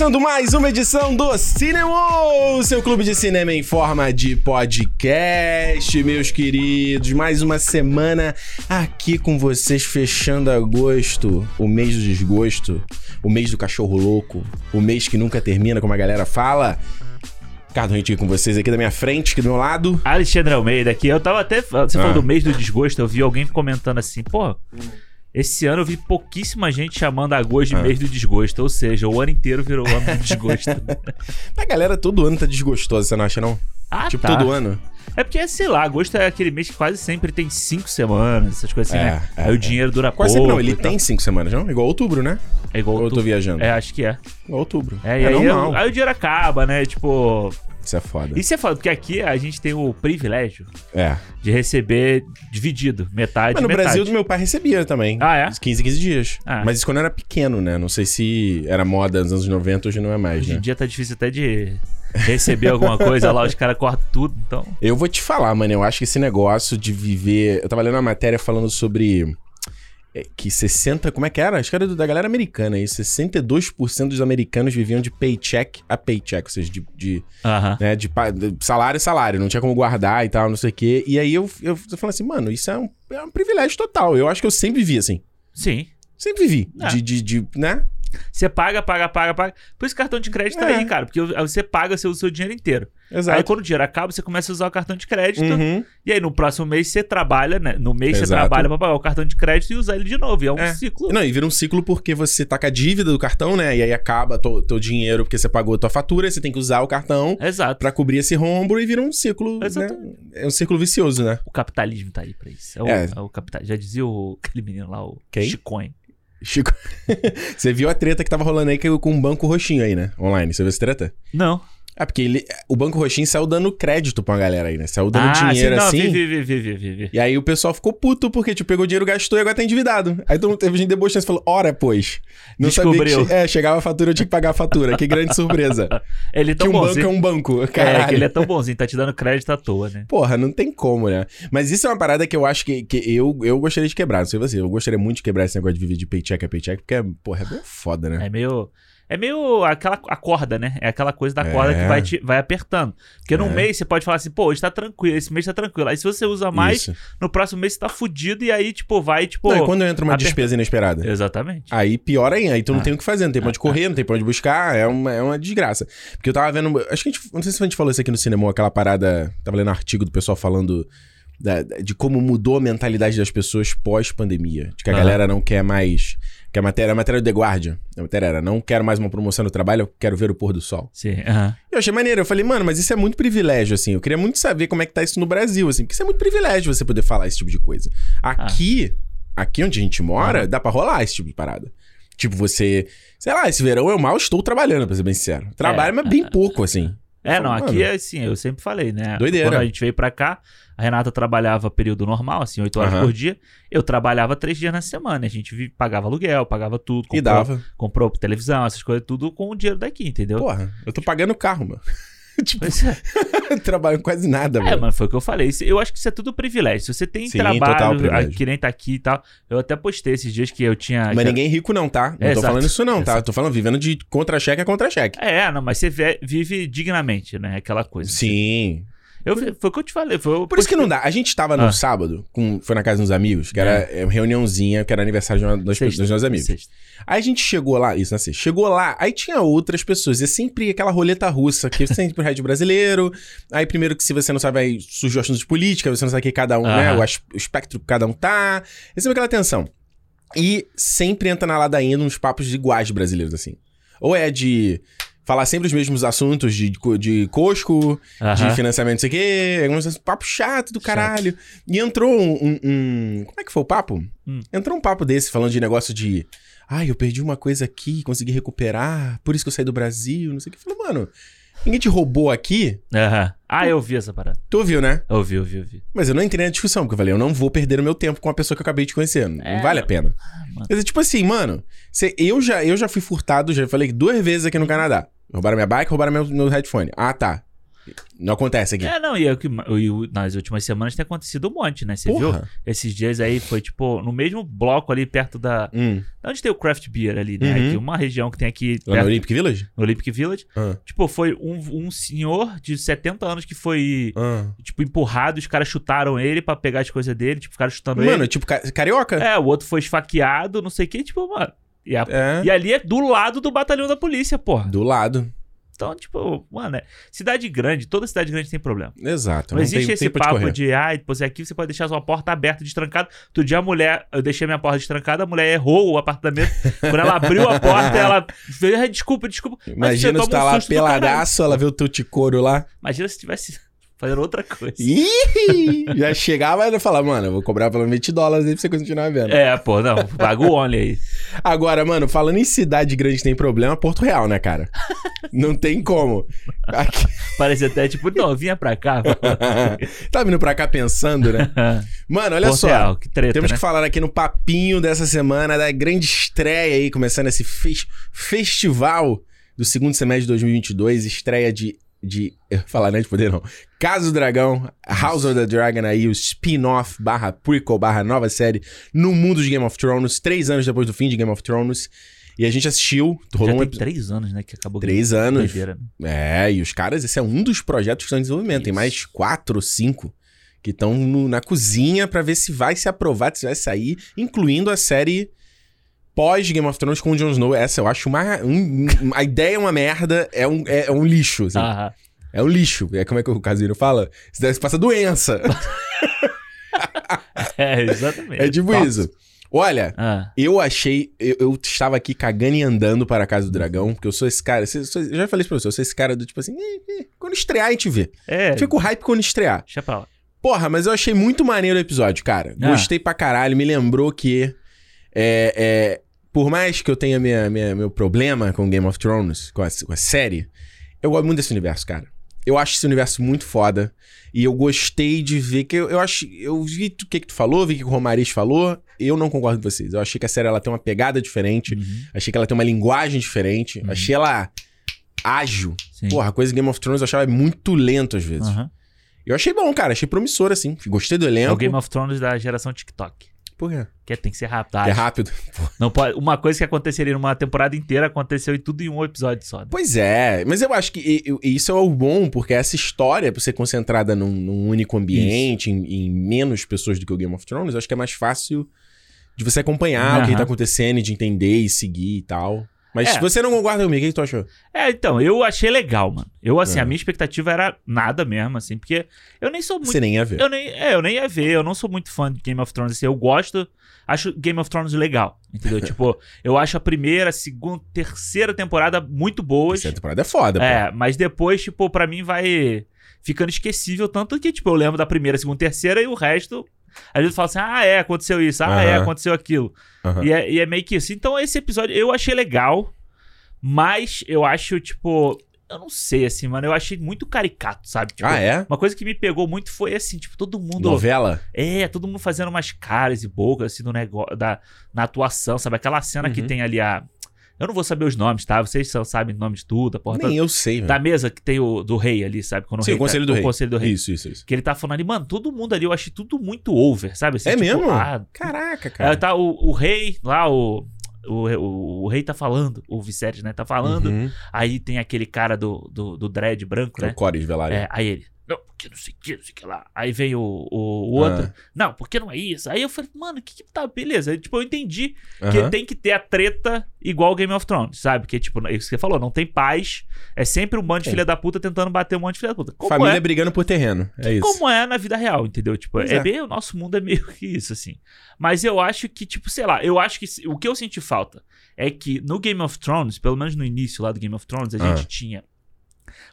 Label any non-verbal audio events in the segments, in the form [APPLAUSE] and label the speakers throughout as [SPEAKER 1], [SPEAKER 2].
[SPEAKER 1] começando mais uma edição do Cinema, seu clube de cinema em forma de podcast, meus queridos. Mais uma semana aqui com vocês, fechando agosto, o mês do desgosto, o mês do cachorro louco, o mês que nunca termina, como a galera fala. Ricardo Rentinho com vocês aqui da minha frente, aqui do meu lado.
[SPEAKER 2] Alexandre Almeida aqui. Eu tava até. Você
[SPEAKER 1] Ah.
[SPEAKER 2] falou do mês do desgosto, eu vi alguém comentando assim, pô. Esse ano eu vi pouquíssima gente chamando agosto de
[SPEAKER 1] Ah.
[SPEAKER 2] mês do desgosto. Ou seja, o ano inteiro virou ano do desgosto. [LAUGHS]
[SPEAKER 1] A galera todo ano tá desgostosa, você não acha, não?
[SPEAKER 2] Ah,
[SPEAKER 1] tipo,
[SPEAKER 2] tá.
[SPEAKER 1] todo ano.
[SPEAKER 2] É porque, sei lá, agosto é aquele mês que quase sempre tem cinco semanas, essas coisas assim,
[SPEAKER 1] É,
[SPEAKER 2] né?
[SPEAKER 1] é,
[SPEAKER 2] Aí
[SPEAKER 1] é.
[SPEAKER 2] o dinheiro dura
[SPEAKER 1] Quase
[SPEAKER 2] pouco.
[SPEAKER 1] sempre não, ele tem cinco semanas, não? Igual outubro, né?
[SPEAKER 2] É igual
[SPEAKER 1] Ou eu tô viajando?
[SPEAKER 2] É, acho que é.
[SPEAKER 1] Igual outubro.
[SPEAKER 2] É, e aí,
[SPEAKER 1] normal.
[SPEAKER 2] aí o dinheiro acaba, né? Tipo.
[SPEAKER 1] Isso é foda.
[SPEAKER 2] Isso é foda, porque aqui a gente tem o privilégio
[SPEAKER 1] É.
[SPEAKER 2] de receber dividido, metade,
[SPEAKER 1] Mas no
[SPEAKER 2] metade.
[SPEAKER 1] Brasil, meu pai recebia também.
[SPEAKER 2] Ah, é?
[SPEAKER 1] 15, 15 dias.
[SPEAKER 2] Ah.
[SPEAKER 1] Mas isso quando eu era pequeno, né? Não sei se era moda nos anos 90, hoje não é mais,
[SPEAKER 2] Hoje em
[SPEAKER 1] né?
[SPEAKER 2] dia tá difícil até de receber alguma coisa lá, os caras cortam tudo, então.
[SPEAKER 1] Eu vou te falar, mano, eu acho que esse negócio de viver... Eu tava lendo uma matéria falando sobre... é, Que 60... Como é que era? Acho que era da galera americana aí. 62% dos americanos viviam de paycheck a paycheck. Ou seja, de... de
[SPEAKER 2] Aham.
[SPEAKER 1] né, de, de salário a salário. Não tinha como guardar e tal, não sei o quê. E aí eu, eu, eu falo assim, mano, isso é um, é um privilégio total. Eu acho que eu sempre vivi assim.
[SPEAKER 2] Sim.
[SPEAKER 1] Sempre vivi.
[SPEAKER 2] É.
[SPEAKER 1] De, de, de, né?
[SPEAKER 2] Você paga, paga, paga, paga. Por isso cartão de crédito tá
[SPEAKER 1] É.
[SPEAKER 2] aí, cara. Porque você paga, você usa o seu dinheiro inteiro.
[SPEAKER 1] Exato.
[SPEAKER 2] Aí quando o dinheiro acaba, você começa a usar o cartão de crédito.
[SPEAKER 1] Uhum.
[SPEAKER 2] E aí no próximo mês você trabalha, né? No mês você
[SPEAKER 1] Exato.
[SPEAKER 2] trabalha pra pagar o cartão de crédito e usar ele de novo. E é um
[SPEAKER 1] É.
[SPEAKER 2] ciclo.
[SPEAKER 1] Não, e vira um ciclo porque você tá com a dívida do cartão, né? E aí acaba teu, teu dinheiro porque você pagou a tua fatura, você tem que usar o cartão
[SPEAKER 2] Exato.
[SPEAKER 1] pra cobrir esse rombo e vira um ciclo, né?
[SPEAKER 2] Exatamente.
[SPEAKER 1] É um círculo vicioso, né?
[SPEAKER 2] O capitalismo tá aí pra isso. É o,
[SPEAKER 1] É.
[SPEAKER 2] é o capitalismo. Já dizia o, [LAUGHS] aquele menino lá, o
[SPEAKER 1] Quem?
[SPEAKER 2] Chicoin.
[SPEAKER 1] Chico, [LAUGHS] você viu a treta que tava rolando aí com o Banco Roxinho aí, né? Online, você viu essa treta?
[SPEAKER 2] Não.
[SPEAKER 1] É porque ele, o Banco Roxinho saiu dando crédito pra uma galera aí, né? Saiu dando dinheiro
[SPEAKER 2] sim, não,
[SPEAKER 1] assim.
[SPEAKER 2] Vi, vi, vi, vi, vi.
[SPEAKER 1] E aí o pessoal ficou puto porque, tipo, pegou dinheiro, gastou e agora tá endividado. Aí todo mundo teve gente debochando e falou, ora, pois. Não sabia
[SPEAKER 2] Descobriu.
[SPEAKER 1] que... che- É, chegava a fatura, eu tinha que pagar a fatura. Que grande surpresa. [LAUGHS]
[SPEAKER 2] Ele é
[SPEAKER 1] que
[SPEAKER 2] tão
[SPEAKER 1] um banco
[SPEAKER 2] bonzinho.
[SPEAKER 1] é um banco.
[SPEAKER 2] É,
[SPEAKER 1] Caralho.
[SPEAKER 2] que ele é tão bonzinho, tá te dando crédito à toa, né?
[SPEAKER 1] Porra, não tem como, né? Mas isso é uma parada que eu acho que, que eu, eu gostaria de quebrar. Não sei você, eu gostaria muito de quebrar esse negócio de viver de paycheck a paycheck, porque, é, porra, é bem foda, né?
[SPEAKER 2] É meio. É meio aquela a corda, né? É aquela coisa da
[SPEAKER 1] É.
[SPEAKER 2] corda que vai, te, vai apertando. Porque num
[SPEAKER 1] É.
[SPEAKER 2] mês você pode falar assim, pô, hoje tá tranquilo, esse mês tá tranquilo. Aí se você usa mais,
[SPEAKER 1] Isso.
[SPEAKER 2] no próximo mês você tá fudido e aí, tipo, vai, tipo.
[SPEAKER 1] Não, e quando entra uma
[SPEAKER 2] aperta-
[SPEAKER 1] despesa inesperada?
[SPEAKER 2] Exatamente.
[SPEAKER 1] Aí pior ainda, aí tu não
[SPEAKER 2] Ah.
[SPEAKER 1] tem o que fazer, não tem pra onde correr, não tem pra onde buscar, é uma, é uma desgraça. Porque eu tava vendo, acho que a gente, não sei se a gente falou isso aqui no cinema, aquela parada, tava lendo um artigo do pessoal falando da- de como mudou a mentalidade das pessoas pós-pandemia. De que a
[SPEAKER 2] Aham.
[SPEAKER 1] galera não quer mais, que a matéria, a matéria do The Guardian, a matéria era, não quero mais uma promoção no trabalho, eu quero ver o pôr do sol.
[SPEAKER 2] Sim. aham.
[SPEAKER 1] Eu achei maneiro, eu falei, mano, mas isso é muito privilégio, assim, eu queria muito saber como é que tá isso no Brasil, assim, porque isso é muito privilégio você poder falar esse tipo de coisa. Aqui, aqui onde a gente mora, dá pra rolar esse tipo de parada. Tipo, você, sei lá, esse verão eu mal estou trabalhando, pra ser bem sincero. Trabalho, mas bem pouco, assim.
[SPEAKER 2] É, não, aqui é assim, eu sempre falei, né?
[SPEAKER 1] Doideira.
[SPEAKER 2] Quando a gente veio pra cá, a Renata trabalhava período normal, assim, 8 horas
[SPEAKER 1] Aham.
[SPEAKER 2] por dia. Eu trabalhava três dias na semana. A gente vi- pagava aluguel, pagava tudo.
[SPEAKER 1] E
[SPEAKER 2] comprou-
[SPEAKER 1] dava.
[SPEAKER 2] Comprou televisão, essas coisas, tudo com o dinheiro daqui, entendeu?
[SPEAKER 1] Porra, eu tô pagando carro, mano. [LAUGHS] tipo,
[SPEAKER 2] é. [LAUGHS]
[SPEAKER 1] quase nada,
[SPEAKER 2] É,
[SPEAKER 1] mano.
[SPEAKER 2] mano, foi o que eu falei. Eu acho que isso é tudo privilégio. Se você tem
[SPEAKER 1] Sim,
[SPEAKER 2] trabalho, que nem tá aqui e tal. Eu até postei esses dias que eu tinha.
[SPEAKER 1] Mas
[SPEAKER 2] que-
[SPEAKER 1] ninguém é rico não, tá? Não tô
[SPEAKER 2] Exato.
[SPEAKER 1] falando isso não, tá?
[SPEAKER 2] Exato.
[SPEAKER 1] Tô falando vivendo de contra-cheque a contra-cheque.
[SPEAKER 2] É, não, mas você ve- vive dignamente, né? Aquela coisa.
[SPEAKER 1] Sim.
[SPEAKER 2] Eu, foi o que eu te falei. Foi,
[SPEAKER 1] Por isso que não dá. A gente tava no
[SPEAKER 2] Ah.
[SPEAKER 1] sábado, com, foi na casa dos amigos, que era é, uma reuniãozinha, que era aniversário de uma- das,
[SPEAKER 2] Sexta.
[SPEAKER 1] dos nossos amigos.
[SPEAKER 2] Sexta.
[SPEAKER 1] Aí a gente chegou lá, isso na sexta, chegou lá, aí tinha outras pessoas, e é sempre aquela roleta russa, que sempre o rádio brasileiro, aí primeiro que se você não sabe, aí surge o assunto de política, você não sabe que cada um, né,
[SPEAKER 2] Aham.
[SPEAKER 1] o, as- o espectro que cada um tá, é sempre aquela tensão. E sempre entra na ladainha uns papos iguais brasileiros, assim. Ou é de falar sempre os mesmos assuntos de, de Cosco, de financiamento, não sei o quê. Um papo chato do caralho. E entrou um, um- um- Como é que foi o papo?
[SPEAKER 2] Hum.
[SPEAKER 1] Entrou um papo desse falando de negócio de. Ai, eu perdi uma coisa aqui, consegui recuperar, por isso que eu saí do Brasil, não sei o que. Falei, mano, ninguém te roubou aqui?
[SPEAKER 2] Aham. Ah, eu vi essa parada.
[SPEAKER 1] Tu ouviu, né?
[SPEAKER 2] Eu vi, eu vi, eu vi.
[SPEAKER 1] Mas eu não entrei na discussão, porque eu falei, eu não vou perder o meu tempo com uma pessoa que eu acabei de conhecer. Não
[SPEAKER 2] É,
[SPEAKER 1] vale a pena.
[SPEAKER 2] mano.
[SPEAKER 1] Mas é tipo assim, mano, cê- eu, já, eu já fui furtado, já falei duas vezes aqui no Canadá. Roubaram minha bike, roubaram meu, meu headphone. Ah, tá. Não acontece aqui.
[SPEAKER 2] É, não, e, é o que- e o- nas últimas semanas tem acontecido um monte, né? Você viu?
[SPEAKER 1] Porra.
[SPEAKER 2] Esses dias aí foi, tipo, no mesmo bloco ali perto da.
[SPEAKER 1] Hum.
[SPEAKER 2] Onde tem o Craft Beer ali, né?
[SPEAKER 1] Uhum.
[SPEAKER 2] Aqui, uma região que tem aqui
[SPEAKER 1] Lá no
[SPEAKER 2] perto,
[SPEAKER 1] Olympic Village?
[SPEAKER 2] no Olympic Village.
[SPEAKER 1] Ah.
[SPEAKER 2] Tipo, foi um, um senhor de 70 anos que foi,
[SPEAKER 1] Ah.
[SPEAKER 2] tipo, empurrado, os caras chutaram ele pra pegar as coisas dele, tipo, ficaram chutando
[SPEAKER 1] Mano,
[SPEAKER 2] ele.
[SPEAKER 1] tipo, ca- carioca?
[SPEAKER 2] É, o outro foi esfaqueado, não sei o que, tipo, mano. E, a-
[SPEAKER 1] É.
[SPEAKER 2] e ali é do lado do batalhão da polícia, porra.
[SPEAKER 1] Do lado.
[SPEAKER 2] Então, tipo, mano, é, cidade grande, toda cidade grande tem problema.
[SPEAKER 1] Exato.
[SPEAKER 2] Não, existe esse papo
[SPEAKER 1] correr.
[SPEAKER 2] de, ai, você aqui você pode deixar sua porta aberta, destrancada. Outro dia a mulher, eu deixei minha porta destrancada, a mulher errou o apartamento. Quando ela abriu a porta, ela fez, "Ai, desculpa, desculpa. Mas
[SPEAKER 1] Imagina
[SPEAKER 2] você
[SPEAKER 1] tá
[SPEAKER 2] um
[SPEAKER 1] lá peladaço, ela vê o teu ticoro lá.
[SPEAKER 2] Imagina se tivesse fazendo outra coisa.
[SPEAKER 1] Ih! [LAUGHS] Já chegava e falar, mano, eu vou cobrar pelo 20 dólares aí pra você continuar vendo.
[SPEAKER 2] É, pô, não, paga o only aí.
[SPEAKER 1] Agora, mano, falando em cidade grande que tem problema, Porto Real, né, cara? Não tem como. Aqui... [LAUGHS]
[SPEAKER 2] Parece até tipo, não, vinha pra cá. [LAUGHS]
[SPEAKER 1] tá vindo pra cá pensando, né? Mano, olha
[SPEAKER 2] Porto
[SPEAKER 1] só.
[SPEAKER 2] Real, que treta,
[SPEAKER 1] Temos
[SPEAKER 2] né?
[SPEAKER 1] que falar aqui no papinho dessa semana da grande estreia aí, começando esse fes- festival do segundo semestre de 2022, estreia de. De eu falar, né? De poder não. Casa do Dragão, House of the Dragon aí, o spin-off barra prequel barra nova série no mundo de Game of Thrones, três anos depois do fim de Game of Thrones. E a gente assistiu,
[SPEAKER 2] Já
[SPEAKER 1] rolou um
[SPEAKER 2] tem
[SPEAKER 1] episódio.
[SPEAKER 2] três anos, né, que acabou.
[SPEAKER 1] Três anos.
[SPEAKER 2] Doideira, né?
[SPEAKER 1] É, e os caras, esse é um dos projetos que estão em desenvolvimento. Tem
[SPEAKER 2] Isso.
[SPEAKER 1] mais quatro ou cinco que estão na cozinha pra ver se vai se aprovar, se vai sair, incluindo a série pós Game of Thrones com o Jon Snow. Essa eu acho uma. um- um- a ideia é uma merda, é um, é, é um lixo. assim. É um lixo. É como é que o Casimiro fala? Isso daí passa doença. [LAUGHS]
[SPEAKER 2] É, exatamente.
[SPEAKER 1] é tipo
[SPEAKER 2] Nossa.
[SPEAKER 1] isso. Olha,
[SPEAKER 2] Ah,
[SPEAKER 1] eu achei. Eu, eu estava aqui cagando e andando para a Casa do Dragão, porque eu sou esse cara. Eu, sou- eu já falei isso pra você, eu sou esse cara do tipo assim. "Eh, eh, quando estrear, a gente vê.
[SPEAKER 2] é,
[SPEAKER 1] Fica o hype quando estrear.
[SPEAKER 2] deixa pra lá.
[SPEAKER 1] Porra, mas eu achei muito maneiro o episódio, cara.
[SPEAKER 2] Ah.
[SPEAKER 1] Gostei pra caralho. Me lembrou que. É, é, por mais que eu tenha minha, minha- meu problema com Game of Thrones, com a, com a série, eu gosto muito desse universo, cara. Eu acho esse universo muito foda. E eu gostei de ver que eu, eu acho. Eu vi o que, que tu falou, vi o que o Romariz falou. Eu não concordo com vocês. Eu achei que a série ela tem uma pegada diferente.
[SPEAKER 2] Uhum,
[SPEAKER 1] Achei que ela tem uma linguagem diferente.
[SPEAKER 2] Uhum.
[SPEAKER 1] Achei ela ágil.
[SPEAKER 2] sim.
[SPEAKER 1] Porra, a coisa de Game of Thrones eu achava muito lento às vezes.
[SPEAKER 2] Aham.
[SPEAKER 1] Eu achei bom, cara. Achei promissor, assim. Gostei do
[SPEAKER 2] É
[SPEAKER 1] elenco.
[SPEAKER 2] o Game of Thrones da geração TikTok.
[SPEAKER 1] Por quê?
[SPEAKER 2] Que tem que ser rápido.
[SPEAKER 1] É rápido. [LAUGHS]
[SPEAKER 2] Não pode, uma coisa que aconteceria numa temporada inteira aconteceu em tudo em um episódio só. né?
[SPEAKER 1] Pois é, mas eu acho que e- e- isso é o bom, porque essa história, por ser concentrada num, num único ambiente, em, em menos pessoas do que o Game of Thrones, eu acho que é mais fácil de você acompanhar o que tá acontecendo e de entender e seguir e tal. Mas
[SPEAKER 2] É.
[SPEAKER 1] se você não concorda comigo, o que, tu achou?
[SPEAKER 2] É, então, eu achei legal, mano. Eu, assim,
[SPEAKER 1] É.
[SPEAKER 2] a minha expectativa era nada mesmo, assim, porque eu nem sou muito.
[SPEAKER 1] Você nem ia ver.
[SPEAKER 2] Eu nem, é, eu nem ia ver, eu não sou muito fã de Game of Thrones, assim, eu gosto, acho Game of Thrones legal, entendeu? [LAUGHS] tipo, eu acho a primeira, segunda, terceira temporada muito boas.
[SPEAKER 1] Essa temporada é foda, pô.
[SPEAKER 2] É, mas depois, tipo, pra mim vai ficando esquecível, tanto que, tipo, eu lembro da primeira, segunda, terceira e o resto. Às vezes fala assim, ah, é, aconteceu isso, ah, é,
[SPEAKER 1] Aham.
[SPEAKER 2] aconteceu aquilo.
[SPEAKER 1] Aham.
[SPEAKER 2] E, é, e é meio que isso. Então, esse episódio eu achei legal, mas eu acho, tipo, eu não sei, assim, mano, eu achei muito caricato, sabe? Tipo,
[SPEAKER 1] Ah, é?
[SPEAKER 2] Uma coisa que me pegou muito foi assim, tipo, todo mundo.
[SPEAKER 1] Novela?
[SPEAKER 2] É, todo mundo fazendo umas caras e bocas, assim, no negócio, da, na atuação, sabe? Aquela cena que
[SPEAKER 1] Uhum.
[SPEAKER 2] tem ali a. Eu não vou saber os nomes, tá? Vocês só sabem o nome de tudo, a porra
[SPEAKER 1] Nem
[SPEAKER 2] toda.
[SPEAKER 1] eu sei, velho.
[SPEAKER 2] Da mesa que tem o do rei ali, sabe? Quando
[SPEAKER 1] Sim,
[SPEAKER 2] rei
[SPEAKER 1] o Conselho
[SPEAKER 2] tá,
[SPEAKER 1] do Rei.
[SPEAKER 2] O conselho do rei.
[SPEAKER 1] Isso, isso, isso.
[SPEAKER 2] Que ele tá falando ali, mano, todo mundo ali, eu achei tudo muito over, sabe? Assim,
[SPEAKER 1] É
[SPEAKER 2] tipo,
[SPEAKER 1] mesmo?
[SPEAKER 2] ah,
[SPEAKER 1] Caraca,
[SPEAKER 2] é,
[SPEAKER 1] cara.
[SPEAKER 2] tá o, o rei lá, o, o, o, o rei tá falando, o Viserys, né? Tá falando.
[SPEAKER 1] Uhum.
[SPEAKER 2] Aí tem aquele cara do, do, do dread branco, né?
[SPEAKER 1] o Corey de Velário.
[SPEAKER 2] É, aí ele, não, porque não sei o que, não sei o que lá. Aí vem o, o, o outro,
[SPEAKER 1] Ah.
[SPEAKER 2] não, porque não é isso. Aí eu falei, mano, o que que tá, beleza. Aí, tipo, eu entendi que tem que ter a treta igual Game of Thrones, sabe? Que, tipo, é isso que você falou, não tem paz. É sempre um bando de
[SPEAKER 1] É.
[SPEAKER 2] filha da puta tentando bater um monte de filha da puta. Como
[SPEAKER 1] Família
[SPEAKER 2] é,
[SPEAKER 1] brigando por terreno. É isso.
[SPEAKER 2] como é na vida real, entendeu? Tipo, é,
[SPEAKER 1] é.
[SPEAKER 2] bem, o nosso mundo é meio [LAUGHS] que isso, assim. Mas eu acho que, tipo, sei lá, eu acho que o que eu senti falta é que no Game of Thrones, pelo menos no início lá do Game of Thrones, a
[SPEAKER 1] Ah.
[SPEAKER 2] gente tinha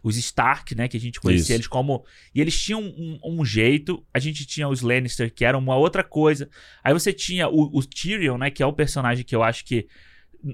[SPEAKER 2] os Stark, né, que a gente conhecia
[SPEAKER 1] Isso.
[SPEAKER 2] eles como... E eles tinham um, um jeito, a gente tinha os Lannister, que eram uma outra coisa. Aí você tinha o, o Tyrion, né, que é o personagem que eu acho que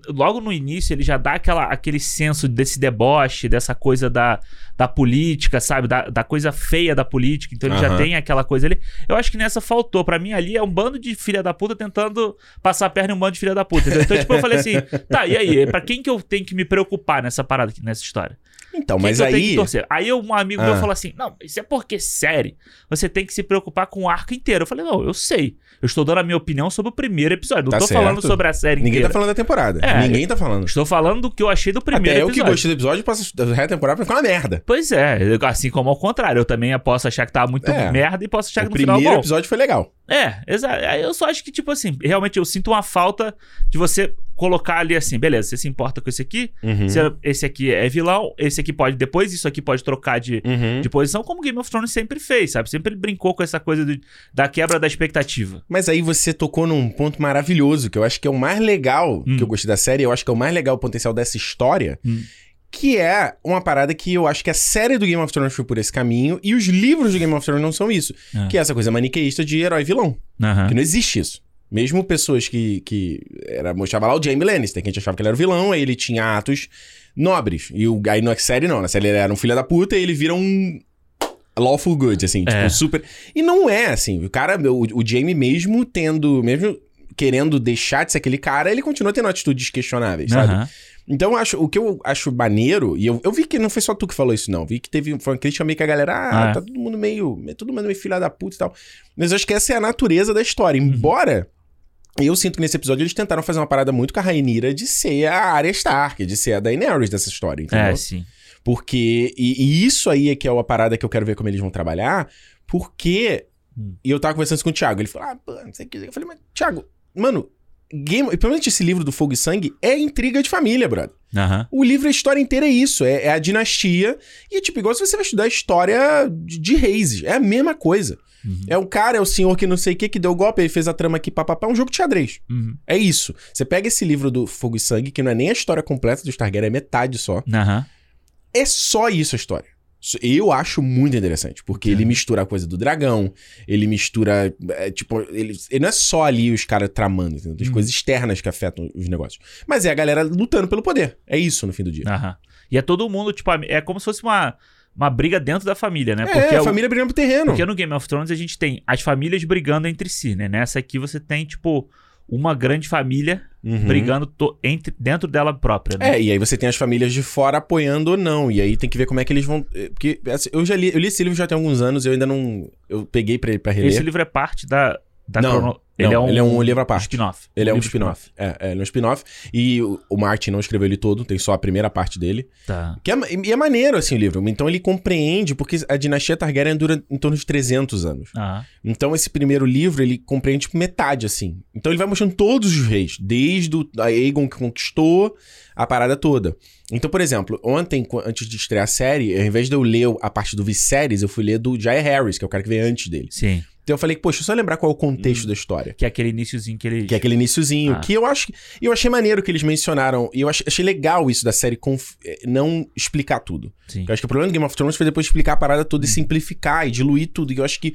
[SPEAKER 2] logo no início ele já dá aquela, aquele senso desse deboche, dessa coisa da, da política, sabe? Da, da coisa feia da política. Então ele já
[SPEAKER 1] Aham.
[SPEAKER 2] tem aquela coisa ali. Eu acho que nessa faltou. Pra mim ali é um bando de filha da puta tentando passar a perna em um bando de filha da puta. entendeu? Então, tipo, eu falei assim, tá, e aí? Pra quem que eu tenho que me preocupar nessa parada aqui, nessa história?
[SPEAKER 1] Então,
[SPEAKER 2] Quem
[SPEAKER 1] mas
[SPEAKER 2] que eu que
[SPEAKER 1] aí.
[SPEAKER 2] torcer? Aí um amigo meu
[SPEAKER 1] Ah.
[SPEAKER 2] falou assim: Não, isso é porque série. Você tem que se preocupar com o arco inteiro. Eu falei, não, eu sei. Eu estou dando a minha opinião sobre o primeiro episódio. Não
[SPEAKER 1] Tá
[SPEAKER 2] tô
[SPEAKER 1] certo.
[SPEAKER 2] falando sobre a série
[SPEAKER 1] Ninguém
[SPEAKER 2] inteira.
[SPEAKER 1] tá falando da temporada.
[SPEAKER 2] É,
[SPEAKER 1] Ninguém tá falando.
[SPEAKER 2] Estou falando do que eu achei do primeiro
[SPEAKER 1] Até eu que
[SPEAKER 2] episódio.
[SPEAKER 1] gostei do episódio, posso a temporada vai ficar uma merda.
[SPEAKER 2] Pois é, assim como ao contrário. Eu também posso achar que tá muito
[SPEAKER 1] É.
[SPEAKER 2] merda e posso achar
[SPEAKER 1] o
[SPEAKER 2] que no final
[SPEAKER 1] primeiro
[SPEAKER 2] bom.
[SPEAKER 1] episódio foi legal.
[SPEAKER 2] É, exato. Eu só acho que, tipo assim, realmente eu sinto uma falta de você colocar ali assim, beleza, você se importa com esse aqui,
[SPEAKER 1] Uhum.
[SPEAKER 2] Esse aqui é vilão, esse aqui pode depois, isso aqui pode trocar de,
[SPEAKER 1] Uhum.
[SPEAKER 2] de posição, como Game of Thrones sempre fez, sabe? Sempre brincou com essa coisa do- da quebra da expectativa.
[SPEAKER 1] Mas aí você tocou num ponto maravilhoso, que eu acho que é o mais legal
[SPEAKER 2] Hum.
[SPEAKER 1] que eu gostei da série, eu acho que é o mais legal o potencial dessa história,
[SPEAKER 2] Hum.
[SPEAKER 1] que é uma parada que eu acho que a série do Game of Thrones foi por esse caminho, e os livros do Game of Thrones não são isso.
[SPEAKER 2] Ah.
[SPEAKER 1] Que é essa coisa maniqueísta de herói vilão.
[SPEAKER 2] Aham.
[SPEAKER 1] Que não existe isso. Mesmo pessoas que, que era, mostrava lá o Jaime Lannister, que a gente achava que ele era o vilão, aí ele tinha atos nobres. E o, aí na série não, na série ele era um filho da puta e ele vira um lawful good, assim, tipo,
[SPEAKER 2] É.
[SPEAKER 1] super... E não é, assim, o cara, o, o Jaime mesmo tendo, mesmo querendo deixar de ser aquele cara, ele continua tendo atitudes questionáveis, sabe?
[SPEAKER 2] Aham.
[SPEAKER 1] Então, acho, o que eu acho maneiro, e eu, eu vi que não foi só tu que falou isso, não. Vi que teve foi uma crítica meio que a galera, ah,
[SPEAKER 2] é.
[SPEAKER 1] tá todo mundo meio. Todo mundo meio filha da puta e tal. Mas eu acho que essa é a natureza da história. Embora. Eu sinto que nesse episódio eles tentaram fazer uma parada muito com a Rainira de ser a Arya Stark, de ser a Daenerys dessa história, entendeu?
[SPEAKER 2] É, sim.
[SPEAKER 1] Porque. E, e isso aí é que é a parada que eu quero ver como eles vão trabalhar. Porque.
[SPEAKER 2] Hum.
[SPEAKER 1] E eu tava conversando isso com o Thiago. Ele falou: Ah, pô, não sei o que. Eu falei, mas, Thiago, mano, Game. Principalmente esse livro do Fogo e Sangue é intriga de família, brother.
[SPEAKER 2] Aham.
[SPEAKER 1] O livro, a história inteira é isso. É, é a dinastia. E é tipo, igual se você vai estudar a história de, de reis. É a mesma coisa.
[SPEAKER 2] Uhum.
[SPEAKER 1] É um cara, é o senhor que não sei o que, que deu golpe, ele fez a trama aqui, papapá. É um jogo de xadrez.
[SPEAKER 2] Uhum.
[SPEAKER 1] É isso. Você pega esse livro do Fogo e Sangue, que não é nem a história completa do Targaryen, é metade só.
[SPEAKER 2] Aham.
[SPEAKER 1] É só isso a história. Eu acho muito interessante, porque ele mistura a coisa do dragão, ele mistura. é, tipo, ele, ele não é só ali os caras tramando, entendeu? Tem
[SPEAKER 2] Uhum.
[SPEAKER 1] coisas externas que afetam os negócios. Mas é a galera lutando pelo poder. É isso no fim do dia.
[SPEAKER 2] Aham. E é todo mundo, tipo, é como se fosse uma, uma briga dentro da família, né?
[SPEAKER 1] é, a
[SPEAKER 2] o-
[SPEAKER 1] família brigando pro terreno.
[SPEAKER 2] Porque no Game of Thrones a gente tem as famílias brigando entre si, né? Nessa aqui você tem, tipo, uma grande família
[SPEAKER 1] Uhum.
[SPEAKER 2] brigando to- entre, dentro dela própria, né?
[SPEAKER 1] É, e aí você tem as famílias de fora apoiando ou não. E aí tem que ver como é que eles vão. eh, Porque assim, eu já li, eu li esse livro já tem alguns anos, eu ainda não. Eu peguei pra, pra reler.
[SPEAKER 2] Esse livro é parte da. Da
[SPEAKER 1] Não,
[SPEAKER 2] crono-
[SPEAKER 1] não, ele é um livro à parte.
[SPEAKER 2] spin-off.
[SPEAKER 1] Ele é um spin-off. É, é, ele é um spin-off. E o, o Martin não escreveu ele todo, tem só a primeira parte dele.
[SPEAKER 2] Tá.
[SPEAKER 1] Que é, e é maneiro, assim, o livro. Então ele compreende, porque a dinastia Targaryen dura em torno de 300 anos.
[SPEAKER 2] Ah,
[SPEAKER 1] Então esse primeiro livro, ele compreende tipo, metade, assim. Então ele vai mostrando todos os reis, desde o a Aegon que conquistou a parada toda. Então, por exemplo, ontem, antes de estrear a série, ao invés de eu ler a parte do Viserys, eu fui ler do Jair Harris, que é o cara que veio antes dele.
[SPEAKER 2] sim.
[SPEAKER 1] Então eu falei, poxa, deixa eu só lembrar qual é o
[SPEAKER 2] Hum.
[SPEAKER 1] contexto da história.
[SPEAKER 2] Que é aquele iníciozinho que ele.
[SPEAKER 1] Que é aquele iniciozinho,
[SPEAKER 2] Ah.
[SPEAKER 1] que eu acho eu achei maneiro que eles mencionaram, e eu achei, achei legal isso da série conf- eh, não explicar tudo.
[SPEAKER 2] Sim.
[SPEAKER 1] Eu acho que o problema do Game of Thrones foi depois explicar a parada
[SPEAKER 2] Hum.
[SPEAKER 1] toda e simplificar e diluir tudo. E eu acho que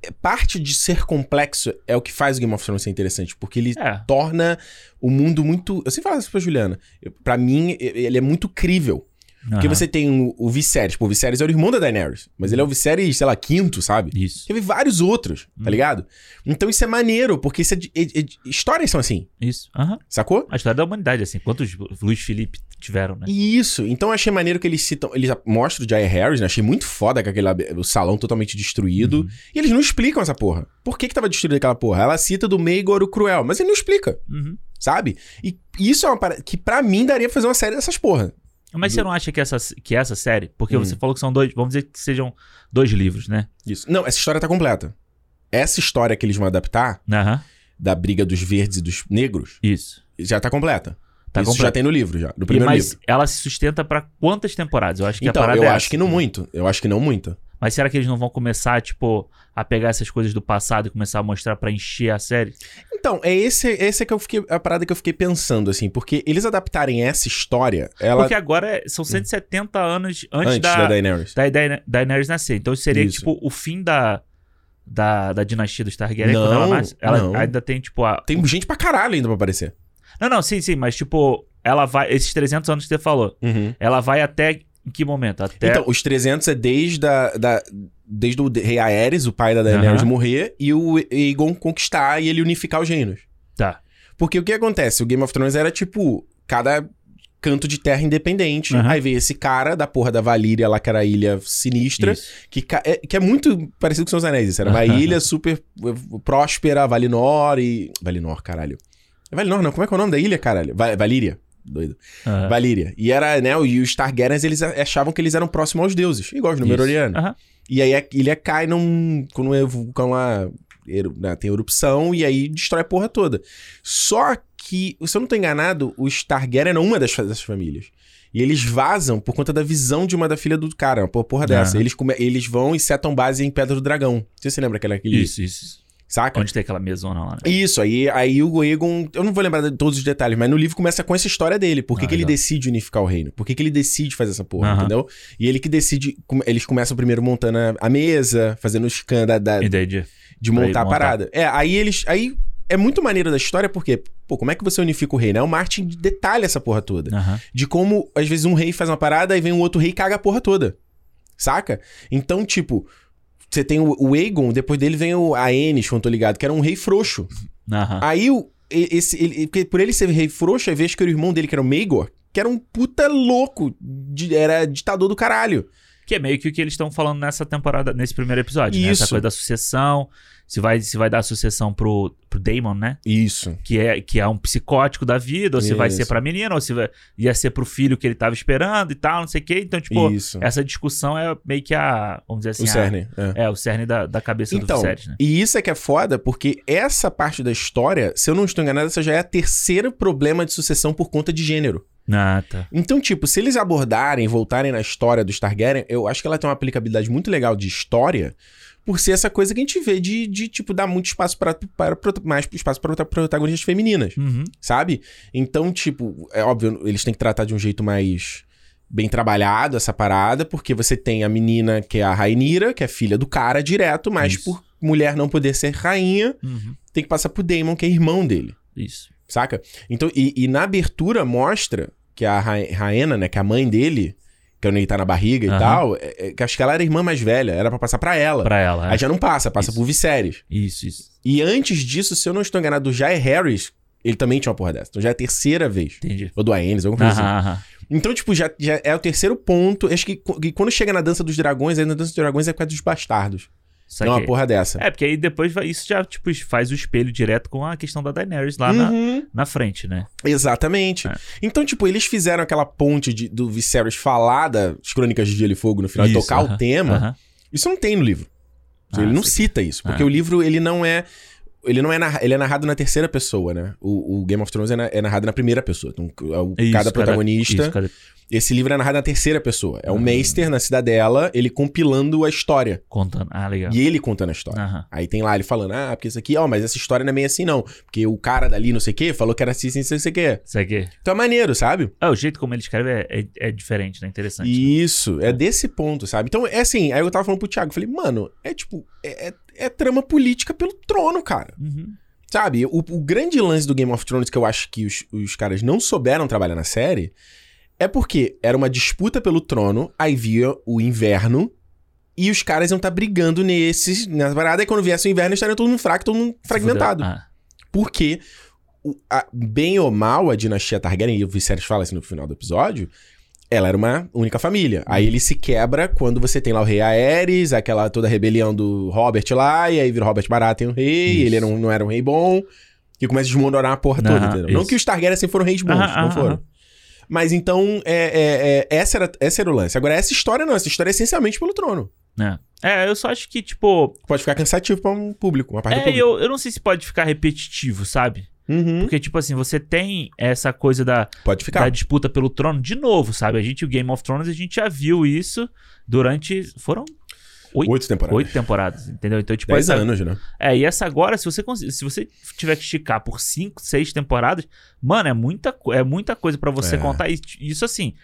[SPEAKER 1] eh, parte de ser complexo é o que faz o Game of Thrones ser interessante, porque ele
[SPEAKER 2] É.
[SPEAKER 1] torna o mundo muito. Eu sempre falo isso pra Juliana. Eu- Pra mim, ele é muito crível. Porque
[SPEAKER 2] Aham.
[SPEAKER 1] você tem o, o Viserys. Pô, o Viserys é o irmão da Daenerys. Mas ele é o Viserys, sei lá, quinto, sabe?
[SPEAKER 2] Isso.
[SPEAKER 1] Teve vários outros, tá ligado? Então isso é maneiro, porque isso é de- é- é histórias são assim,
[SPEAKER 2] Isso. Aham.
[SPEAKER 1] sacou?
[SPEAKER 2] A história da humanidade, assim. Quantos Luiz Felipe tiveram, né?
[SPEAKER 1] Isso. Então eu achei maneiro que eles citam. Eles mostram o Jair Harris, né? Achei muito foda com aquele o salão totalmente destruído.
[SPEAKER 2] Uhum.
[SPEAKER 1] E eles não explicam essa porra. Por que, que tava destruído aquela porra? Ela cita do Maegor o Cruel, mas ele não explica,
[SPEAKER 2] Uhum.
[SPEAKER 1] sabe? E isso é uma parada que pra mim daria pra fazer uma série dessas porra.
[SPEAKER 2] Mas você não acha que essa, que essa série. Porque
[SPEAKER 1] Hum.
[SPEAKER 2] você falou que são dois. Vamos dizer que sejam dois livros, né?
[SPEAKER 1] Isso. Não, essa história tá completa. Essa história que eles vão adaptar,
[SPEAKER 2] Aham.
[SPEAKER 1] da briga dos verdes e dos negros,
[SPEAKER 2] Isso.
[SPEAKER 1] já tá completa.
[SPEAKER 2] Tá
[SPEAKER 1] Isso já
[SPEAKER 2] completo.
[SPEAKER 1] tem no livro, já. No
[SPEAKER 2] E,
[SPEAKER 1] primeiro
[SPEAKER 2] mas
[SPEAKER 1] livro.
[SPEAKER 2] ela se sustenta pra quantas temporadas? Eu acho que a
[SPEAKER 1] Então,
[SPEAKER 2] parada
[SPEAKER 1] eu
[SPEAKER 2] é
[SPEAKER 1] acho
[SPEAKER 2] essa.
[SPEAKER 1] que não muito. Eu acho que não muito.
[SPEAKER 2] Mas será que eles não vão começar, tipo, a pegar essas coisas do passado e começar a mostrar pra encher a série?
[SPEAKER 1] Então, é esse, esse é que eu fiquei, a parada que eu fiquei pensando, assim, porque eles adaptarem essa história, ela.
[SPEAKER 2] Porque agora é- são 170 anos antes,
[SPEAKER 1] antes
[SPEAKER 2] da,
[SPEAKER 1] da Daenerys.
[SPEAKER 2] da, da Daenerys nascer. Então seria,
[SPEAKER 1] Isso.
[SPEAKER 2] tipo, o fim da, da, da dinastia dos Targaryen.
[SPEAKER 1] Não,
[SPEAKER 2] quando ela nasce. Ela
[SPEAKER 1] não.
[SPEAKER 2] ainda tem, tipo, a...
[SPEAKER 1] Tem gente pra caralho ainda pra aparecer.
[SPEAKER 2] Não, não, sim, sim, mas tipo, ela vai. Esses 300 anos que você falou,
[SPEAKER 1] Uhum.
[SPEAKER 2] ela vai até. Em que momento? Até.
[SPEAKER 1] Então, os 300 é desde, a, da, desde o rei Aerys, o pai da Daenerys,
[SPEAKER 2] Aham.
[SPEAKER 1] morrer, e o Aegon conquistar e ele unificar os reinos.
[SPEAKER 2] Tá.
[SPEAKER 1] Porque o que acontece? O Game of Thrones era tipo, cada canto de terra independente. Aí veio esse cara da porra da Valíria lá, que era a ilha sinistra,
[SPEAKER 2] Isso.
[SPEAKER 1] que, é, que é muito parecido com Seus Anéis. Isso era uma ilha super eh, próspera, Valinor e... Valinor, caralho. É Valinor, não. Como é que é o nome da ilha, caralho? Va Valíria. Doido.
[SPEAKER 2] Aham.
[SPEAKER 1] Valíria. E era, né, e os Targaryens, eles achavam que eles eram próximos aos deuses, igual os Númenóreanos.
[SPEAKER 2] Aham.
[SPEAKER 1] E aí a ilha cai num. Quando o vulcão lá né, tem erupção e aí destrói a porra toda. Só que, se eu não tô enganado, os Targaryen eram uma das, dessas famílias. E eles vazam por conta da visão de uma da filha do cara, uma porra dessa.
[SPEAKER 2] Aham.
[SPEAKER 1] Eles, eles vão e setam base em Pedra do Dragão. Sei se você lembra aquela aquele.
[SPEAKER 2] Isso, isso.
[SPEAKER 1] Saca?
[SPEAKER 2] Onde tem aquela mesona lá, né?
[SPEAKER 1] Isso, aí, aí o Egon, eu não vou lembrar de todos os detalhes, mas no livro começa com essa história dele. Por que,
[SPEAKER 2] Ah,
[SPEAKER 1] que ele decide unificar o reino? Por que, que ele decide fazer essa porra, entendeu? E ele que decide. Eles começam primeiro montando a- mesa, fazendo os scan da, da-
[SPEAKER 2] Ideia de.
[SPEAKER 1] de montar a
[SPEAKER 2] montar.
[SPEAKER 1] parada. É, aí eles. Aí é muito maneiro da história, porque, pô, como é que você unifica o reino? É o Martin detalha essa porra toda. De como, às vezes, um rei faz uma parada e vem um outro rei e caga a porra toda. Saca? Então, tipo. Você tem o, o Aegon, depois dele vem o Aenys, quando tô ligado, que era um rei frouxo.
[SPEAKER 2] Aham.
[SPEAKER 1] Aí, o, esse, ele, porque por ele ser rei frouxo, aí vez que era o irmão dele, que era o Maegor, que era um puta louco, de- era ditador do caralho.
[SPEAKER 2] Que é meio que o que eles estão falando nessa temporada, nesse primeiro episódio, né? Essa
[SPEAKER 1] Isso.
[SPEAKER 2] coisa da sucessão. Se vai, se vai dar a sucessão pro, pro Damon, né?
[SPEAKER 1] Isso.
[SPEAKER 2] Que é, que é um psicótico da vida, ou se vai
[SPEAKER 1] Isso.
[SPEAKER 2] ser pra menina, ou se vai, ia ser pro filho que ele tava esperando e tal, não sei o quê. Então, tipo,
[SPEAKER 1] Isso.
[SPEAKER 2] essa discussão é meio que a. Vamos dizer assim.
[SPEAKER 1] o
[SPEAKER 2] a-
[SPEAKER 1] cerne. é.
[SPEAKER 2] é, o cerne da, da cabeça do
[SPEAKER 1] Então,
[SPEAKER 2] Viserys, né?
[SPEAKER 1] e isso é que é foda, porque essa parte da história, se eu não estou enganado, essa já é a terceiro problema de sucessão por conta de gênero.
[SPEAKER 2] Ah, tá.
[SPEAKER 1] Então, tipo, se eles abordarem, voltarem na história dos Targaryen, eu acho que ela tem uma aplicabilidade muito legal de história, por ser essa coisa que a gente vê de, de tipo, dar muito espaço para, mais espaço para protagonistas femininas,
[SPEAKER 2] Uhum.
[SPEAKER 1] sabe? Então, tipo, é óbvio, eles têm que tratar de um jeito mais bem trabalhado essa parada, porque você tem a menina que é a Rainira, que é filha do cara direto, mas
[SPEAKER 2] Isso.
[SPEAKER 1] por mulher não poder ser rainha,
[SPEAKER 2] Uhum.
[SPEAKER 1] tem que passar pro Daemon, que é irmão dele.
[SPEAKER 2] Isso.
[SPEAKER 1] Saca? Então, e, e na abertura mostra que a Ra- Raena, né, que é a mãe dele, que é onde ele tá na barriga e
[SPEAKER 2] Aham.
[SPEAKER 1] tal, é- é- que acho que ela era a irmã mais velha, era pra passar pra ela.
[SPEAKER 2] Pra ela. é.
[SPEAKER 1] Aí já não passa, passa
[SPEAKER 2] Isso.
[SPEAKER 1] por Viserys.
[SPEAKER 2] Isso, isso.
[SPEAKER 1] E antes disso, se eu não estou enganado, o Jair Harris, ele também tinha uma porra dessa. Então já é a terceira vez.
[SPEAKER 2] Entendi.
[SPEAKER 1] Ou do Aenis, alguma coisa assim.
[SPEAKER 2] Aham, aham.
[SPEAKER 1] Então, tipo, já, já é o terceiro ponto. Acho que, qu- que quando chega na Dança dos Dragões, aí na Dança dos Dragões é por causa dos bastardos. É uma
[SPEAKER 2] Saquei.
[SPEAKER 1] porra dessa.
[SPEAKER 2] É, porque aí depois vai- isso já, tipo, faz o espelho direto com a questão da Daenerys lá na,
[SPEAKER 1] Uhum.
[SPEAKER 2] na frente, né?
[SPEAKER 1] Exatamente.
[SPEAKER 2] É.
[SPEAKER 1] Então, tipo, eles fizeram aquela ponte de- do Viserys falar das Crônicas de Gelo e Fogo no final e
[SPEAKER 2] Isso,
[SPEAKER 1] tocar o
[SPEAKER 2] aham,
[SPEAKER 1] tema.
[SPEAKER 2] aham.
[SPEAKER 1] Isso não tem no livro.
[SPEAKER 2] Ah,
[SPEAKER 1] ele não cita isso, porque
[SPEAKER 2] Ah.
[SPEAKER 1] o livro ele não é ele não é narra- ele é narrado na terceira pessoa, né? O, o Game of Thrones é, na- é narrado na primeira pessoa. Então, o-
[SPEAKER 2] Isso,
[SPEAKER 1] cada protagonista,
[SPEAKER 2] isso, cada-
[SPEAKER 1] esse livro é narrado na terceira pessoa. É o
[SPEAKER 2] Ah.
[SPEAKER 1] Meister na cidadela, ele compilando a história
[SPEAKER 2] contando. Ah, legal.
[SPEAKER 1] e ele contando a história.
[SPEAKER 2] Aham.
[SPEAKER 1] Aí tem lá ele falando: "Ah, porque isso aqui, ó, mas essa história não é bem assim não, porque o cara dali não sei o quê falou que era assim, assim, não sei o quê".
[SPEAKER 2] Isso aqui.
[SPEAKER 1] Então é maneiro, sabe?
[SPEAKER 2] Ah, o jeito como ele escreve é, é, é diferente, né? Interessante. né?
[SPEAKER 1] Isso, é desse ponto, sabe? Então, é assim, aí eu tava falando pro Thiago, eu falei, mano, é tipo, é, é- é trama política pelo trono, cara.
[SPEAKER 2] Uhum.
[SPEAKER 1] Sabe? O, o grande lance do Game of Thrones que eu acho que os, os caras não souberam trabalhar na série é porque era uma disputa pelo trono, aí via o inverno. E os caras iam estar brigando nesses, nessa parada, e quando viesse o inverno, estariam todo mundo fraco, todo mundo fragmentado.
[SPEAKER 2] Ah,
[SPEAKER 1] Porque, o- a- bem ou mal, a dinastia Targaryen, e o Viserys fala assim no final do episódio, ela era uma única família. Aí ele se quebra quando você tem lá o rei Aerys, aquela toda rebelião do Robert lá, e aí vira o Robert Baratheon rei,
[SPEAKER 2] Isso.
[SPEAKER 1] ele não, não era um rei bom, e começa a desmoronar a porra toda,
[SPEAKER 2] Aham,
[SPEAKER 1] entendeu? Não
[SPEAKER 2] isso.
[SPEAKER 1] que os Targaryen assim foram reis bons,
[SPEAKER 2] Aham,
[SPEAKER 1] não
[SPEAKER 2] aham,
[SPEAKER 1] foram. Mas então, é, é- é- essa, era, essa era o lance. Agora, essa história não, essa história é essencialmente pelo trono.
[SPEAKER 2] é. É, eu só acho que, tipo.
[SPEAKER 1] Pode ficar cansativo pra um público, uma parte do
[SPEAKER 2] É,
[SPEAKER 1] público.
[SPEAKER 2] eu, eu não sei se pode ficar repetitivo, sabe?
[SPEAKER 1] Uhum.
[SPEAKER 2] Porque, tipo assim, você tem essa coisa da, da disputa pelo trono de novo, sabe? A gente, o Game of Thrones, a gente já viu isso durante. Foram oito,
[SPEAKER 1] Oito temporadas.
[SPEAKER 2] oito temporadas, entendeu? Então, tipo,
[SPEAKER 1] Dez
[SPEAKER 2] essa,
[SPEAKER 1] anos, né?
[SPEAKER 2] É, e essa agora, se você, cons- se você tiver que esticar por cinco, seis temporadas, mano, é muita, é muita coisa pra você
[SPEAKER 1] É.
[SPEAKER 2] contar. E Isso assim,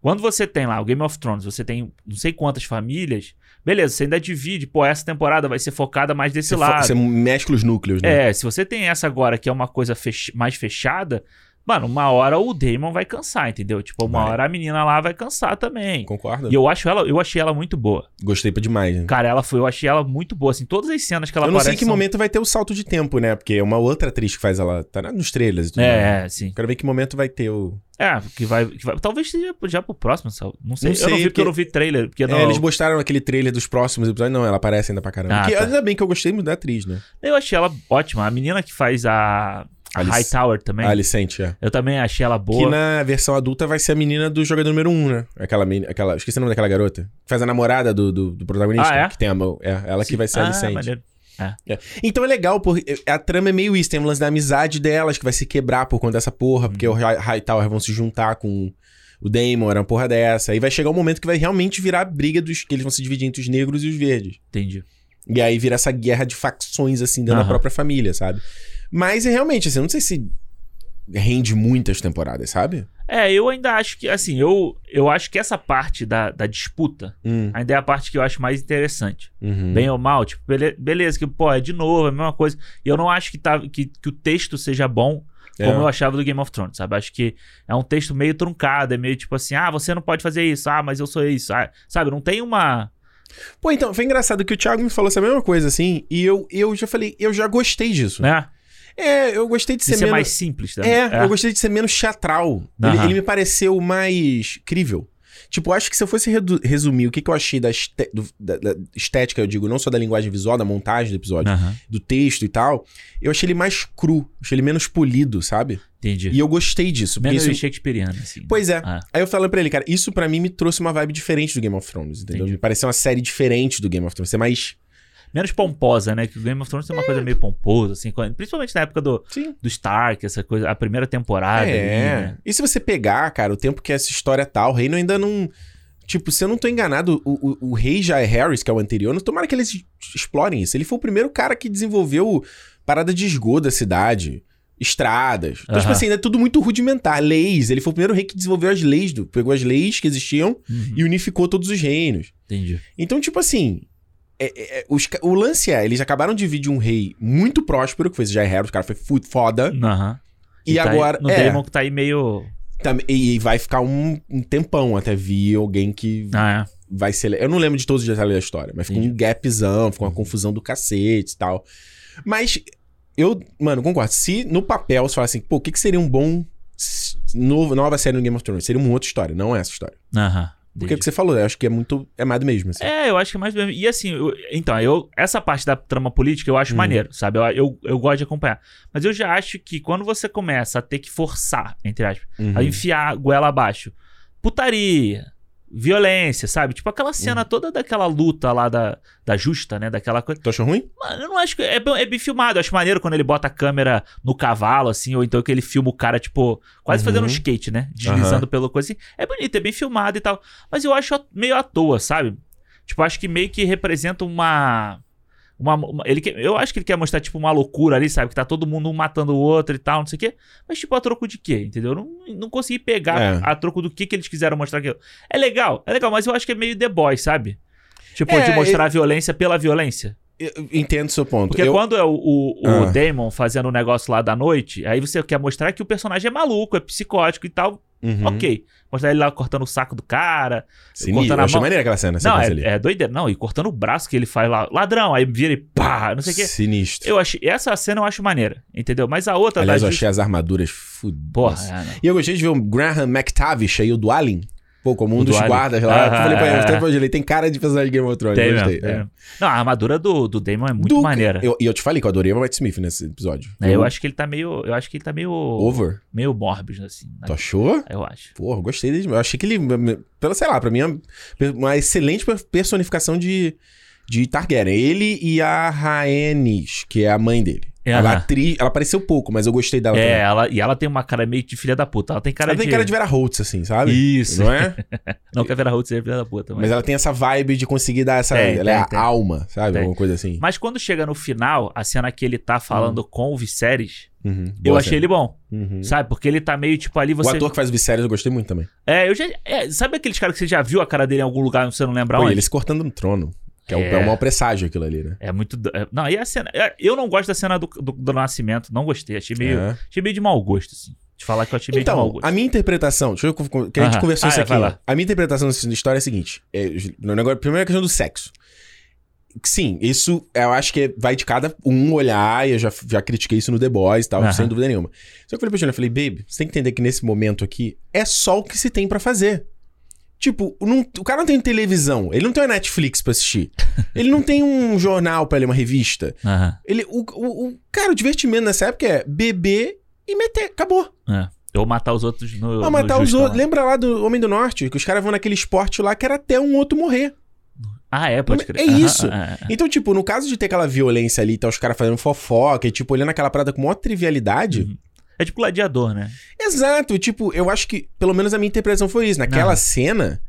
[SPEAKER 2] quando você tem lá o Game of Thrones, você tem não sei quantas famílias, beleza, você ainda divide, pô, essa temporada vai ser focada mais desse
[SPEAKER 1] Você,
[SPEAKER 2] lado.
[SPEAKER 1] você mescla os núcleos, né?
[SPEAKER 2] É, se você tem essa agora que é uma coisa fech- mais fechada, Mano, uma hora o Damon vai cansar, entendeu? Tipo, uma
[SPEAKER 1] Vai.
[SPEAKER 2] hora a menina lá vai cansar também.
[SPEAKER 1] Concorda?
[SPEAKER 2] E eu acho ela, eu achei ela muito boa.
[SPEAKER 1] Gostei pra demais, né?
[SPEAKER 2] Cara, ela foi, eu achei ela muito boa, assim, todas as cenas que ela
[SPEAKER 1] Eu não sei
[SPEAKER 2] aparece
[SPEAKER 1] que
[SPEAKER 2] são-
[SPEAKER 1] momento vai ter o salto de tempo, né? Porque é uma outra atriz que faz ela. Tá nos trailers e tudo.
[SPEAKER 2] É, é, sim.
[SPEAKER 1] Quero ver que momento vai ter o.
[SPEAKER 2] É, que vai, que vai. Talvez seja já pro próximo, não sei.
[SPEAKER 1] Não
[SPEAKER 2] eu não
[SPEAKER 1] sei,
[SPEAKER 2] vi porque eu
[SPEAKER 1] porque-
[SPEAKER 2] não vi trailer. Porque não,
[SPEAKER 1] É, eles mostraram aquele trailer dos próximos episódios. Não, ela aparece ainda pra caramba.
[SPEAKER 2] Ah,
[SPEAKER 1] Que-
[SPEAKER 2] tá.
[SPEAKER 1] Ainda bem que eu gostei muito da atriz, né?
[SPEAKER 2] Eu achei ela ótima. A menina que faz a
[SPEAKER 1] Alice-
[SPEAKER 2] Hightower também.
[SPEAKER 1] A Alicente, é.
[SPEAKER 2] Eu também achei ela
[SPEAKER 1] Que
[SPEAKER 2] boa.
[SPEAKER 1] na versão adulta vai ser a menina do jogador número 1, um, né? Aquela menina. Aquela, esqueci o nome daquela garota. Que faz a namorada do, do, do protagonista.
[SPEAKER 2] Ah, é?
[SPEAKER 1] Que tem a mão. É, ela que vai ser a
[SPEAKER 2] ah,
[SPEAKER 1] Alicente.
[SPEAKER 2] maneiro.
[SPEAKER 1] É. Então é legal, porque a trama é meio isso. Tem um lance da amizade delas que vai se quebrar por conta dessa porra, porque o
[SPEAKER 2] Uhum.
[SPEAKER 1] High- Hightower vão se juntar com o Damon, era uma porra dessa. Aí vai chegar um momento que vai realmente virar a briga dos. que eles vão se dividir entre os negros e os verdes.
[SPEAKER 2] Entendi.
[SPEAKER 1] E aí vira essa guerra de facções, assim, dentro da
[SPEAKER 2] Aham.
[SPEAKER 1] própria família, sabe? Mas é realmente, assim, eu não sei se rende muitas temporadas, sabe?
[SPEAKER 2] É, eu ainda acho que, assim, eu, eu acho que essa parte da, da disputa
[SPEAKER 1] Hum,
[SPEAKER 2] ainda é a parte que eu acho mais interessante.
[SPEAKER 1] uhum.
[SPEAKER 2] Bem ou mal, tipo, bele- beleza, que, pô, é de novo, é a mesma coisa. E eu não acho que, tá, que, que o texto seja bom
[SPEAKER 1] É.
[SPEAKER 2] como eu achava do Game of Thrones, sabe? Acho que é um texto meio truncado, é meio tipo assim, ah, você não pode fazer isso, ah, mas eu sou isso, ah, sabe? Não tem uma...
[SPEAKER 1] Pô, então, foi engraçado que o Thiago me falou essa mesma coisa, assim, e eu, eu já falei, eu já gostei disso.
[SPEAKER 2] né?
[SPEAKER 1] É, eu gostei de
[SPEAKER 2] De
[SPEAKER 1] ser,
[SPEAKER 2] ser
[SPEAKER 1] menos...
[SPEAKER 2] mais simples, né?
[SPEAKER 1] É, eu gostei de ser menos teatral. Ele,
[SPEAKER 2] Aham.
[SPEAKER 1] ele me pareceu mais crível. Tipo, eu acho que se eu fosse resumir o que, que eu achei da, este- do- da- da estética, eu digo, não só da linguagem visual, da montagem do episódio,
[SPEAKER 2] Aham,
[SPEAKER 1] do texto e tal, eu achei ele mais cru, achei ele menos polido, sabe?
[SPEAKER 2] entendi.
[SPEAKER 1] E eu gostei disso.
[SPEAKER 2] Menos
[SPEAKER 1] isso...
[SPEAKER 2] Shakespeareano, assim.
[SPEAKER 1] Pois é.
[SPEAKER 2] Ah,
[SPEAKER 1] Aí eu falei pra ele, cara, isso pra mim me trouxe uma vibe diferente do Game of Thrones, entendeu?
[SPEAKER 2] Entendi.
[SPEAKER 1] Me pareceu uma série diferente do Game of Thrones. Ser mais.
[SPEAKER 2] Menos pomposa, né? Que o Game of Thrones tem uma coisa meio pomposa, assim, principalmente na época do,
[SPEAKER 1] Sim.
[SPEAKER 2] do Stark, essa coisa, a primeira temporada. ali,
[SPEAKER 1] É.
[SPEAKER 2] né?
[SPEAKER 1] E se você pegar, cara, o tempo que essa história tá, o reino ainda não. Tipo, se eu não tô enganado, o, o, o rei já é Harris, que é o anterior, não tomara que eles explorem isso. Ele foi o primeiro cara que desenvolveu parada de esgoto da cidade, estradas. Então, tipo assim, ainda é tudo muito rudimentar. Leis. Ele foi o primeiro rei que desenvolveu as leis, do, pegou as leis que existiam
[SPEAKER 2] Uhum,
[SPEAKER 1] e unificou todos os reinos.
[SPEAKER 2] entendi.
[SPEAKER 1] Então, tipo assim. É- é- é, os o lance é, eles acabaram de vir de um rei muito próspero, que foi esse Jair Harris, o cara foi foda.
[SPEAKER 2] Aham.
[SPEAKER 1] E,
[SPEAKER 2] tá aí-
[SPEAKER 1] agora.
[SPEAKER 2] no
[SPEAKER 1] é,
[SPEAKER 2] Damon que tá aí meio.
[SPEAKER 1] tam- e vai ficar um, um tempão até vir alguém que
[SPEAKER 2] Ah, é.
[SPEAKER 1] vai ser. Eu não lembro de todos os detalhes da história, mas ficou um gapzão, ficou uma confusão do cacete e tal. Mas eu, mano, concordo. Se no papel você fala assim, pô, o que, que seria um bom. nova série no Game of Thrones? Seria uma outra história, não essa história.
[SPEAKER 2] Aham.
[SPEAKER 1] Porque é o que você falou, eu acho que é muito. É mais do mesmo, assim.
[SPEAKER 2] É, eu acho que é mais mesmo. E assim, eu- então, eu, essa parte da trama política eu acho
[SPEAKER 1] Hum.
[SPEAKER 2] maneiro, sabe? Eu, eu, eu gosto de acompanhar. Mas eu já acho que quando você começa a ter que forçar, entre aspas,
[SPEAKER 1] Uhum.
[SPEAKER 2] a enfiar a goela abaixo, putaria, violência, sabe? Tipo aquela cena
[SPEAKER 1] Uhum.
[SPEAKER 2] toda daquela luta lá da, da justa, né? Daquela coisa.
[SPEAKER 1] Tu achou ruim?
[SPEAKER 2] Mano, eu não acho que. É, bem- é bem filmado. Eu acho maneiro quando ele bota a câmera no cavalo, assim, ou então que ele filma o cara, tipo, quase
[SPEAKER 1] Uhum.
[SPEAKER 2] fazendo um skate, né? Deslizando pelo coisa assim. É bonito, é bem filmado e tal. Mas eu acho meio à toa, sabe? Tipo, acho que meio que representa uma. Uma, uma- ele quer- eu acho que ele quer mostrar, tipo, uma loucura ali, sabe? Que tá todo mundo um matando o outro e tal, não sei o quê. Mas, tipo, a troco de quê? Entendeu? Eu não, não consegui pegar
[SPEAKER 1] É.
[SPEAKER 2] a troco do que, que eles quiseram mostrar aquilo. É legal, é legal, mas eu acho que é meio The Boys, sabe? Tipo,
[SPEAKER 1] É,
[SPEAKER 2] de mostrar a violência pela violência.
[SPEAKER 1] Eu eu entendo o seu ponto.
[SPEAKER 2] Porque
[SPEAKER 1] eu...
[SPEAKER 2] quando é o, o, o
[SPEAKER 1] Ah.
[SPEAKER 2] Damon fazendo o negócio lá da noite, aí você quer mostrar que o personagem é maluco, é psicótico e tal.
[SPEAKER 1] Uhum.
[SPEAKER 2] Ok. Mostrar ele lá cortando o saco do cara.
[SPEAKER 1] Sinistro.
[SPEAKER 2] cortando
[SPEAKER 1] Eu
[SPEAKER 2] a
[SPEAKER 1] achei
[SPEAKER 2] mão.
[SPEAKER 1] maneira aquela cena.
[SPEAKER 2] não,
[SPEAKER 1] sequência ali.
[SPEAKER 2] é, é doideira. Não, e cortando o braço que ele faz lá. Ladrão, aí vira e pá, não sei o quê.
[SPEAKER 1] Sinistro.
[SPEAKER 2] Eu achei, essa cena eu acho maneira, entendeu? Mas a outra
[SPEAKER 1] Aliás, eu achei as armaduras fudidas.
[SPEAKER 2] Porra, é.
[SPEAKER 1] E eu gostei de ver o Graham McTavish aí, o do Alien. Pô, como um
[SPEAKER 2] O
[SPEAKER 1] dos
[SPEAKER 2] do Alien.
[SPEAKER 1] guardas lá.
[SPEAKER 2] Ah,
[SPEAKER 1] eu falei pra ele, até hoje, ele tem cara de personagem de Game of Thrones.
[SPEAKER 2] Tem
[SPEAKER 1] gostei. é.
[SPEAKER 2] Não, a armadura do, do Damon é muito
[SPEAKER 1] Do-
[SPEAKER 2] maneira.
[SPEAKER 1] eu- E eu, te falei que eu adorei o Matt Smith nesse episódio.
[SPEAKER 2] É, eu acho que ele tá meio. Eu acho que ele tá meio.
[SPEAKER 1] Over.
[SPEAKER 2] Meio Morbius, assim. né?
[SPEAKER 1] Tu achou?
[SPEAKER 2] Eu acho.
[SPEAKER 1] Porra, eu gostei dele. Eu achei que ele, pela, sei lá, pra mim é uma excelente personificação de, de Targaryen. Ele e a Rhaenys, que é a mãe dele. Ela,
[SPEAKER 2] Aham.
[SPEAKER 1] atriz, ela apareceu pouco, mas eu gostei dela
[SPEAKER 2] É,
[SPEAKER 1] também.
[SPEAKER 2] ela, e ela tem uma cara meio de filha da puta. Ela tem cara
[SPEAKER 1] Ela tem
[SPEAKER 2] de.
[SPEAKER 1] cara de Vera Holtz, assim, sabe?
[SPEAKER 2] Isso.
[SPEAKER 1] Não é? [LAUGHS]
[SPEAKER 2] Não que a Vera Holtz seja filha da puta, mas...
[SPEAKER 1] Mas ela tem essa vibe de conseguir dar essa.
[SPEAKER 2] Tem,
[SPEAKER 1] ela é
[SPEAKER 2] tem,
[SPEAKER 1] a
[SPEAKER 2] tem.
[SPEAKER 1] alma, sabe?
[SPEAKER 2] Tem.
[SPEAKER 1] Alguma coisa assim.
[SPEAKER 2] Mas quando chega no final, a cena que ele tá falando com o Viserys,
[SPEAKER 1] Uhum.
[SPEAKER 2] eu
[SPEAKER 1] Boa
[SPEAKER 2] achei
[SPEAKER 1] cena.
[SPEAKER 2] ele bom.
[SPEAKER 1] Uhum.
[SPEAKER 2] Sabe? Porque ele tá meio tipo ali,
[SPEAKER 1] O
[SPEAKER 2] você.
[SPEAKER 1] ator que faz o Viserys eu gostei muito também.
[SPEAKER 2] É, eu já. é, sabe aqueles caras que você já viu a cara dele em algum lugar você não lembra
[SPEAKER 1] Pô,
[SPEAKER 2] onde?
[SPEAKER 1] ele se cortando no trono. Que é, o-
[SPEAKER 2] É.
[SPEAKER 1] é um mau presságio aquilo ali, né?
[SPEAKER 2] É muito. é- não, e a cena. é, eu não gosto da cena do, do, do nascimento, não gostei. Achei meio.
[SPEAKER 1] É.
[SPEAKER 2] Achei meio de mau gosto, assim. Te falar que eu achei meio de mau
[SPEAKER 1] Então,
[SPEAKER 2] gosto.
[SPEAKER 1] a minha interpretação, deixa eu que a gente conversou
[SPEAKER 2] Ah,
[SPEAKER 1] isso
[SPEAKER 2] é,
[SPEAKER 1] aqui.
[SPEAKER 2] lá.
[SPEAKER 1] A minha interpretação dessa história é a seguinte: é, no negócio, primeiro a questão do sexo. Sim, isso eu acho que é- vai de cada um olhar, e eu já, já critiquei isso no The Boys e tal,
[SPEAKER 2] Aham.
[SPEAKER 1] sem dúvida nenhuma. Só que eu falei pra Juliana, eu falei, baby, você tem que entender que nesse momento aqui é só o que se tem pra fazer. Tipo, não- o cara não tem televisão, ele não tem uma Netflix pra assistir, [LAUGHS] ele não tem um jornal pra ler, uma revista.
[SPEAKER 2] Aham.
[SPEAKER 1] Ele, o, o, o- cara, o divertimento nessa época é beber e meter, acabou.
[SPEAKER 2] É. Ou matar os outros no. No
[SPEAKER 1] matar os
[SPEAKER 2] Justão
[SPEAKER 1] outros. Lembra lá do Homem do Norte? Que os caras vão naquele esporte lá que era até um outro morrer.
[SPEAKER 2] Ah, é, pode crer.
[SPEAKER 1] É isso.
[SPEAKER 2] é, é.
[SPEAKER 1] Então, tipo, no caso de ter aquela violência ali, tá os caras fazendo fofoca e, tipo, olhando aquela parada com maior trivialidade.
[SPEAKER 2] Uhum. É tipo gladiador, né?
[SPEAKER 1] Exato, tipo, eu acho que, pelo menos a minha interpretação foi isso. Naquela
[SPEAKER 2] Ah.
[SPEAKER 1] cena,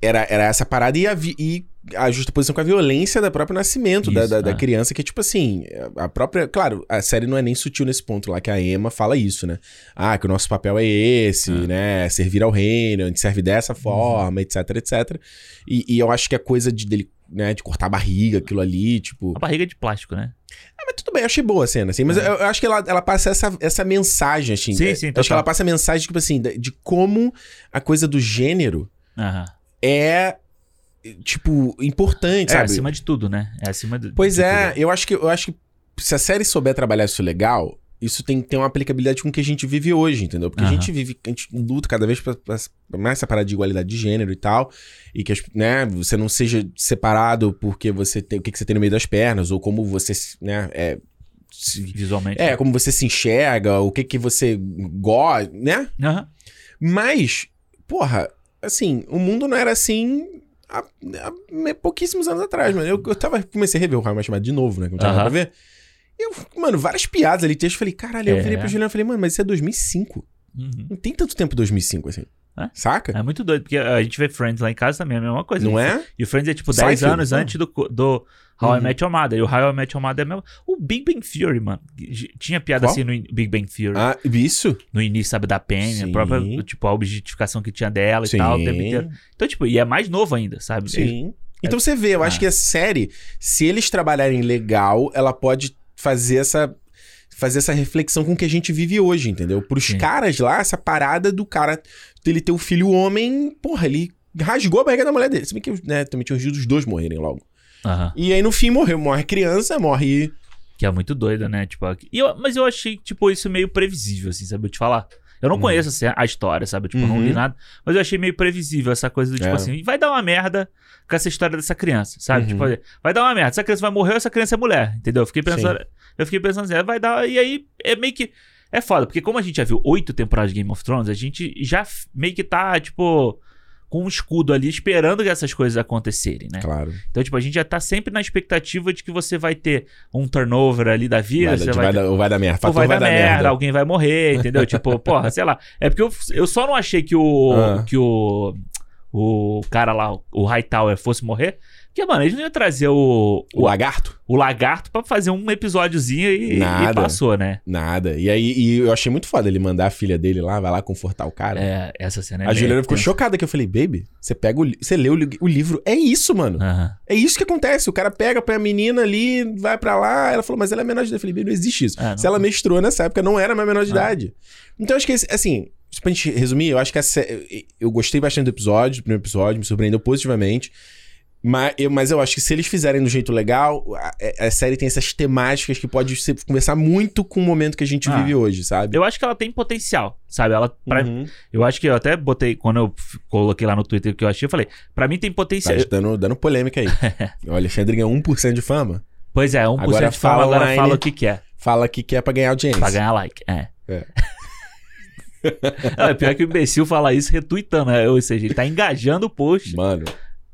[SPEAKER 1] era, era essa parada e a, vi- e a justaposição com a violência do próprio nascimento da,
[SPEAKER 2] Isso,
[SPEAKER 1] da, da
[SPEAKER 2] ah.
[SPEAKER 1] criança, que, tipo assim, a própria. Claro, a série não é nem sutil nesse ponto lá, que a Emma fala isso, né? Ah, que o nosso papel é esse,
[SPEAKER 2] Ah.
[SPEAKER 1] né? Servir ao reino, a gente serve dessa
[SPEAKER 2] Uhum.
[SPEAKER 1] forma, etc, etc. E, e eu acho que a coisa de, dele, né, de cortar a barriga, aquilo ali, tipo.
[SPEAKER 2] Uma barriga de plástico, né?
[SPEAKER 1] Ah, mas tudo bem, eu achei boa a cena, assim. Mas eu, eu acho que ela, ela passa essa, essa mensagem, assim.
[SPEAKER 2] Sim,
[SPEAKER 1] É,
[SPEAKER 2] sim,
[SPEAKER 1] eu Acho que
[SPEAKER 2] total.
[SPEAKER 1] ela passa a mensagem, tipo assim, de, de como a coisa do gênero é, tipo, importante,
[SPEAKER 2] É
[SPEAKER 1] sabe?
[SPEAKER 2] acima de tudo, né? É acima
[SPEAKER 1] Pois é,
[SPEAKER 2] tudo.
[SPEAKER 1] eu acho que eu acho que se a série souber trabalhar isso legal, isso tem que ter uma aplicabilidade com o que a gente vive hoje, entendeu? Porque a
[SPEAKER 2] Aham.
[SPEAKER 1] gente vive, a gente luta cada vez pra, pra, mais essa parada de igualdade de gênero e tal, e que né, você não seja separado porque você tem o que, que você tem no meio das pernas, ou como você, né, é, se-
[SPEAKER 2] Visualmente.
[SPEAKER 1] é, como você se enxerga, o que que você gosta, né?
[SPEAKER 2] Aham.
[SPEAKER 1] Mas, porra, assim, o mundo não era assim há, há pouquíssimos anos atrás, mano. Eu, eu tava, comecei a rever o Raio Mais Chamado de novo, né? Que não nada
[SPEAKER 2] Aham.
[SPEAKER 1] pra ver. Eu, mano, várias piadas ali, texto, eu falei, caralho, eu
[SPEAKER 2] É.
[SPEAKER 1] virei pro Juliano e falei, mano, mas isso é 2005.
[SPEAKER 2] Uhum.
[SPEAKER 1] Não tem tanto tempo 2005, assim.
[SPEAKER 2] É?
[SPEAKER 1] Saca?
[SPEAKER 2] É muito doido, porque a gente vê Friends lá em casa também, é a mesma coisa.
[SPEAKER 1] Não é?
[SPEAKER 2] E o Friends é tipo 10
[SPEAKER 1] Seinfeld,
[SPEAKER 2] anos
[SPEAKER 1] não.
[SPEAKER 2] antes do, do How I
[SPEAKER 1] Uhum.
[SPEAKER 2] Met Your Mother. E o How I Met Your Mother é mesmo. O Big Bang Theory, mano. Tinha piada
[SPEAKER 1] Qual?
[SPEAKER 2] assim no Big Bang Theory.
[SPEAKER 1] Ah, isso?
[SPEAKER 2] No início, sabe, da Penny, a própria, tipo, a objetificação que tinha dela
[SPEAKER 1] Sim.
[SPEAKER 2] e tal, o tempo inteiro. Então, tipo, e é mais novo ainda, sabe?
[SPEAKER 1] Sim. Então você vê, eu acho
[SPEAKER 2] Ah.
[SPEAKER 1] que a série, se eles trabalharem legal, ela pode fazer essa fazer essa reflexão com o que a gente vive hoje, entendeu? Pros
[SPEAKER 2] Sim.
[SPEAKER 1] caras lá, essa parada do cara dele ter o filho homem, porra, ele rasgou a barriga da mulher dele. Se bem que, né, também tinha os dois morrerem logo.
[SPEAKER 2] Aham.
[SPEAKER 1] E aí no fim morreu, morre criança, morre
[SPEAKER 2] Que é muito doida, né? Tipo, eu- mas eu achei, tipo, isso meio previsível, assim, sabe? Eu te falar. Eu não
[SPEAKER 1] Uhum.
[SPEAKER 2] conheço assim, a história, sabe? Tipo, eu não li
[SPEAKER 1] Uhum.
[SPEAKER 2] nada. Mas eu achei meio previsível essa coisa do tipo
[SPEAKER 1] É.
[SPEAKER 2] assim, vai dar uma merda com essa história dessa criança, sabe?
[SPEAKER 1] Uhum.
[SPEAKER 2] Tipo, vai dar uma merda. Essa criança vai morrer ou essa criança é mulher, entendeu? Eu fiquei pensando, eu fiquei pensando assim, vai dar. E aí é meio que. É foda, porque como a gente já viu oito temporadas de Game of Thrones, a gente já meio que tá, tipo, com um escudo ali esperando que essas coisas acontecerem, né?
[SPEAKER 1] Claro.
[SPEAKER 2] Então, tipo, a gente já tá sempre na expectativa de que você vai ter um turnover ali da vida,
[SPEAKER 1] Vai,
[SPEAKER 2] você
[SPEAKER 1] dar-
[SPEAKER 2] vai
[SPEAKER 1] vai
[SPEAKER 2] ter-
[SPEAKER 1] dar, ou vai dar merda.
[SPEAKER 2] ou
[SPEAKER 1] Fator
[SPEAKER 2] vai, dar, merda,
[SPEAKER 1] merda.
[SPEAKER 2] alguém vai morrer, entendeu? [LAUGHS] tipo, porra, sei lá. É porque eu, eu só não achei que o
[SPEAKER 1] Ah.
[SPEAKER 2] que o o cara lá, o Hightower fosse morrer, porque, mano, eles não iam trazer o,
[SPEAKER 1] O
[SPEAKER 2] o,
[SPEAKER 1] lagarto?
[SPEAKER 2] o lagarto pra fazer um episódiozinho e, e
[SPEAKER 1] Nada.
[SPEAKER 2] passou, né?
[SPEAKER 1] Nada. E aí e eu achei muito foda ele mandar a filha dele lá, vai lá confortar o cara.
[SPEAKER 2] É, essa cena é
[SPEAKER 1] a Juliana ficou
[SPEAKER 2] tensa.
[SPEAKER 1] chocada que eu falei, baby, você pega o, você lê o, o livro, é isso, mano. É isso que acontece. O cara pega pra menina ali, vai pra lá, ela falou, mas ela é menor de idade. Eu falei, baby, não existe isso.
[SPEAKER 2] É, não-
[SPEAKER 1] Se ela menstruou nessa época, não era mais menor de
[SPEAKER 2] Ah.
[SPEAKER 1] idade. Então, acho que, assim, só pra gente resumir, eu acho que a sé- eu gostei bastante do episódio, do primeiro episódio, me surpreendeu positivamente. Mas eu, mas eu acho que se eles fizerem do jeito legal, a, a série tem essas temáticas que pode ser, conversar muito com o momento que a gente
[SPEAKER 2] Ah.
[SPEAKER 1] vive hoje, sabe?
[SPEAKER 2] Eu acho que ela tem potencial, sabe? Ela, pra-
[SPEAKER 1] Uhum.
[SPEAKER 2] Eu acho que eu até botei, quando eu coloquei lá no Twitter o que eu achei, eu falei, pra mim tem
[SPEAKER 1] Tá
[SPEAKER 2] potencial.
[SPEAKER 1] dando, dando polêmica aí. [LAUGHS] o Alexandre ganhou 1% de fama.
[SPEAKER 2] Pois é, 1%
[SPEAKER 1] Agora
[SPEAKER 2] de fala agora fala o que que é.
[SPEAKER 1] Fala que quer pra ganhar audiência.
[SPEAKER 2] Pra ganhar like. É.
[SPEAKER 1] É.
[SPEAKER 2] Não, [LAUGHS] é pior que o imbecil fala isso retweetando, né? ou seja, ele tá engajando o post.
[SPEAKER 1] Mano,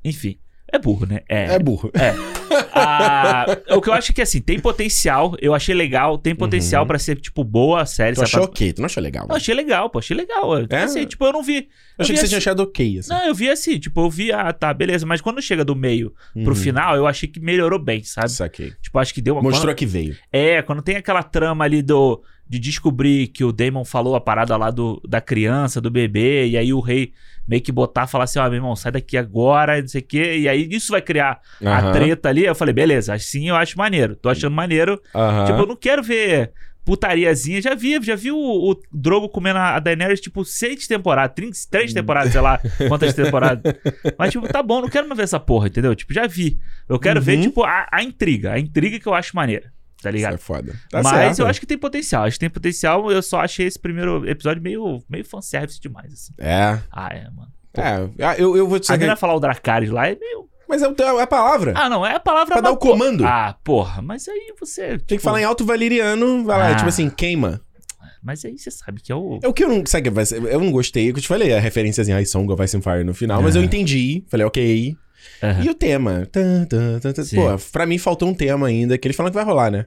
[SPEAKER 2] Enfim, é burro, né?
[SPEAKER 1] é, burro.
[SPEAKER 2] Ah, o que eu acho que assim, tem potencial, eu achei legal, tem potencial
[SPEAKER 1] Uhum.
[SPEAKER 2] pra ser, tipo, boa a série.
[SPEAKER 1] Tu achou ok, tu não achou legal?
[SPEAKER 2] Eu achei legal, pô, achei legal. Eu,
[SPEAKER 1] É?
[SPEAKER 2] Assim, tipo, eu não vi.
[SPEAKER 1] Eu achei
[SPEAKER 2] vi
[SPEAKER 1] que você tinha
[SPEAKER 2] assim-
[SPEAKER 1] achado ok, assim.
[SPEAKER 2] Não, eu vi assim, tipo, eu vi, ah, tá, beleza. Mas quando chega do meio pro
[SPEAKER 1] Uhum.
[SPEAKER 2] final, eu achei que melhorou bem, sabe?
[SPEAKER 1] Saquei.
[SPEAKER 2] Tipo, acho que deu uma.
[SPEAKER 1] Mostrou que veio.
[SPEAKER 2] É, quando tem aquela trama ali do de descobrir que o Damon falou a parada lá do, da criança, do bebê, e aí o rei meio que botar, falar assim, ó, meu irmão, sai daqui agora, não sei o quê, e aí isso vai criar a
[SPEAKER 1] Aham.
[SPEAKER 2] treta ali. Eu falei, beleza, assim eu acho maneiro, tô achando maneiro.
[SPEAKER 1] Aham.
[SPEAKER 2] Tipo, eu não quero ver putariazinha. Já vi, já vi o, o Drogo comendo a Daenerys, tipo, seis temporadas, três, três temporadas, sei lá, quantas [LAUGHS] temporadas. Mas, tipo, tá bom, não quero mais ver essa porra, entendeu? Tipo, já vi. Eu quero
[SPEAKER 1] Uhum.
[SPEAKER 2] ver, tipo, a, a intriga. A intriga que eu acho maneira, tá
[SPEAKER 1] Isso
[SPEAKER 2] ligado?
[SPEAKER 1] é foda. Tá
[SPEAKER 2] Mas
[SPEAKER 1] certo.
[SPEAKER 2] eu acho que tem potencial. Acho que tem potencial. Eu só achei esse primeiro episódio meio, meio fanservice demais, assim.
[SPEAKER 1] É.
[SPEAKER 2] Ah, é, mano.
[SPEAKER 1] É, ah, eu, eu vou te
[SPEAKER 2] A
[SPEAKER 1] dizer.
[SPEAKER 2] Nina falar o Dracarys lá é meio.
[SPEAKER 1] Mas é, é a palavra.
[SPEAKER 2] Ah, não, é a palavra.
[SPEAKER 1] Pra dar o comando.
[SPEAKER 2] pô- Ah, porra, mas aí você.
[SPEAKER 1] Tem que
[SPEAKER 2] tipo,
[SPEAKER 1] falar em alto valeriano, vai lá,
[SPEAKER 2] Ah.
[SPEAKER 1] tipo assim, queima.
[SPEAKER 2] Mas aí você sabe que é o.
[SPEAKER 1] É o que eu não. Sabe, eu não gostei, é que eu te falei, a referência assim, ai, Song of Ice and Fire no final, mas eu
[SPEAKER 2] Aham.
[SPEAKER 1] entendi. Falei, ok.
[SPEAKER 2] Aham.
[SPEAKER 1] E o tema? Tan, tan, tan, tan.
[SPEAKER 2] Sim.
[SPEAKER 1] Pô, pra mim faltou um tema ainda, que eles falam que vai rolar, né?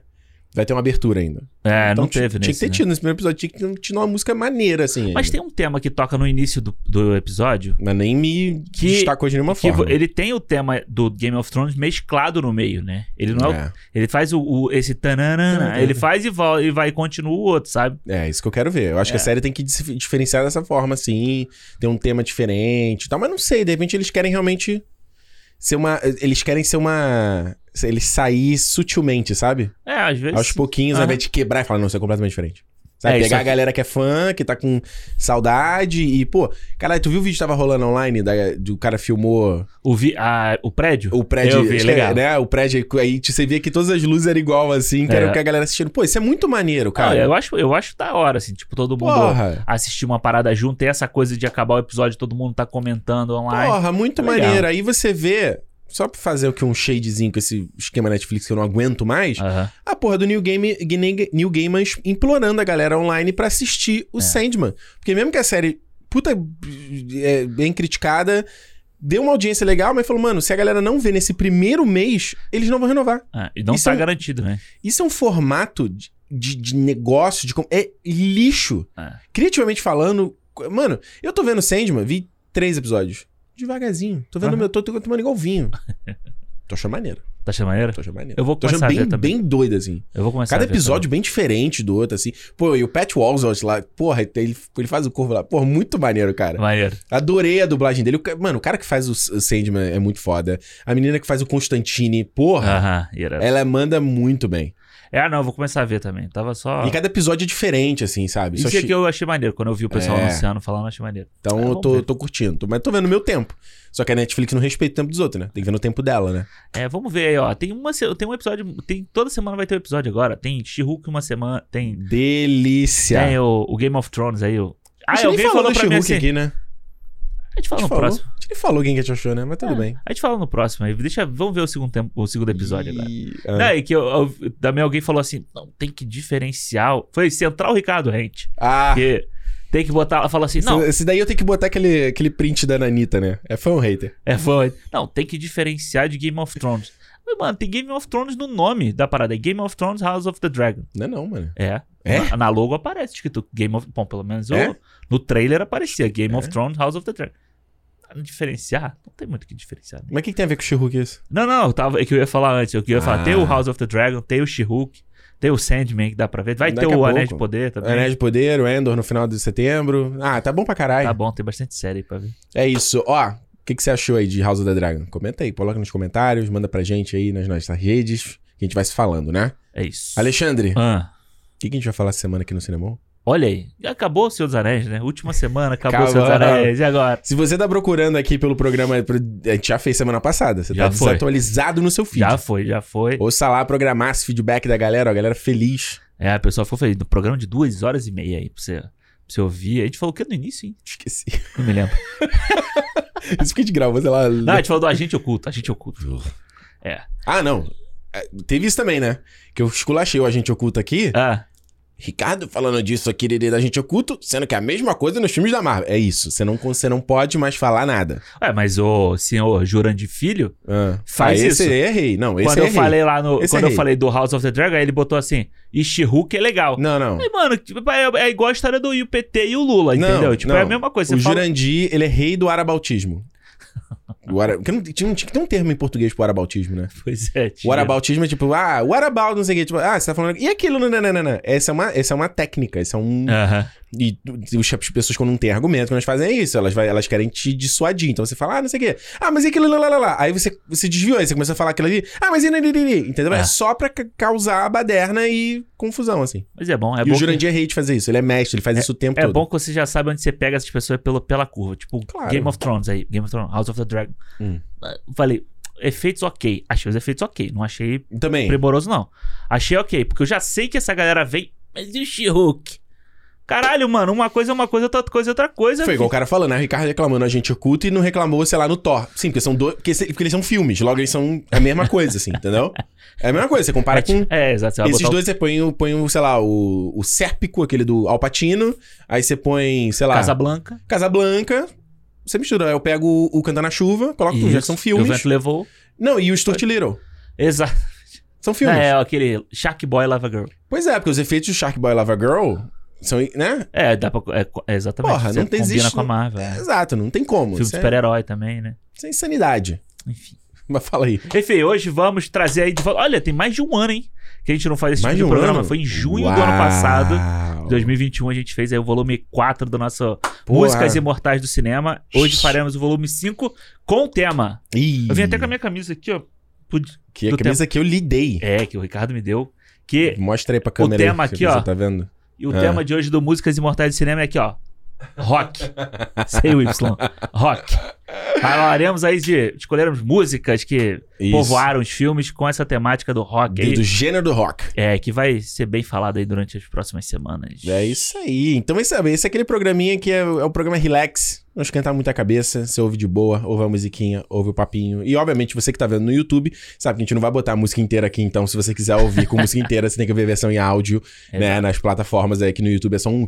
[SPEAKER 1] Vai ter uma abertura ainda.
[SPEAKER 2] É, não
[SPEAKER 1] ti-
[SPEAKER 2] teve
[SPEAKER 1] Tinha
[SPEAKER 2] nesse.
[SPEAKER 1] que ter
[SPEAKER 2] né?
[SPEAKER 1] tido nesse primeiro episódio, tinha que ter uma música maneira, assim.
[SPEAKER 2] Mas
[SPEAKER 1] ainda.
[SPEAKER 2] tem um tema que toca no início do, do episódio.
[SPEAKER 1] Mas nem me
[SPEAKER 2] Que-
[SPEAKER 1] destacou de nenhuma
[SPEAKER 2] Que
[SPEAKER 1] forma.
[SPEAKER 2] ele tem o tema do Game of Thrones mesclado no meio, né? Ele não é, o-
[SPEAKER 1] é.
[SPEAKER 2] Ele faz o, o- esse tananana,
[SPEAKER 1] Tananana.
[SPEAKER 2] ele faz e, vol- e vai e continua o outro, sabe?
[SPEAKER 1] É, isso que eu quero ver. Eu acho que a série tem que dif- diferenciar dessa forma, assim. Ter um tema diferente e tal. Mas não sei, de repente eles querem realmente ser uma. Eles querem ser uma. Eles sair sutilmente, sabe?
[SPEAKER 2] É, às vezes.
[SPEAKER 1] Aos pouquinhos, ao
[SPEAKER 2] Aham.
[SPEAKER 1] invés de quebrar e falar, não, isso é completamente diferente. Sabe?
[SPEAKER 2] É,
[SPEAKER 1] Pegar a galera que é fã, que tá com saudade e, pô, caralho, tu viu o vídeo que tava rolando online? Da, do cara filmou
[SPEAKER 2] O, vi, a, o prédio?
[SPEAKER 1] o prédio.
[SPEAKER 2] Eu vi,
[SPEAKER 1] é,
[SPEAKER 2] legal.
[SPEAKER 1] né? O prédio, aí você via que todas as luzes eram igual, assim, que era
[SPEAKER 2] É.
[SPEAKER 1] o que a galera assistindo. Pô, isso é muito maneiro, cara.
[SPEAKER 2] eu, acho, eu acho da hora, assim, tipo, todo mundo
[SPEAKER 1] Porra.
[SPEAKER 2] assistir uma parada junto, ter essa coisa de acabar o episódio, todo mundo tá comentando online.
[SPEAKER 1] Porra, muito
[SPEAKER 2] É legal.
[SPEAKER 1] maneiro. Aí você vê, só pra fazer o que um shadezinho com esse esquema Netflix que eu não aguento mais,
[SPEAKER 2] Aham.
[SPEAKER 1] a porra do New, Game, New Gaiman implorando a galera online pra assistir o
[SPEAKER 2] É.
[SPEAKER 1] Sandman. Porque mesmo que a série, puta, é, bem criticada, deu uma audiência legal, mas falou, mano, se a galera não vê nesse primeiro mês, eles não vão renovar.
[SPEAKER 2] É, e não
[SPEAKER 1] Isso
[SPEAKER 2] tá
[SPEAKER 1] é
[SPEAKER 2] garantido, né?
[SPEAKER 1] Isso é um formato de, de, negócio, de é lixo.
[SPEAKER 2] É.
[SPEAKER 1] Criativamente falando, mano, eu tô vendo Sandman, vi três episódios. Devagarzinho. Tô vendo
[SPEAKER 2] Aham.
[SPEAKER 1] meu, tô, tô tomando igual vinho. [LAUGHS] tô achando maneiro.
[SPEAKER 2] Tá achando maneiro?
[SPEAKER 1] Tô achando maneiro.
[SPEAKER 2] Eu vou
[SPEAKER 1] tô achando
[SPEAKER 2] começar a
[SPEAKER 1] bem,
[SPEAKER 2] também.
[SPEAKER 1] bem doido, assim.
[SPEAKER 2] Eu vou começar
[SPEAKER 1] Cada episódio bem diferente do outro, assim. Pô, e o Pat Walsall lá, porra, ele, ele faz o corvo lá. Porra, muito maneiro, cara.
[SPEAKER 2] Maneiro.
[SPEAKER 1] Adorei a dublagem dele. Mano, o cara que faz o Sandman é muito foda. A menina que faz o Constantine, porra,
[SPEAKER 2] Aham, irado.
[SPEAKER 1] ela manda muito bem.
[SPEAKER 2] É, ah, não, eu vou começar a ver também. Tava só.
[SPEAKER 1] E cada episódio é diferente, assim, sabe?
[SPEAKER 2] Isso
[SPEAKER 1] Só
[SPEAKER 2] aqui eu achei maneiro. Quando eu vi o pessoal
[SPEAKER 1] É.
[SPEAKER 2] anunciando, falando, eu achei maneiro.
[SPEAKER 1] Então
[SPEAKER 2] Ah,
[SPEAKER 1] eu
[SPEAKER 2] vamos
[SPEAKER 1] tô,
[SPEAKER 2] ver.
[SPEAKER 1] tô curtindo. Tô- Mas tô vendo o meu tempo. Só que a Netflix não respeita o tempo dos outros, né? Tem que ver no tempo dela, né?
[SPEAKER 2] É, vamos ver aí, ó. Tem uma se- tem um episódio. Tem, toda semana vai ter um episódio agora. Tem She-Hulk uma semana. Tem,
[SPEAKER 1] Delícia.
[SPEAKER 2] tem o, o Game of Thrones aí. O... Ah,
[SPEAKER 1] nem
[SPEAKER 2] alguém
[SPEAKER 1] falou
[SPEAKER 2] falou
[SPEAKER 1] do
[SPEAKER 2] pra mim
[SPEAKER 1] She-Hulk
[SPEAKER 2] assim.
[SPEAKER 1] aqui, né?
[SPEAKER 2] A gente fala
[SPEAKER 1] A
[SPEAKER 2] no
[SPEAKER 1] falou.
[SPEAKER 2] próximo.
[SPEAKER 1] A gente falou quem que a gente achou, né? Mas tudo
[SPEAKER 2] É,
[SPEAKER 1] bem.
[SPEAKER 2] A gente fala no próximo aí. Deixa, vamos ver o segundo, tempo, o segundo episódio agora.
[SPEAKER 1] E-
[SPEAKER 2] Não,
[SPEAKER 1] Ah.
[SPEAKER 2] é que eu, eu- também alguém falou assim: não, tem que diferenciar. Foi central Ricardo Rente.
[SPEAKER 1] Ah,
[SPEAKER 2] Que tem que botar. Ela falou assim: não,
[SPEAKER 1] esse, esse daí eu tenho que botar aquele, aquele print da Anitta, né? É fã ou hater?
[SPEAKER 2] É fã. Não, tem que diferenciar de Game of Thrones. Mas, mano, tem Game of Thrones no nome da parada. É Game of Thrones House of the Dragon.
[SPEAKER 1] Não é não, mano.
[SPEAKER 2] É.
[SPEAKER 1] É?
[SPEAKER 2] Na, na logo aparece escrito Game of... Bom, pelo menos
[SPEAKER 1] É?
[SPEAKER 2] eu- no trailer aparecia Game
[SPEAKER 1] É?
[SPEAKER 2] of Thrones House of the Dragon. Ah, Diferenciar? Não tem muito o que diferenciar. né?
[SPEAKER 1] Mas o que, que tem a ver com o She-Hulk isso?
[SPEAKER 2] Não, não, tava, é que eu ia falar antes. Eu ia falar,
[SPEAKER 1] Ah.
[SPEAKER 2] tem o House of the Dragon, tem o She-Hulk, tem o Sandman que dá pra ver. Vai
[SPEAKER 1] Daqui
[SPEAKER 2] ter o Anéis de. Poder também.
[SPEAKER 1] Anéis de Poder, o Endor no final de setembro. Ah, tá bom pra caralho.
[SPEAKER 2] Tá bom, tem bastante série pra ver.
[SPEAKER 1] É isso. Ó, o que, que você achou aí de House of the Dragon? Comenta aí, coloca nos comentários, manda pra gente aí nas nossas redes, que a gente vai se falando, né?
[SPEAKER 2] É isso.
[SPEAKER 1] Alexandre, o
[SPEAKER 2] Ah,
[SPEAKER 1] que, que a gente vai falar essa semana aqui no Cinema?
[SPEAKER 2] Olha aí. Acabou o Senhor dos Anéis, né? Última semana, acabou o Senhor dos
[SPEAKER 1] Acabou.
[SPEAKER 2] Anéis. E agora?
[SPEAKER 1] Se você tá procurando aqui pelo programa, pro- a gente já fez semana passada, você
[SPEAKER 2] Já
[SPEAKER 1] tá
[SPEAKER 2] foi.
[SPEAKER 1] desatualizado no seu feed.
[SPEAKER 2] Já foi, já foi.
[SPEAKER 1] Ouça lá, programar esse feedback da galera, ó, a galera feliz.
[SPEAKER 2] É, a pessoa ficou feliz. No programa de duas horas e meia aí pra você, pra você ouvir. A gente falou o que no início, hein?
[SPEAKER 1] Esqueci.
[SPEAKER 2] Não me lembro. [LAUGHS]
[SPEAKER 1] Isso que a gente gravou, sei lá.
[SPEAKER 2] Não, a gente falou do agente oculto, agente oculto. É.
[SPEAKER 1] Ah, não. É, Teve isso também, né? Que eu esculachei o agente oculto aqui.
[SPEAKER 2] Ah,
[SPEAKER 1] Ricardo falando disso aqui de da gente oculto, sendo que é a mesma coisa nos filmes da Marvel. É isso, você não, você não pode mais falar nada.
[SPEAKER 2] ué, mas o senhor Jurandir Filho,
[SPEAKER 1] Ah,
[SPEAKER 2] Faz
[SPEAKER 1] ah, esse
[SPEAKER 2] isso.
[SPEAKER 1] é rei. Não, esse
[SPEAKER 2] quando eu
[SPEAKER 1] é rei.
[SPEAKER 2] falei lá no.
[SPEAKER 1] Esse
[SPEAKER 2] quando
[SPEAKER 1] é
[SPEAKER 2] eu falei do House of the Dragon, aí ele botou assim: e She-Hulk é legal.
[SPEAKER 1] Não, não.
[SPEAKER 2] Aí, mano, tipo, é, é igual a história do IPT e o Lula,
[SPEAKER 1] Não,
[SPEAKER 2] entendeu? Tipo,
[SPEAKER 1] não.
[SPEAKER 2] é a mesma coisa.
[SPEAKER 1] O
[SPEAKER 2] Você fala...
[SPEAKER 1] Jurandir, ele é rei do arabautismo. [LAUGHS] O. Porque não, tinha, tinha que ter um termo em português pro arabautismo, né? [LAUGHS]
[SPEAKER 2] Pois é,
[SPEAKER 1] O
[SPEAKER 2] tio.
[SPEAKER 1] arabautismo é tipo, ah, what about, não sei o quê. Tipo, ah, você tá falando. E aquilo, não, não, não, não, não. Essa é uma, essa é uma técnica, essa é um.
[SPEAKER 2] Aham.
[SPEAKER 1] E os- as pessoas, quando não têm argumento, quando elas fazem é isso, elas, vai, elas querem te dissuadir. Então você fala, ah, não sei o quê. Ah, mas e aquilo, lá, lá, lá, lá. Aí você, você desviou, aí você começa a falar aquilo ali. Ah, mas e. Entendeu? É
[SPEAKER 2] Ah.
[SPEAKER 1] só pra ca- causar a baderna e confusão, assim.
[SPEAKER 2] Mas é bom, é
[SPEAKER 1] e
[SPEAKER 2] bom.
[SPEAKER 1] o
[SPEAKER 2] que-
[SPEAKER 1] Jurandir é rei de fazer isso. Ele é mestre, ele faz isso o tempo
[SPEAKER 2] É
[SPEAKER 1] todo.
[SPEAKER 2] bom que você já sabe onde você pega essas pessoas pelo, pela curva. Tipo,
[SPEAKER 1] Claro.
[SPEAKER 2] Game of Thrones aí. Game of Thrones, House of the Dragon.
[SPEAKER 1] Hum.
[SPEAKER 2] Ah, Falei, efeitos ok. Achei os efeitos ok. Não achei
[SPEAKER 1] Também.
[SPEAKER 2] primoroso, não. Achei ok. Porque eu já sei que essa galera vem. Mas e o She-Hulk? Caralho, mano, uma coisa é uma coisa, outra coisa é outra coisa.
[SPEAKER 1] Foi igual o cara falando, né? O Ricardo reclamando a gente oculta e não reclamou, sei lá, no Thor. Sim, porque são dois. Porque, porque eles são filmes, logo eles são a mesma coisa, assim, entendeu? É a mesma coisa, você compara com.
[SPEAKER 2] É, exato.
[SPEAKER 1] Esses
[SPEAKER 2] botar
[SPEAKER 1] dois você põe, põe sei lá, o, o Sérpico, aquele do Alpatino. Aí você põe, sei lá,
[SPEAKER 2] Casablanca.
[SPEAKER 1] Casablanca. Você mistura. Eu pego o, o Cantar na Chuva, coloco tudo, já que são
[SPEAKER 2] O
[SPEAKER 1] filmes.
[SPEAKER 2] vento levou.
[SPEAKER 1] Não, e o Stuart Little.
[SPEAKER 2] Exato.
[SPEAKER 1] São filmes.
[SPEAKER 2] É, aquele Shark Boy Lava Girl.
[SPEAKER 1] Pois é, porque os efeitos do Shark Boy Lava Girl são, né?
[SPEAKER 2] É, dá pra. É, é exatamente.
[SPEAKER 1] Porra, não tem-
[SPEAKER 2] combina
[SPEAKER 1] existe-
[SPEAKER 2] com a Marvel.
[SPEAKER 1] É,
[SPEAKER 2] é.
[SPEAKER 1] exato, não tem como.
[SPEAKER 2] Filme de
[SPEAKER 1] é,
[SPEAKER 2] super-herói também, né?
[SPEAKER 1] isso é insanidade.
[SPEAKER 2] Enfim.
[SPEAKER 1] Mas fala aí.
[SPEAKER 2] Enfim, hoje vamos trazer aí de volta. Olha, tem mais de um ano, hein? Que a gente não faz esse
[SPEAKER 1] Mais
[SPEAKER 2] tipo
[SPEAKER 1] de um
[SPEAKER 2] programa.
[SPEAKER 1] ano?
[SPEAKER 2] Foi em junho do
[SPEAKER 1] Uau.
[SPEAKER 2] ano passado. 2021 a gente fez aí o volume 4 do nosso
[SPEAKER 1] Porra.
[SPEAKER 2] Músicas Imortais do Cinema. Hoje faremos o volume 5 com o tema.
[SPEAKER 1] Ih,
[SPEAKER 2] Eu vim até com a minha camisa aqui, ó.
[SPEAKER 1] Que a
[SPEAKER 2] do
[SPEAKER 1] camisa que eu lhe dei.
[SPEAKER 2] É, que o Ricardo me deu. Que
[SPEAKER 1] Mostra aí pra câmera
[SPEAKER 2] tema
[SPEAKER 1] aí,
[SPEAKER 2] aqui, ó.
[SPEAKER 1] tá vendo?
[SPEAKER 2] E o
[SPEAKER 1] Ah.
[SPEAKER 2] tema de hoje do Músicas Imortais do Cinema é aqui, ó. Rock. Sem o Y. Rock. Falaremos aí de. Escolheremos músicas que
[SPEAKER 1] Isso.
[SPEAKER 2] povoaram os filmes com essa temática do rock.
[SPEAKER 1] Do,
[SPEAKER 2] aí.
[SPEAKER 1] do gênero do rock.
[SPEAKER 2] É, que vai ser bem falado aí durante as próximas semanas.
[SPEAKER 1] É isso aí. Então, esse, esse é aquele programinha que é, é o programa relax. Não esquentar muita cabeça. Você ouve de boa, ouve a musiquinha, ouve o papinho. E, obviamente, você que tá vendo no YouTube, sabe que a gente não vai botar a música inteira aqui. Então, se você quiser ouvir com música inteira, você tem que ver a versão em áudio, [LAUGHS] né? Nas plataformas aí que no YouTube é só um...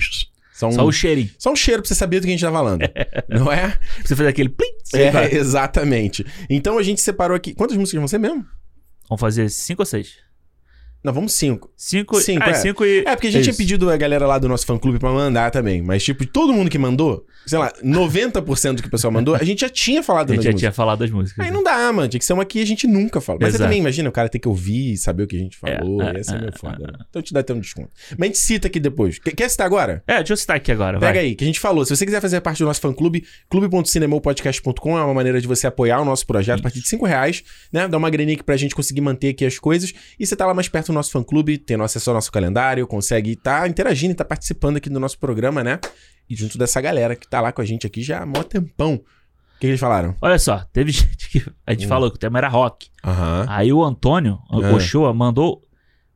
[SPEAKER 1] Só um,
[SPEAKER 2] Só o cheirinho.
[SPEAKER 1] só um cheiro pra você saber do que a gente tá falando. [LAUGHS] não é?
[SPEAKER 2] Pra você fazer aquele plim. vai.
[SPEAKER 1] É, [LAUGHS] exatamente. Então, a gente separou aqui... Quantas músicas vão ser mesmo?
[SPEAKER 2] Vamos fazer cinco ou seis?
[SPEAKER 1] Não, vamos cinco.
[SPEAKER 2] Cinco,
[SPEAKER 1] Cinco,
[SPEAKER 2] ah,
[SPEAKER 1] é.
[SPEAKER 2] cinco e.
[SPEAKER 1] É, porque a gente tinha
[SPEAKER 2] Isso.
[SPEAKER 1] pedido a galera lá do nosso fã-clube pra mandar também. Mas, tipo, todo mundo que mandou, sei lá, 90% do que o pessoal mandou, a gente já tinha falado
[SPEAKER 2] A gente já
[SPEAKER 1] músicas.
[SPEAKER 2] tinha falado das músicas.
[SPEAKER 1] Aí não dá, mano. Tinha que ser uma que a gente nunca fala. Mas você também imagina o cara ter que ouvir e saber o que a gente falou.
[SPEAKER 2] É, é,
[SPEAKER 1] ia ser meio
[SPEAKER 2] é,
[SPEAKER 1] foda.
[SPEAKER 2] é.
[SPEAKER 1] né? Então te dá até um desconto. Mas a gente cita aqui depois. Quer, citar agora?
[SPEAKER 2] É, deixa eu citar aqui agora.
[SPEAKER 1] Pega
[SPEAKER 2] vai.
[SPEAKER 1] aí, que a gente falou. Se você quiser fazer parte do nosso fã-clube, clube.cinemopodcast.com é uma maneira de você apoiar o nosso projeto a partir de 5 reais, né? Dá uma graninha aqui pra gente conseguir manter aqui as coisas. E você tá lá mais perto do nosso fã-clube, tendo acesso ao nosso calendário, consegue estar interagindo e tá participando aqui do nosso programa, né? E junto dessa galera que tá lá com a gente aqui já há mó tempão. O que, que eles falaram?
[SPEAKER 2] Olha só, teve [LAUGHS] gente que. A gente
[SPEAKER 1] Hum.
[SPEAKER 2] falou que o tema era rock.
[SPEAKER 1] Aham.
[SPEAKER 2] Aí o Antônio, o
[SPEAKER 1] É.
[SPEAKER 2] Ochoa, mandou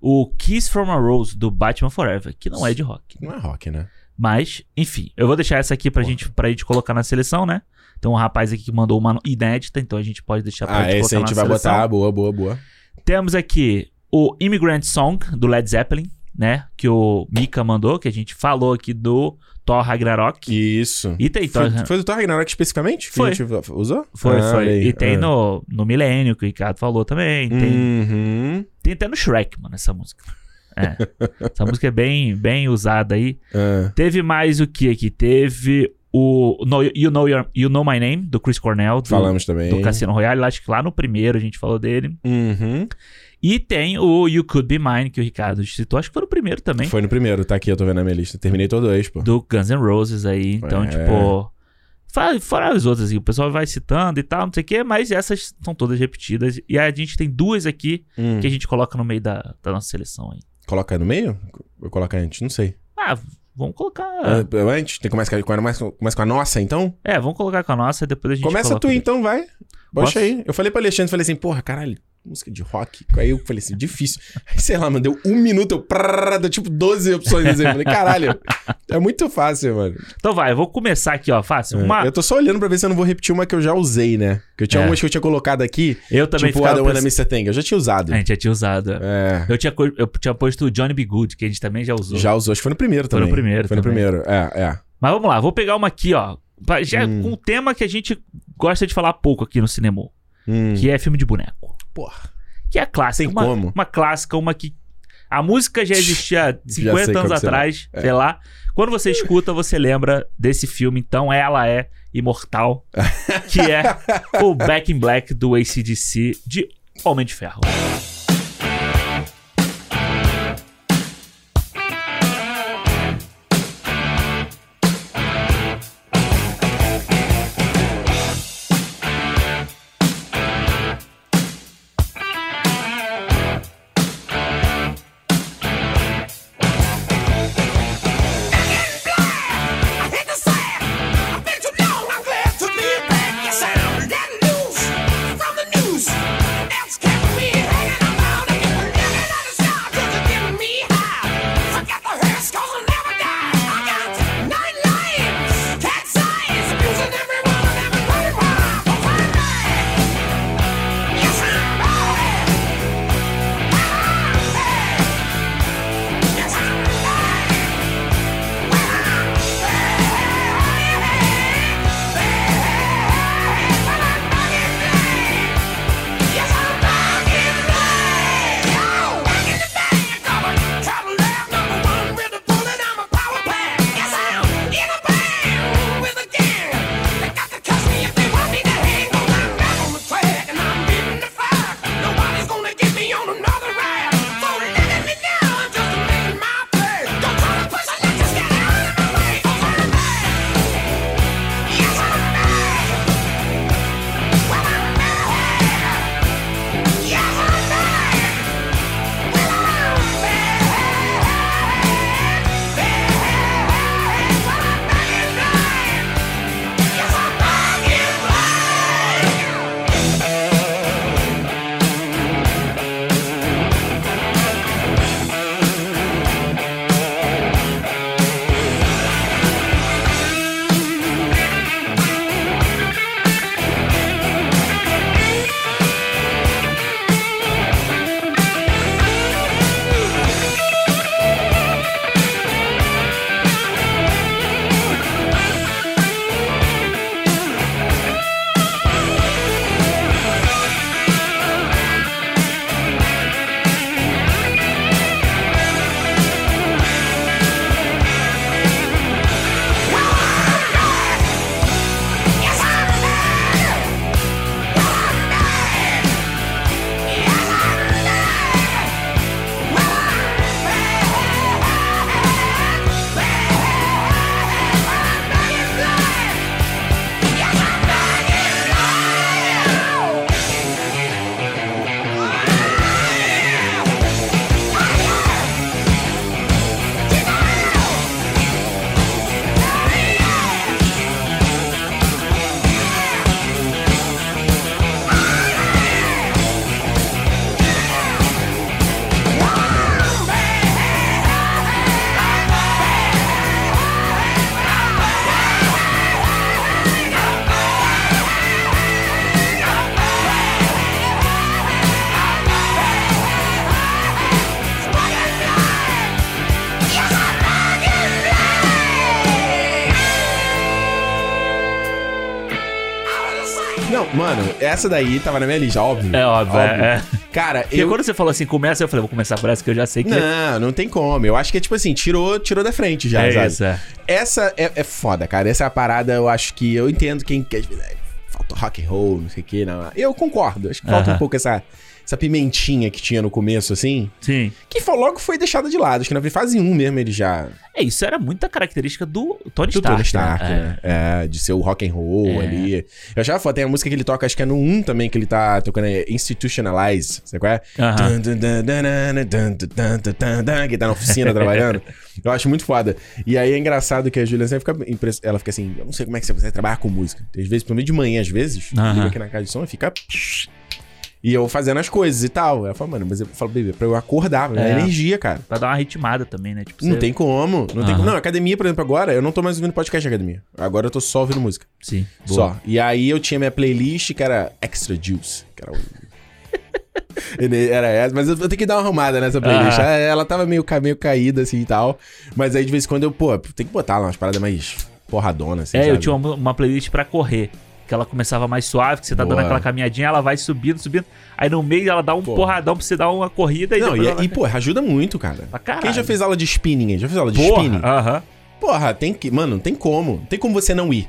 [SPEAKER 2] o Kiss from a Rose do Batman Forever, que não é de rock.
[SPEAKER 1] Não é rock, né?
[SPEAKER 2] Mas, enfim, eu vou deixar essa aqui pra gente, pra gente colocar na seleção, né? Tem um rapaz aqui que mandou uma inédita, então a gente pode deixar pra
[SPEAKER 1] Ah,
[SPEAKER 2] gente
[SPEAKER 1] esse a
[SPEAKER 2] colocar
[SPEAKER 1] gente
[SPEAKER 2] na
[SPEAKER 1] vai
[SPEAKER 2] seleção.
[SPEAKER 1] botar. Boa, boa, boa.
[SPEAKER 2] Temos aqui o Immigrant Song do Led Zeppelin, né? Que o Mika mandou, que a gente falou aqui do Thor Ragnarok.
[SPEAKER 1] Isso.
[SPEAKER 2] E tem
[SPEAKER 1] Foi,
[SPEAKER 2] Thor.
[SPEAKER 1] foi do Thor Ragnarok especificamente? Que
[SPEAKER 2] Foi.
[SPEAKER 1] a gente usou?
[SPEAKER 2] Foi,
[SPEAKER 1] Ah,
[SPEAKER 2] foi.
[SPEAKER 1] aí.
[SPEAKER 2] E tem
[SPEAKER 1] Ah.
[SPEAKER 2] no, no Milênio, que o Ricardo falou também. Tem,
[SPEAKER 1] Uhum.
[SPEAKER 2] tem até no Shrek, mano, essa música. É. essa música é bem, bem usada aí.
[SPEAKER 1] Ah.
[SPEAKER 2] Teve mais o que aqui? Teve o No- you, know Your- you Know My Name, do Chris Cornell, do,
[SPEAKER 1] Falamos também.
[SPEAKER 2] do Cassino Royale. Acho que lá no primeiro a gente falou dele.
[SPEAKER 1] Uhum.
[SPEAKER 2] E tem o You Could Be Mine, que o Ricardo citou. Acho que foi no primeiro também.
[SPEAKER 1] Foi no primeiro, tá aqui, eu tô vendo na minha lista. Terminei todo dois, pô.
[SPEAKER 2] do Guns N' Roses aí. Então,
[SPEAKER 1] É.
[SPEAKER 2] tipo. Fora, fora as outras, assim, o pessoal vai citando e tal, não sei o quê, mas essas são todas repetidas. E aí a gente tem duas aqui
[SPEAKER 1] Hum.
[SPEAKER 2] que a gente coloca no meio da, da nossa seleção aí.
[SPEAKER 1] Coloca no meio? Ou coloca antes? Não sei.
[SPEAKER 2] Ah, vamos colocar.
[SPEAKER 1] Ah, antes? Tem, começa, com a- começa, começa com a nossa, então?
[SPEAKER 2] É, vamos colocar com a nossa, depois a gente
[SPEAKER 1] Começa tu, então, vai.
[SPEAKER 2] Posso?
[SPEAKER 1] aí. Eu falei pro Alexandre, falei assim, porra, caralho, música de rock. Aí eu falei assim, difícil. Aí, sei lá, mano, deu um minuto, eu prrr, deu tipo 12 opções. Assim. Eu falei, caralho, é muito fácil, mano.
[SPEAKER 2] Então vai, eu vou começar aqui, ó, fácil.
[SPEAKER 1] É,
[SPEAKER 2] Uma...
[SPEAKER 1] Eu tô só olhando pra ver se eu não vou repetir uma que eu já usei, né? Que eu tinha
[SPEAKER 2] É.
[SPEAKER 1] umas que eu tinha colocado aqui,
[SPEAKER 2] Eu também
[SPEAKER 1] tipo Adam
[SPEAKER 2] pensando-
[SPEAKER 1] Mr. Thing. Eu já tinha usado.
[SPEAKER 2] A gente já tinha usado.
[SPEAKER 1] É.
[SPEAKER 2] Eu, tinha, eu tinha posto o Johnny B. Good, que a gente também já usou.
[SPEAKER 1] Já usou, acho que foi no primeiro
[SPEAKER 2] Foi no
[SPEAKER 1] também.
[SPEAKER 2] primeiro
[SPEAKER 1] Foi no
[SPEAKER 2] também.
[SPEAKER 1] primeiro, é, é.
[SPEAKER 2] Mas vamos lá, vou pegar uma aqui, ó. Já
[SPEAKER 1] Hum.
[SPEAKER 2] com um tema que a gente gosta de falar pouco aqui no cinema.
[SPEAKER 1] Hum.
[SPEAKER 2] Que é filme de boneco.
[SPEAKER 1] Porra.
[SPEAKER 2] Que é a clássica.
[SPEAKER 1] Tem
[SPEAKER 2] uma,
[SPEAKER 1] como.
[SPEAKER 2] uma clássica, uma que. A música já existia há [LAUGHS]
[SPEAKER 1] sei
[SPEAKER 2] 50
[SPEAKER 1] qual
[SPEAKER 2] anos atrás,
[SPEAKER 1] É.
[SPEAKER 2] sei lá. Quando você escuta, você lembra desse filme, então ela é imortal. [LAUGHS] que é o Back in Black do ACDC de Homem de Ferro.
[SPEAKER 1] Essa daí tava na minha lista, óbvio.
[SPEAKER 2] É óbvio,
[SPEAKER 1] Óbvio.
[SPEAKER 2] é. é.
[SPEAKER 1] Cara,
[SPEAKER 2] Porque
[SPEAKER 1] eu.
[SPEAKER 2] quando você falou assim, começa, eu falei, vou começar por essa que eu já sei que
[SPEAKER 1] Não, não tem como. Eu acho que é tipo assim, tirou, tirou da frente já,
[SPEAKER 2] é
[SPEAKER 1] sabe?
[SPEAKER 2] isso, é.
[SPEAKER 1] Essa é, é foda, cara. Essa é a parada, eu acho que. Eu entendo quem quer. é, Falta rock and roll, não sei o que, não. Eu concordo. Acho que falta
[SPEAKER 2] Aham.
[SPEAKER 1] um pouco essa, essa pimentinha que tinha no começo, assim.
[SPEAKER 2] Sim.
[SPEAKER 1] Que foi, logo foi deixada de lado. Acho que na fase 1 mesmo ele já.
[SPEAKER 2] É, isso era muita característica do Tony Stark.
[SPEAKER 1] Do Tony Stark,
[SPEAKER 2] né?
[SPEAKER 1] É. é. de ser o rock and roll
[SPEAKER 2] é.
[SPEAKER 1] ali. Eu achava foda, tem a música que ele toca, acho que é no 1 também, que ele tá tocando é Institutionalize, sabe qual é? Uh -huh. Que tá na oficina trabalhando. Eu acho muito foda. E aí é engraçado que a Juliana sempre fica impress... ela fica assim, eu não sei como é que você consegue trabalhar com música. Às vezes, pelo menos de manhã, às vezes,
[SPEAKER 2] uh
[SPEAKER 1] -huh. aqui na casa de som e fica e eu fazendo as coisas e tal. Ela fala, mano, mas eu falo, baby, pra eu acordar, pra
[SPEAKER 2] É.
[SPEAKER 1] é. energia, cara.
[SPEAKER 2] Pra dar uma ritmada também, né? Tipo,
[SPEAKER 1] Não
[SPEAKER 2] você-
[SPEAKER 1] tem como. Não tem
[SPEAKER 2] Aham.
[SPEAKER 1] como. Não, academia, por exemplo, agora, eu não tô mais ouvindo podcast de academia. Agora eu tô só ouvindo música.
[SPEAKER 2] Sim. boa.
[SPEAKER 1] Só. E aí eu tinha minha playlist que era Extra Juice. Que era o. [LAUGHS] Era essa, mas eu eu tenho que dar uma arrumada nessa playlist.
[SPEAKER 2] Ah.
[SPEAKER 1] É, Ela tava meio, meio caída assim e tal. Mas aí de vez em quando eu, pô, tem que botar lá umas paradas mais porradonas. Assim,
[SPEAKER 2] É, eu
[SPEAKER 1] sabe?
[SPEAKER 2] tinha uma, uma playlist pra correr. Que ela começava mais suave, que você tá
[SPEAKER 1] Boa.
[SPEAKER 2] dando aquela caminhadinha, ela vai subindo, subindo. Aí no meio ela dá um
[SPEAKER 1] Pô.
[SPEAKER 2] porradão pra você dar uma corrida e
[SPEAKER 1] Não, e,
[SPEAKER 2] ela
[SPEAKER 1] e, pô, ajuda muito, cara.
[SPEAKER 2] Caralho.
[SPEAKER 1] Quem já fez aula de spinning? Já fez aula de
[SPEAKER 2] Porra,
[SPEAKER 1] spinning?
[SPEAKER 2] aham.
[SPEAKER 1] Porra, tem que. Mano, não tem como. Não tem como você não ir.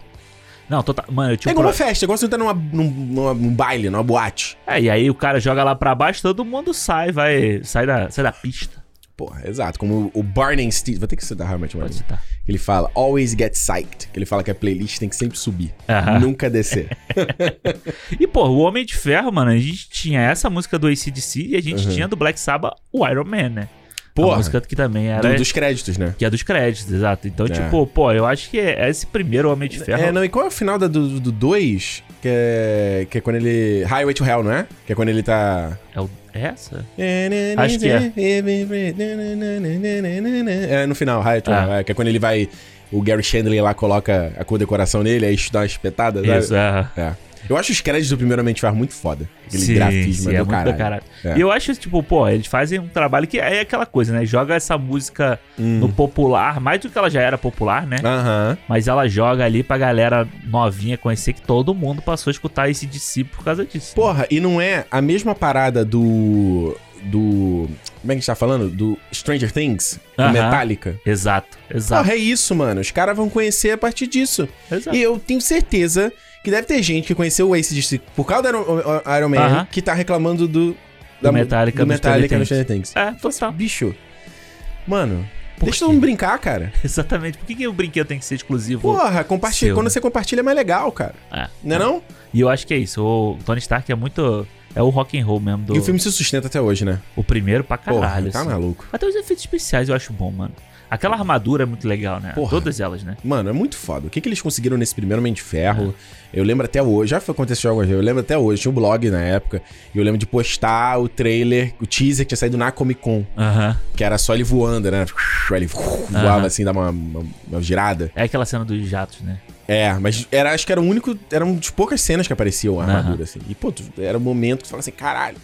[SPEAKER 2] Não, total. Mano, eu
[SPEAKER 1] É
[SPEAKER 2] tinha um
[SPEAKER 1] igual uma festa, igual você tá numa, num, numa- num baile, numa boate.
[SPEAKER 2] É, e aí o cara joga lá pra baixo, todo mundo sai, vai. Sai da, sai da pista.
[SPEAKER 1] Porra, exato. Como o Barney Steve. Vou ter que citar realmente
[SPEAKER 2] citar.
[SPEAKER 1] Ele fala, always get psyched. Ele fala que a playlist tem que sempre subir.
[SPEAKER 2] Aham.
[SPEAKER 1] Nunca descer. [LAUGHS]
[SPEAKER 2] E, pô, o Homem de Ferro, mano, a gente tinha essa música do ACDC e a gente tinha do Black Sabbath o Iron Man, né? A
[SPEAKER 1] Porra.
[SPEAKER 2] música que também era.
[SPEAKER 1] Do- dos créditos, né?
[SPEAKER 2] Que é dos créditos, exato. Então,
[SPEAKER 1] É.
[SPEAKER 2] tipo, pô, eu acho que é esse primeiro Homem de Ferro.
[SPEAKER 1] É, não, e qual é o final da- do 2? que, é, que é quando ele. Highway to Hell, não é? Que é quando ele tá.
[SPEAKER 2] É o- é essa? Acho que é.
[SPEAKER 1] É no final, to
[SPEAKER 2] Ah.
[SPEAKER 1] É, que é quando ele vai. O Gary Chandler lá coloca a condecoração nele, aí dá uma espetada. sabe?
[SPEAKER 2] Isso, é.
[SPEAKER 1] É. Eu acho os créditos do de Ferro muito foda. Aquele
[SPEAKER 2] Sim,
[SPEAKER 1] grafismo
[SPEAKER 2] sim,
[SPEAKER 1] é do
[SPEAKER 2] muito
[SPEAKER 1] caralho.
[SPEAKER 2] do caralho.
[SPEAKER 1] É.
[SPEAKER 2] E eu acho, tipo, pô, eles fazem um trabalho que é aquela coisa, né? Joga essa música
[SPEAKER 1] Hum.
[SPEAKER 2] no popular, mais do que ela já era popular, né?
[SPEAKER 1] Aham.
[SPEAKER 2] Mas ela joga ali pra galera novinha conhecer que todo mundo passou a escutar esse DC por causa disso.
[SPEAKER 1] Porra, e não é a mesma parada do. Do. Como é que a gente tá falando? Do Stranger Things? Do
[SPEAKER 2] Aham.
[SPEAKER 1] Metallica.
[SPEAKER 2] Exato, exato.
[SPEAKER 1] Porra, é isso, mano. Os caras vão conhecer a partir disso.
[SPEAKER 2] exato.
[SPEAKER 1] E eu tenho certeza que deve ter gente que conheceu o ACDC por causa do Iron, Iron Man
[SPEAKER 2] Aham.
[SPEAKER 1] que tá reclamando do.
[SPEAKER 2] Do Metallica
[SPEAKER 1] do Metallica no
[SPEAKER 2] Stranger
[SPEAKER 1] Stranger Things.
[SPEAKER 2] É, total.
[SPEAKER 1] Bicho. Mano,
[SPEAKER 2] Por
[SPEAKER 1] deixa
[SPEAKER 2] quê?
[SPEAKER 1] todo mundo brincar, cara. [LAUGHS]
[SPEAKER 2] Exatamente. Por que, que o brinquedo tem que ser exclusivo?
[SPEAKER 1] Porra, compartilha.
[SPEAKER 2] Seu,
[SPEAKER 1] Quando
[SPEAKER 2] né?
[SPEAKER 1] você compartilha é mais legal, cara.
[SPEAKER 2] É.
[SPEAKER 1] Não é não?
[SPEAKER 2] E eu acho que é isso. O Tony Stark é muito. É o rock and roll mesmo do.
[SPEAKER 1] E o filme se sustenta até hoje, né?
[SPEAKER 2] o primeiro pra
[SPEAKER 1] Porra,
[SPEAKER 2] caralho.
[SPEAKER 1] tá
[SPEAKER 2] assim.
[SPEAKER 1] maluco.
[SPEAKER 2] Até os efeitos especiais eu acho bom, mano. Aquela armadura é muito legal, né?
[SPEAKER 1] Porra.
[SPEAKER 2] Todas elas, né?
[SPEAKER 1] Mano, é muito foda. O que, que eles conseguiram nesse primeiro Homem de Ferro? Eu lembro até hoje. Já foi aconteceu algumas vezes. Eu lembro até hoje. Tinha um blog na época. E eu lembro de postar o trailer, o teaser que tinha saído na Comic Con.
[SPEAKER 2] Aham.
[SPEAKER 1] Que era só ele voando, né? Ele voava
[SPEAKER 2] Aham.
[SPEAKER 1] assim, dava uma, uma, uma girada.
[SPEAKER 2] É aquela cena dos jatos, né?
[SPEAKER 1] É, mas era, acho que era o único. Era uma das poucas cenas que apareciam a armadura, assim. E, pô, tu- era o momento que tu fala assim, caralho.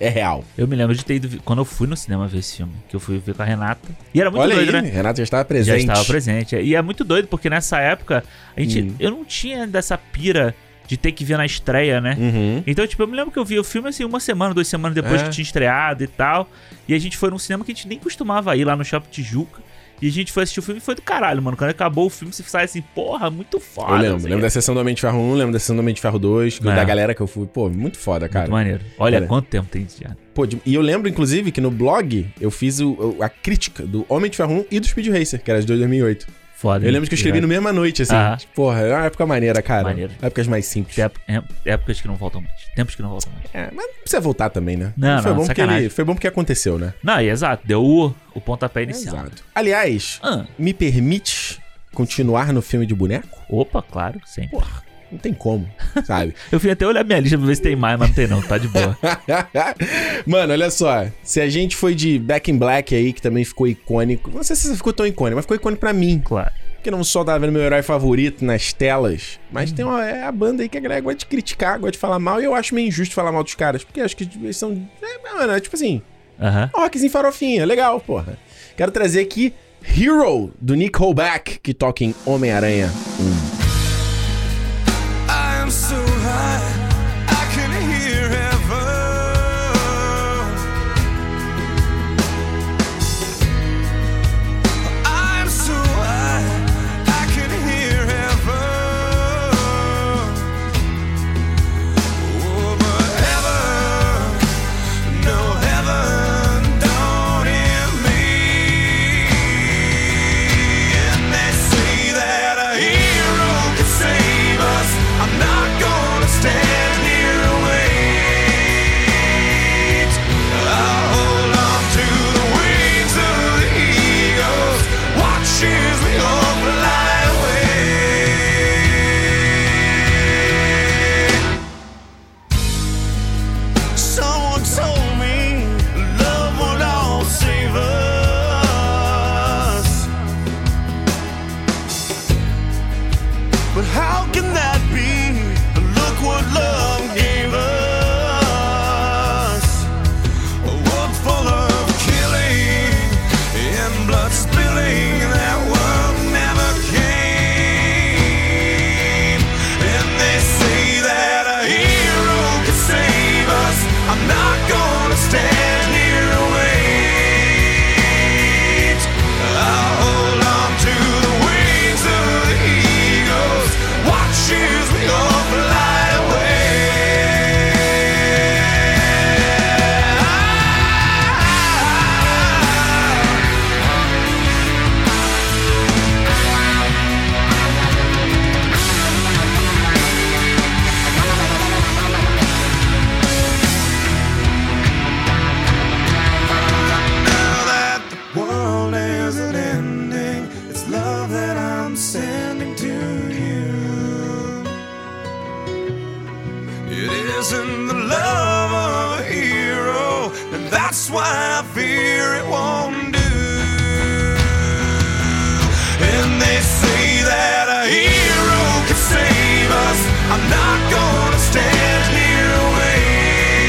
[SPEAKER 1] É real.
[SPEAKER 2] Eu me lembro de ter ido. Quando eu fui no cinema ver esse filme, que eu fui ver com a Renata. E era muito
[SPEAKER 1] Olha
[SPEAKER 2] doido,
[SPEAKER 1] aí,
[SPEAKER 2] né?
[SPEAKER 1] Renato já estava
[SPEAKER 2] Já
[SPEAKER 1] presente.
[SPEAKER 2] estava presente. E é muito doido, porque nessa época, a gente,
[SPEAKER 1] Hum.
[SPEAKER 2] eu não tinha dessa pira de ter que ver na estreia, né?
[SPEAKER 1] Uhum.
[SPEAKER 2] Então, tipo, eu me lembro que eu vi o filme assim uma semana, duas semanas depois
[SPEAKER 1] É.
[SPEAKER 2] que tinha estreado e tal. E a gente foi num cinema que a gente nem costumava ir lá no Shopping Tijuca. E a gente foi assistir o filme e foi do caralho, mano. Quando acabou o filme, você sai assim, porra, muito foda.
[SPEAKER 1] Eu lembro.
[SPEAKER 2] assim.
[SPEAKER 1] Lembro da sessão do Homem de Ferro 1, lembro da sessão do Homem de Ferro 2, que-
[SPEAKER 2] É.
[SPEAKER 1] da galera que eu fui. Pô, muito foda, cara.
[SPEAKER 2] Muito maneiro. Olha,
[SPEAKER 1] Cara.
[SPEAKER 2] quanto tempo tem isso já.
[SPEAKER 1] Pô, e eu lembro, inclusive, que no blog eu fiz o- a crítica do Homem de Ferro 1 e do Speed Racer, que era de 2008.
[SPEAKER 2] Foda.
[SPEAKER 1] Eu lembro que eu escrevi no mesma noite, assim.
[SPEAKER 2] Aham.
[SPEAKER 1] Tipo, Porra, é uma época maneira, cara.
[SPEAKER 2] Maneiro.
[SPEAKER 1] Épocas mais simples.
[SPEAKER 2] É- épocas que não voltam mais. Tempos que não voltam mais.
[SPEAKER 1] É, mas não precisa voltar também, né?
[SPEAKER 2] Não,
[SPEAKER 1] foi
[SPEAKER 2] não,
[SPEAKER 1] bom porque ele, Foi bom porque aconteceu, né?
[SPEAKER 2] Não, e exato. Deu o, o pontapé inicial.
[SPEAKER 1] Exato. Aliás,
[SPEAKER 2] Ah,
[SPEAKER 1] me permite continuar no filme de boneco?
[SPEAKER 2] opa, claro, sempre.
[SPEAKER 1] Porra, não tem como, sabe? [LAUGHS]
[SPEAKER 2] Eu fui até olhar minha lista pra ver se tem mais, mas não tem não. Tá de boa. [LAUGHS]
[SPEAKER 1] Mano, olha só. Se a gente foi de Back in Black aí, que também ficou icônico. Não sei se ficou tão icônico, mas ficou icônico pra mim.
[SPEAKER 2] claro.
[SPEAKER 1] Porque não só tava vendo meu herói favorito nas telas, mas tem uma, é a banda aí que a galera gosta de criticar, gosta de falar mal, e eu acho meio injusto falar mal dos caras, porque acho que eles são. É, mano, é tipo assim,
[SPEAKER 2] Aham.
[SPEAKER 1] rockzinho farofinha, legal, porra. Quero trazer aqui Hero, do Nick Holback, que toca em Homem-Aranha 1.
[SPEAKER 3] That's why I fear it won't do. And they say that a hero can save us. I'm not gonna stand here and wait.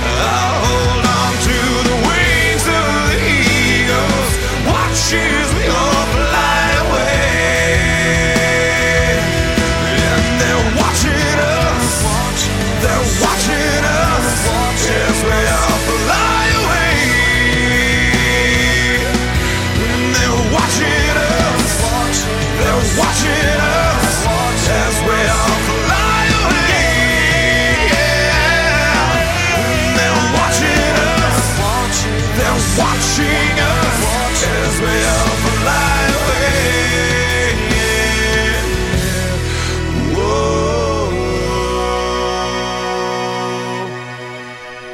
[SPEAKER 3] I'll hold on to the wings of the eagles. Watch as we all fly away. And they're watching us. They're watching us watching as fly away. As fly away.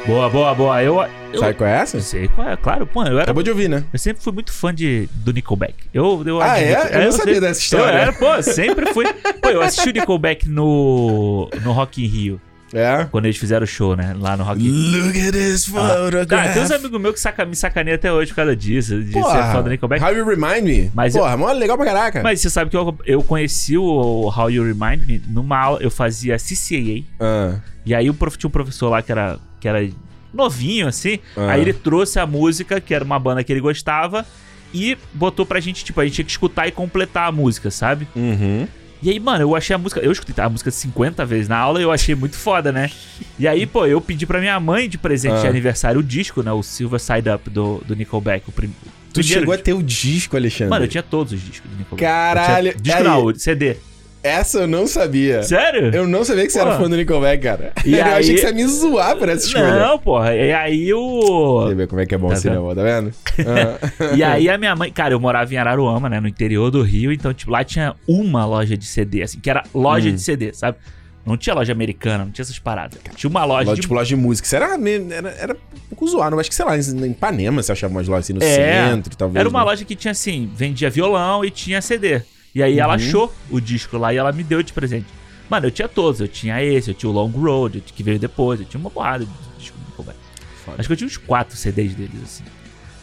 [SPEAKER 2] Boa, boa, boa. Eu, eu
[SPEAKER 1] Sabe qual é essa?
[SPEAKER 2] sei qual é, claro. Pô, eu era
[SPEAKER 1] Acabou de ouvir, né?
[SPEAKER 2] Eu sempre fui muito fã de, do Nickelback. Eu, eu
[SPEAKER 1] Ah, é?
[SPEAKER 2] admito-
[SPEAKER 1] Eu não sabia
[SPEAKER 2] sempre-
[SPEAKER 1] dessa história.
[SPEAKER 2] Eu era, pô, sempre fui. Pô, eu assisti o Nickelback no, no Rock in Rio,
[SPEAKER 1] É.
[SPEAKER 2] quando eles fizeram o show, né? Lá no Rock in Rio.
[SPEAKER 1] Look at this
[SPEAKER 2] Ah,
[SPEAKER 1] photograph.
[SPEAKER 2] Cara, tem uns amigos meus que saca, me sacaneiam até hoje por causa disso, de ser fã do Nickelback.
[SPEAKER 1] How you remind me?
[SPEAKER 2] Mas
[SPEAKER 1] Porra, mó legal pra caraca.
[SPEAKER 2] Mas você sabe que eu, eu conheci o How You Remind Me numa aula, eu fazia CCAA,
[SPEAKER 1] Ah,
[SPEAKER 2] e aí o prof, tinha um professor lá que era, que era novinho, assim.
[SPEAKER 1] Ah.
[SPEAKER 2] Aí ele trouxe a música, que era uma banda que ele gostava, e botou pra gente, tipo, a gente tinha que escutar e completar a música, sabe?
[SPEAKER 1] uhum.
[SPEAKER 2] E aí, mano, eu achei a música. Eu escutei a música 50 vezes na aula e eu achei muito foda, né? E aí, pô, eu pedi pra minha mãe de presente de
[SPEAKER 1] Ah.
[SPEAKER 2] aniversário o disco, né? O Silver Side Up do, do Nickelback. O prim...
[SPEAKER 1] Tu
[SPEAKER 2] primeiro
[SPEAKER 1] chegou a
[SPEAKER 2] disco.
[SPEAKER 1] ter o disco, Alexandre.
[SPEAKER 2] Mano, eu tinha todos os discos do Nickelback.
[SPEAKER 1] Caralho.
[SPEAKER 2] Disco
[SPEAKER 1] aí-
[SPEAKER 2] não, CD.
[SPEAKER 1] Essa eu não sabia.
[SPEAKER 2] Sério?
[SPEAKER 1] Eu não sabia que você era
[SPEAKER 2] Pô.
[SPEAKER 1] fã do Nickelback, cara.
[SPEAKER 2] E [LAUGHS]
[SPEAKER 1] eu
[SPEAKER 2] aí-
[SPEAKER 1] achei que você ia me zoar por essa escolha.
[SPEAKER 2] Não, porra. E aí o.
[SPEAKER 1] Você vê como é que é bom
[SPEAKER 2] Tá
[SPEAKER 1] o cinema, tá vendo? [LAUGHS] Ah.
[SPEAKER 2] E aí a minha mãe, cara, eu morava em Araruama, né, no interior do Rio, então tipo lá tinha uma loja de CD, assim, que era loja
[SPEAKER 1] Hum.
[SPEAKER 2] de CD, sabe? Não tinha loja americana, não tinha essas paradas. Tinha uma loja
[SPEAKER 1] Loja,
[SPEAKER 2] de
[SPEAKER 1] tipo, loja de música. Isso era, era, era um pouco zoado. Acho que, sei lá, em Ipanema você achava umas lojas assim no
[SPEAKER 2] É,
[SPEAKER 1] centro, talvez.
[SPEAKER 2] Era uma
[SPEAKER 1] né?
[SPEAKER 2] loja que tinha assim, vendia violão e tinha CD. E aí
[SPEAKER 1] Uhum.
[SPEAKER 2] ela achou o disco lá e ela me deu de presente. Mano, eu tinha todos. Eu tinha esse, eu tinha o Long Road, que veio depois. Eu tinha uma porrada de disco do Nickelback.
[SPEAKER 1] Foda.
[SPEAKER 2] Acho que eu tinha uns quatro CDs deles, assim.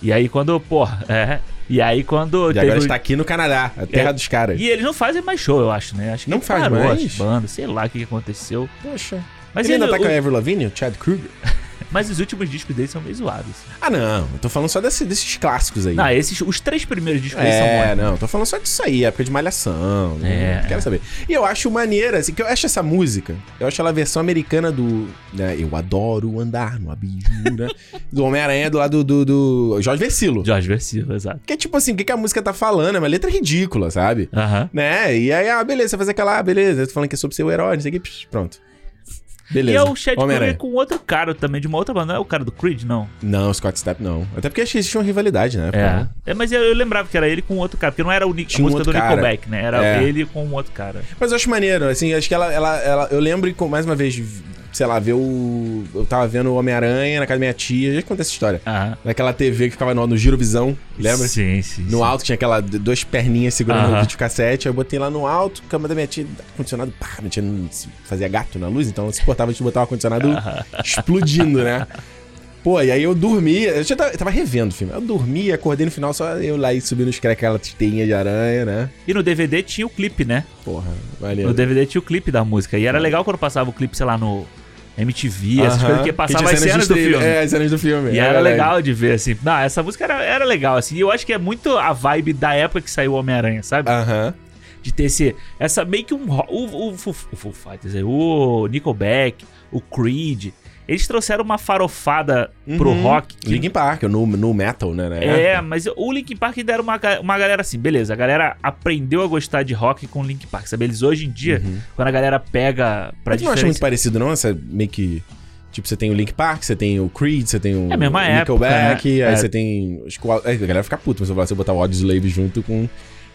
[SPEAKER 2] E aí quando, porra, [LAUGHS] é. E aí quando.
[SPEAKER 1] E agora
[SPEAKER 2] o-
[SPEAKER 1] está aqui no Canadá, a terra
[SPEAKER 2] É.
[SPEAKER 1] dos caras.
[SPEAKER 2] E eles não fazem mais show, eu acho, né? Acho que
[SPEAKER 1] Não faz
[SPEAKER 2] parou
[SPEAKER 1] mais?
[SPEAKER 2] as bandas, sei lá o que aconteceu.
[SPEAKER 1] Poxa.
[SPEAKER 2] Mas,
[SPEAKER 1] ele ainda
[SPEAKER 2] ele-
[SPEAKER 1] tá com a
[SPEAKER 2] o-
[SPEAKER 1] Avril Lavigne, o Chad Kruger? [LAUGHS]
[SPEAKER 2] mas os últimos discos deles são meio zoados.
[SPEAKER 1] Ah, não. Eu tô falando só desse- desses clássicos aí.
[SPEAKER 2] Não, esses, os três primeiros discos deles são
[SPEAKER 1] É, não, tô falando só disso aí, época de malhação. né?
[SPEAKER 2] É.
[SPEAKER 1] Quero saber. E eu acho maneira, assim, que eu acho essa música, eu acho ela a versão americana do. né, eu adoro andar no abismo, né? [LAUGHS] do Homem-Aranha do lado do, do Jorge Versilo.
[SPEAKER 2] Jorge Versilo, exato.
[SPEAKER 1] Que é tipo assim, o que, que a música tá falando? É uma letra ridícula, sabe?
[SPEAKER 2] Aham.
[SPEAKER 1] Né? E aí, ah, beleza, você faz aquela, ah, beleza, eu tô falando que é sobre ser o herói, não sei o que, pronto. Beleza.
[SPEAKER 2] E é o Chad. Kroger com outro cara também, de uma outra banda. Não é o cara do Creed, não.
[SPEAKER 1] Não, Scott Stapp não. Até porque acho que existia uma rivalidade, né?
[SPEAKER 2] É. é mas eu, eu lembrava que era ele com outro cara, porque não era o Nick, a
[SPEAKER 1] Tinha um
[SPEAKER 2] música do
[SPEAKER 1] cara.
[SPEAKER 2] Nickelback, né? Era
[SPEAKER 1] É.
[SPEAKER 2] ele com um outro cara.
[SPEAKER 1] Mas eu acho maneiro, assim, acho que ela, ela, ela eu lembro, mais uma vez, sei lá, ver o... Eu tava vendo o Homem-Aranha na casa da minha tia, já contei essa história.
[SPEAKER 2] Aham.
[SPEAKER 1] Naquela TV que ficava no, no Girovisão, lembra?
[SPEAKER 2] Sim, sim.
[SPEAKER 1] No
[SPEAKER 2] sim.
[SPEAKER 1] alto tinha aquela duas perninhas segurando
[SPEAKER 2] Aham.
[SPEAKER 1] o videocassete, aí eu botei lá no alto, cama da minha tia, ar-condicionado, pá, minha tia não fazia gato na luz, então ela se portava de botar o ar-condicionado explodindo, né? Pô, e aí eu dormia, eu já tava, eu tava revendo o filme, eu dormia, acordei no final, só eu lá e subindo os aquela teinha de aranha, né?
[SPEAKER 2] E no DVD tinha o clipe, né?
[SPEAKER 1] Porra, valeu.
[SPEAKER 2] No DVD tinha o clipe da música. E era legal quando passava o clipe, sei lá, no MTV, essas
[SPEAKER 1] Aham.
[SPEAKER 2] coisas que passava
[SPEAKER 1] tinha
[SPEAKER 2] as cenas do filme.
[SPEAKER 1] É, as cenas do filme.
[SPEAKER 2] E
[SPEAKER 1] é
[SPEAKER 2] era legal de ver, assim. Não, essa música era, era legal, assim. E eu acho que é muito a vibe da época que saiu o Homem-Aranha, sabe?
[SPEAKER 1] Aham.
[SPEAKER 2] De ter esse. Essa meio que um. O, o, Foo- o Foo Fighters, é, o Nickelback, o Creed. Eles trouxeram uma farofada pro
[SPEAKER 1] Uhum.
[SPEAKER 2] rock. que-
[SPEAKER 1] Linkin Park, no, no metal, né? né?
[SPEAKER 2] É, mas o Linkin Park era uma, uma galera assim, beleza, a galera aprendeu a gostar de rock com o Linkin Park, sabe? Eles hoje em dia, quando a galera pega pra
[SPEAKER 1] Mas não acha muito parecido, não? Essa meio que. Tipo, você tem o Link Park, você tem o Creed, você tem o
[SPEAKER 2] É mesma época,
[SPEAKER 1] Nickelback,
[SPEAKER 2] né?
[SPEAKER 1] aí
[SPEAKER 2] É.
[SPEAKER 1] você tem. Acho que o, é, a galera fica puta, mas você botar o Audioslave junto com,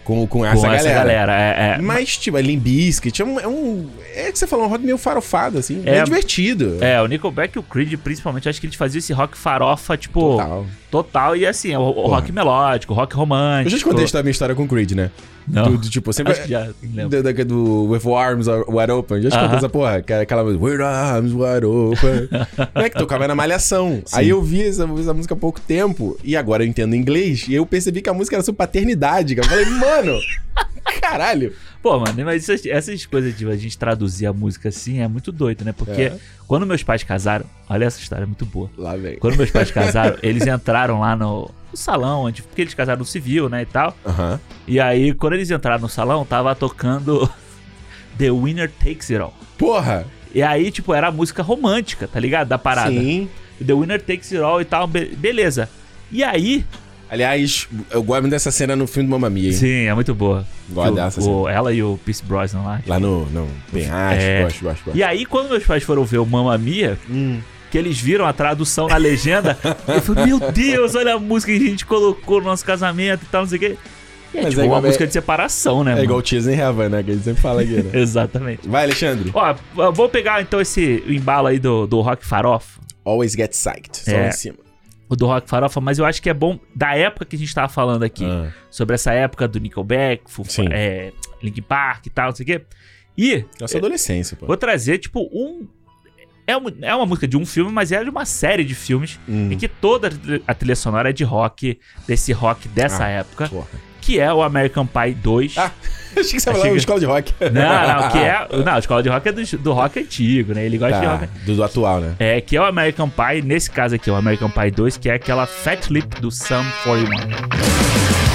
[SPEAKER 1] Com, com essa
[SPEAKER 2] com
[SPEAKER 1] galera.
[SPEAKER 2] essa galera. É, é,
[SPEAKER 1] Mas, tipo, a Limbiskit é um, é um. É que você falou, um rock meio farofado, assim.
[SPEAKER 2] É.
[SPEAKER 1] É divertido.
[SPEAKER 2] É, o Nickelback e o Creed, principalmente, acho que eles faziam esse rock farofa, tipo, total.
[SPEAKER 1] Total.
[SPEAKER 2] e assim, o, o rock melódico, o rock romântico.
[SPEAKER 1] Eu já te contei a minha história com o Creed, né?
[SPEAKER 2] Não.
[SPEAKER 1] Do, do, tipo, sempre.
[SPEAKER 2] Acho que já.
[SPEAKER 1] Do, do, do With Arms Wide Open. Já te contei
[SPEAKER 2] Aham.
[SPEAKER 1] essa porra. que era Aquela música. With Arms Wide Open. Não é que tocava na malhação. Aí eu vi essa, essa música há pouco tempo. E agora eu entendo inglês. E eu percebi que a música era sobre paternidade. Cara. Eu falei, mano. Caralho.
[SPEAKER 2] Pô, mano, mas essas, essas coisas de a gente traduzir a música assim é muito doido, né? Porque
[SPEAKER 1] É.
[SPEAKER 2] quando meus pais casaram, olha essa história, é muito boa.
[SPEAKER 1] Lá vem.
[SPEAKER 2] Quando meus pais casaram, [LAUGHS] eles entraram lá no, no salão, onde, porque eles casaram no civil, né, e tal.
[SPEAKER 1] Aham.
[SPEAKER 2] E aí, quando eles entraram no salão, tava tocando [LAUGHS] The Winner Takes It All.
[SPEAKER 1] Porra.
[SPEAKER 2] E aí, tipo, era a música romântica, tá ligado? Da parada.
[SPEAKER 1] Sim.
[SPEAKER 2] The Winner Takes It All e tal, be- beleza. E aí,
[SPEAKER 1] Aliás, eu gosto dessa cena no filme do Mamma Mia, hein?
[SPEAKER 2] sim, é muito boa.
[SPEAKER 1] Gosto
[SPEAKER 2] o-
[SPEAKER 1] dessa
[SPEAKER 2] o- Ela e o Pierce Brosnan lá.
[SPEAKER 1] Lá no, no penhasco,
[SPEAKER 2] É.
[SPEAKER 1] gosto, gosto, gosto.
[SPEAKER 2] E aí, quando meus pais foram ver o Mamma Mia,
[SPEAKER 1] Hum.
[SPEAKER 2] Que eles viram a tradução na legenda, eu falei, meu Deus, olha a música que a gente colocou no nosso casamento e tal, não sei o quê. E é
[SPEAKER 1] Mas
[SPEAKER 2] tipo
[SPEAKER 1] é igual-
[SPEAKER 2] uma música de separação, né,
[SPEAKER 1] É
[SPEAKER 2] mano?
[SPEAKER 1] igual Tears in Heaven, né? Que a gente sempre fala aqui, né? [LAUGHS]
[SPEAKER 2] Exatamente.
[SPEAKER 1] Vai, Alexandre.
[SPEAKER 2] Ó, eu vou pegar então esse embalo aí do, do rock farofa.
[SPEAKER 1] Always get psyched. Só
[SPEAKER 2] É.
[SPEAKER 1] em cima.
[SPEAKER 2] O do rock farofa, mas eu acho que é bom da época que a gente tava falando aqui.
[SPEAKER 1] Ah.
[SPEAKER 2] Sobre essa época do Nickelback, Foo,
[SPEAKER 1] Sim.
[SPEAKER 2] é, Linkin Park e tal, não sei o quê. E
[SPEAKER 1] Nossa adolescência, pô.
[SPEAKER 2] vou trazer, tipo, um. É uma, é uma música de um filme, mas é de uma série de filmes
[SPEAKER 1] Hum.
[SPEAKER 2] em que toda a trilha sonora é de rock, desse rock dessa
[SPEAKER 1] Ah,
[SPEAKER 2] época,
[SPEAKER 1] Porra.
[SPEAKER 2] que é o American Pie 2.
[SPEAKER 1] Ah, [LAUGHS] achei que você uma
[SPEAKER 2] que-
[SPEAKER 1] escola de rock.
[SPEAKER 2] Não, não, [LAUGHS] que é. Não, a escola de rock é do, do rock antigo, né? Ele gosta de
[SPEAKER 1] Tá,
[SPEAKER 2] rock.
[SPEAKER 1] do, do atual, né?
[SPEAKER 2] É, que é o American Pie, nesse caso aqui, o American Pie 2, que é aquela Fat Lip do Sum 41.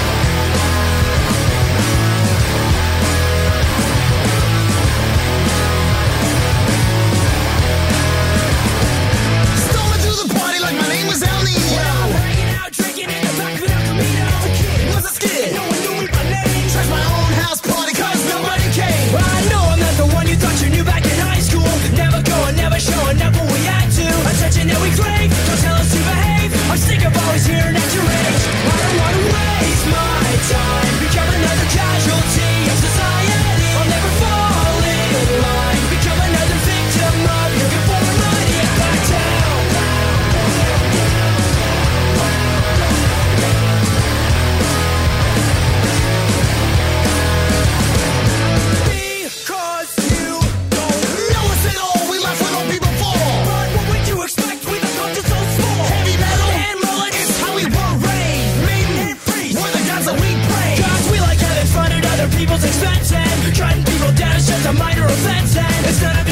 [SPEAKER 4] None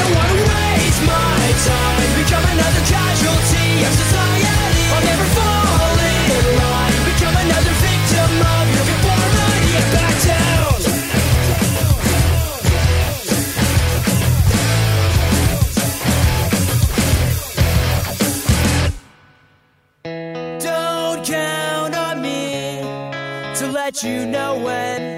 [SPEAKER 4] don't wanna waste my time. Become another casualty of society. I'll never fall in line. Become another victim of your conformity. Back down. Don't count on me to let you know when.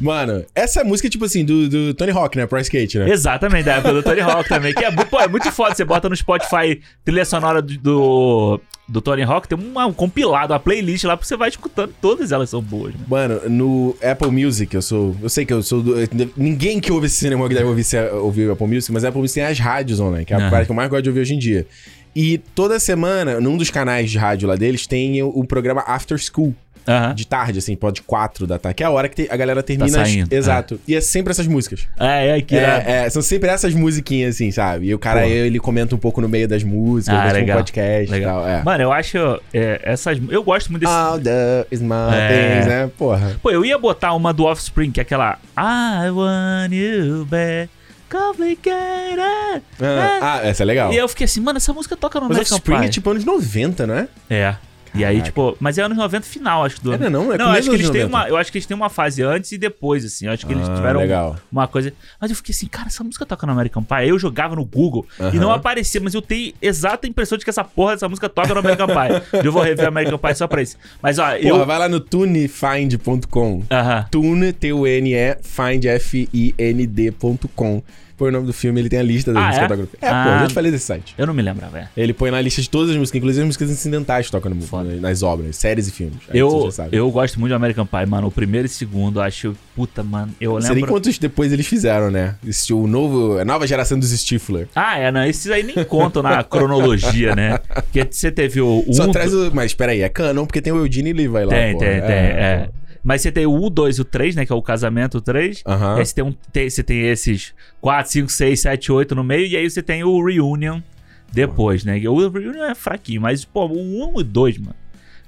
[SPEAKER 1] Mano, essa música é tipo assim, do, do Tony Hawk, né? Pro skate, né?
[SPEAKER 2] Exatamente, da época do Tony Hawk também. Que é, pô, é muito foda. Você bota no Spotify trilha sonora do, do do Tony Hawk tem uma- um compilado, uma playlist lá pra você vai escutando. Todas elas são boas, né?
[SPEAKER 1] Mano, no Apple Music, eu sou. Eu sei que eu sou. do- ninguém que ouve esse cinema deve ouvir, se- ouvir o Apple Music, mas a Apple Music tem as rádios online, que é a parte que eu mais gosto de ouvir hoje em dia. E toda semana, num dos canais de rádio lá deles, tem o, o programa After School. De tarde, assim, pode quatro da tarde, que é a hora que a galera termina. as-
[SPEAKER 2] saindo,
[SPEAKER 1] Exato. E é sempre essas músicas.
[SPEAKER 2] É, é, que.
[SPEAKER 1] É, é, são sempre essas musiquinhas, assim, sabe? E o cara,
[SPEAKER 2] Porra.
[SPEAKER 1] ele comenta um pouco no meio das músicas,
[SPEAKER 2] Ah,
[SPEAKER 1] faz um
[SPEAKER 2] legal.
[SPEAKER 1] podcast
[SPEAKER 2] Legal.
[SPEAKER 1] e tal. É.
[SPEAKER 2] Mano, eu acho é, essas. Eu gosto muito desse.
[SPEAKER 1] All the small
[SPEAKER 2] É.
[SPEAKER 1] things, né? Porra.
[SPEAKER 2] Pô, eu ia botar uma do Offspring, que é aquela. I want you back. Complicated.
[SPEAKER 1] Ah, ah, essa é legal.
[SPEAKER 2] E eu fiquei assim, mano, essa música toca no
[SPEAKER 1] Mas
[SPEAKER 2] American
[SPEAKER 1] Offspring
[SPEAKER 2] Pie.
[SPEAKER 1] é tipo anos 90, não é?
[SPEAKER 2] É. E aí, tipo, mas é anos 90 final, acho que do
[SPEAKER 1] É, não, não, é
[SPEAKER 2] não, acho que eles têm
[SPEAKER 1] 90.
[SPEAKER 2] uma, eu acho que eles têm uma fase antes e depois, assim. Eu acho que eles
[SPEAKER 1] Ah,
[SPEAKER 2] tiveram
[SPEAKER 1] legal.
[SPEAKER 2] uma coisa. Mas eu fiquei assim, cara, essa música toca no American Pie. Aí eu jogava no Google e não aparecia, mas eu tenho exata impressão de que essa porra dessa música toca no American Pie. [LAUGHS] eu vou rever American Pie só pra isso. Mas ó,
[SPEAKER 1] Porra,
[SPEAKER 2] eu.
[SPEAKER 1] vai lá no tunefind.com.
[SPEAKER 2] Aham.
[SPEAKER 1] Tune, T-U-N-E, find, F-I-N-D.com. Põe o nome do filme, ele tem a lista das
[SPEAKER 2] Ah,
[SPEAKER 1] músicas
[SPEAKER 2] é?
[SPEAKER 1] da grupo. É,
[SPEAKER 2] Ah.
[SPEAKER 1] pô, eu já te falei desse site.
[SPEAKER 2] Eu não me lembrava, é.
[SPEAKER 1] Ele põe na lista de todas as músicas, inclusive as músicas incidentais que tocam no,
[SPEAKER 2] Foda.
[SPEAKER 1] nas obras, séries e filmes. Aí
[SPEAKER 2] Eu, eu gosto muito de American Pie, mano. O primeiro e o segundo, acho. Puta, mano. Eu
[SPEAKER 1] Não sei nem
[SPEAKER 2] lembro.
[SPEAKER 1] quantos depois eles fizeram, né? Esse, o novo, a nova geração dos Stifler.
[SPEAKER 2] Ah, é, não. Esses aí nem contam na cronologia, né? Porque você teve o. o
[SPEAKER 1] Só
[SPEAKER 2] um,
[SPEAKER 1] traz o... Mas peraí, é canon, porque tem o Eugene Levi lá,
[SPEAKER 2] Tem,
[SPEAKER 1] pô.
[SPEAKER 2] tem, tem. É.
[SPEAKER 1] pô.
[SPEAKER 2] Mas você tem o 1, 2 e o 3, né? Que é o casamento 3.
[SPEAKER 1] Aham.
[SPEAKER 2] Aí você tem, um, tem- você tem esses 4, 5, 6, 7, 8 no meio. E aí você tem o Reunion depois, né? O Reunion é fraquinho, mas, pô, o 1 e o 2, mano.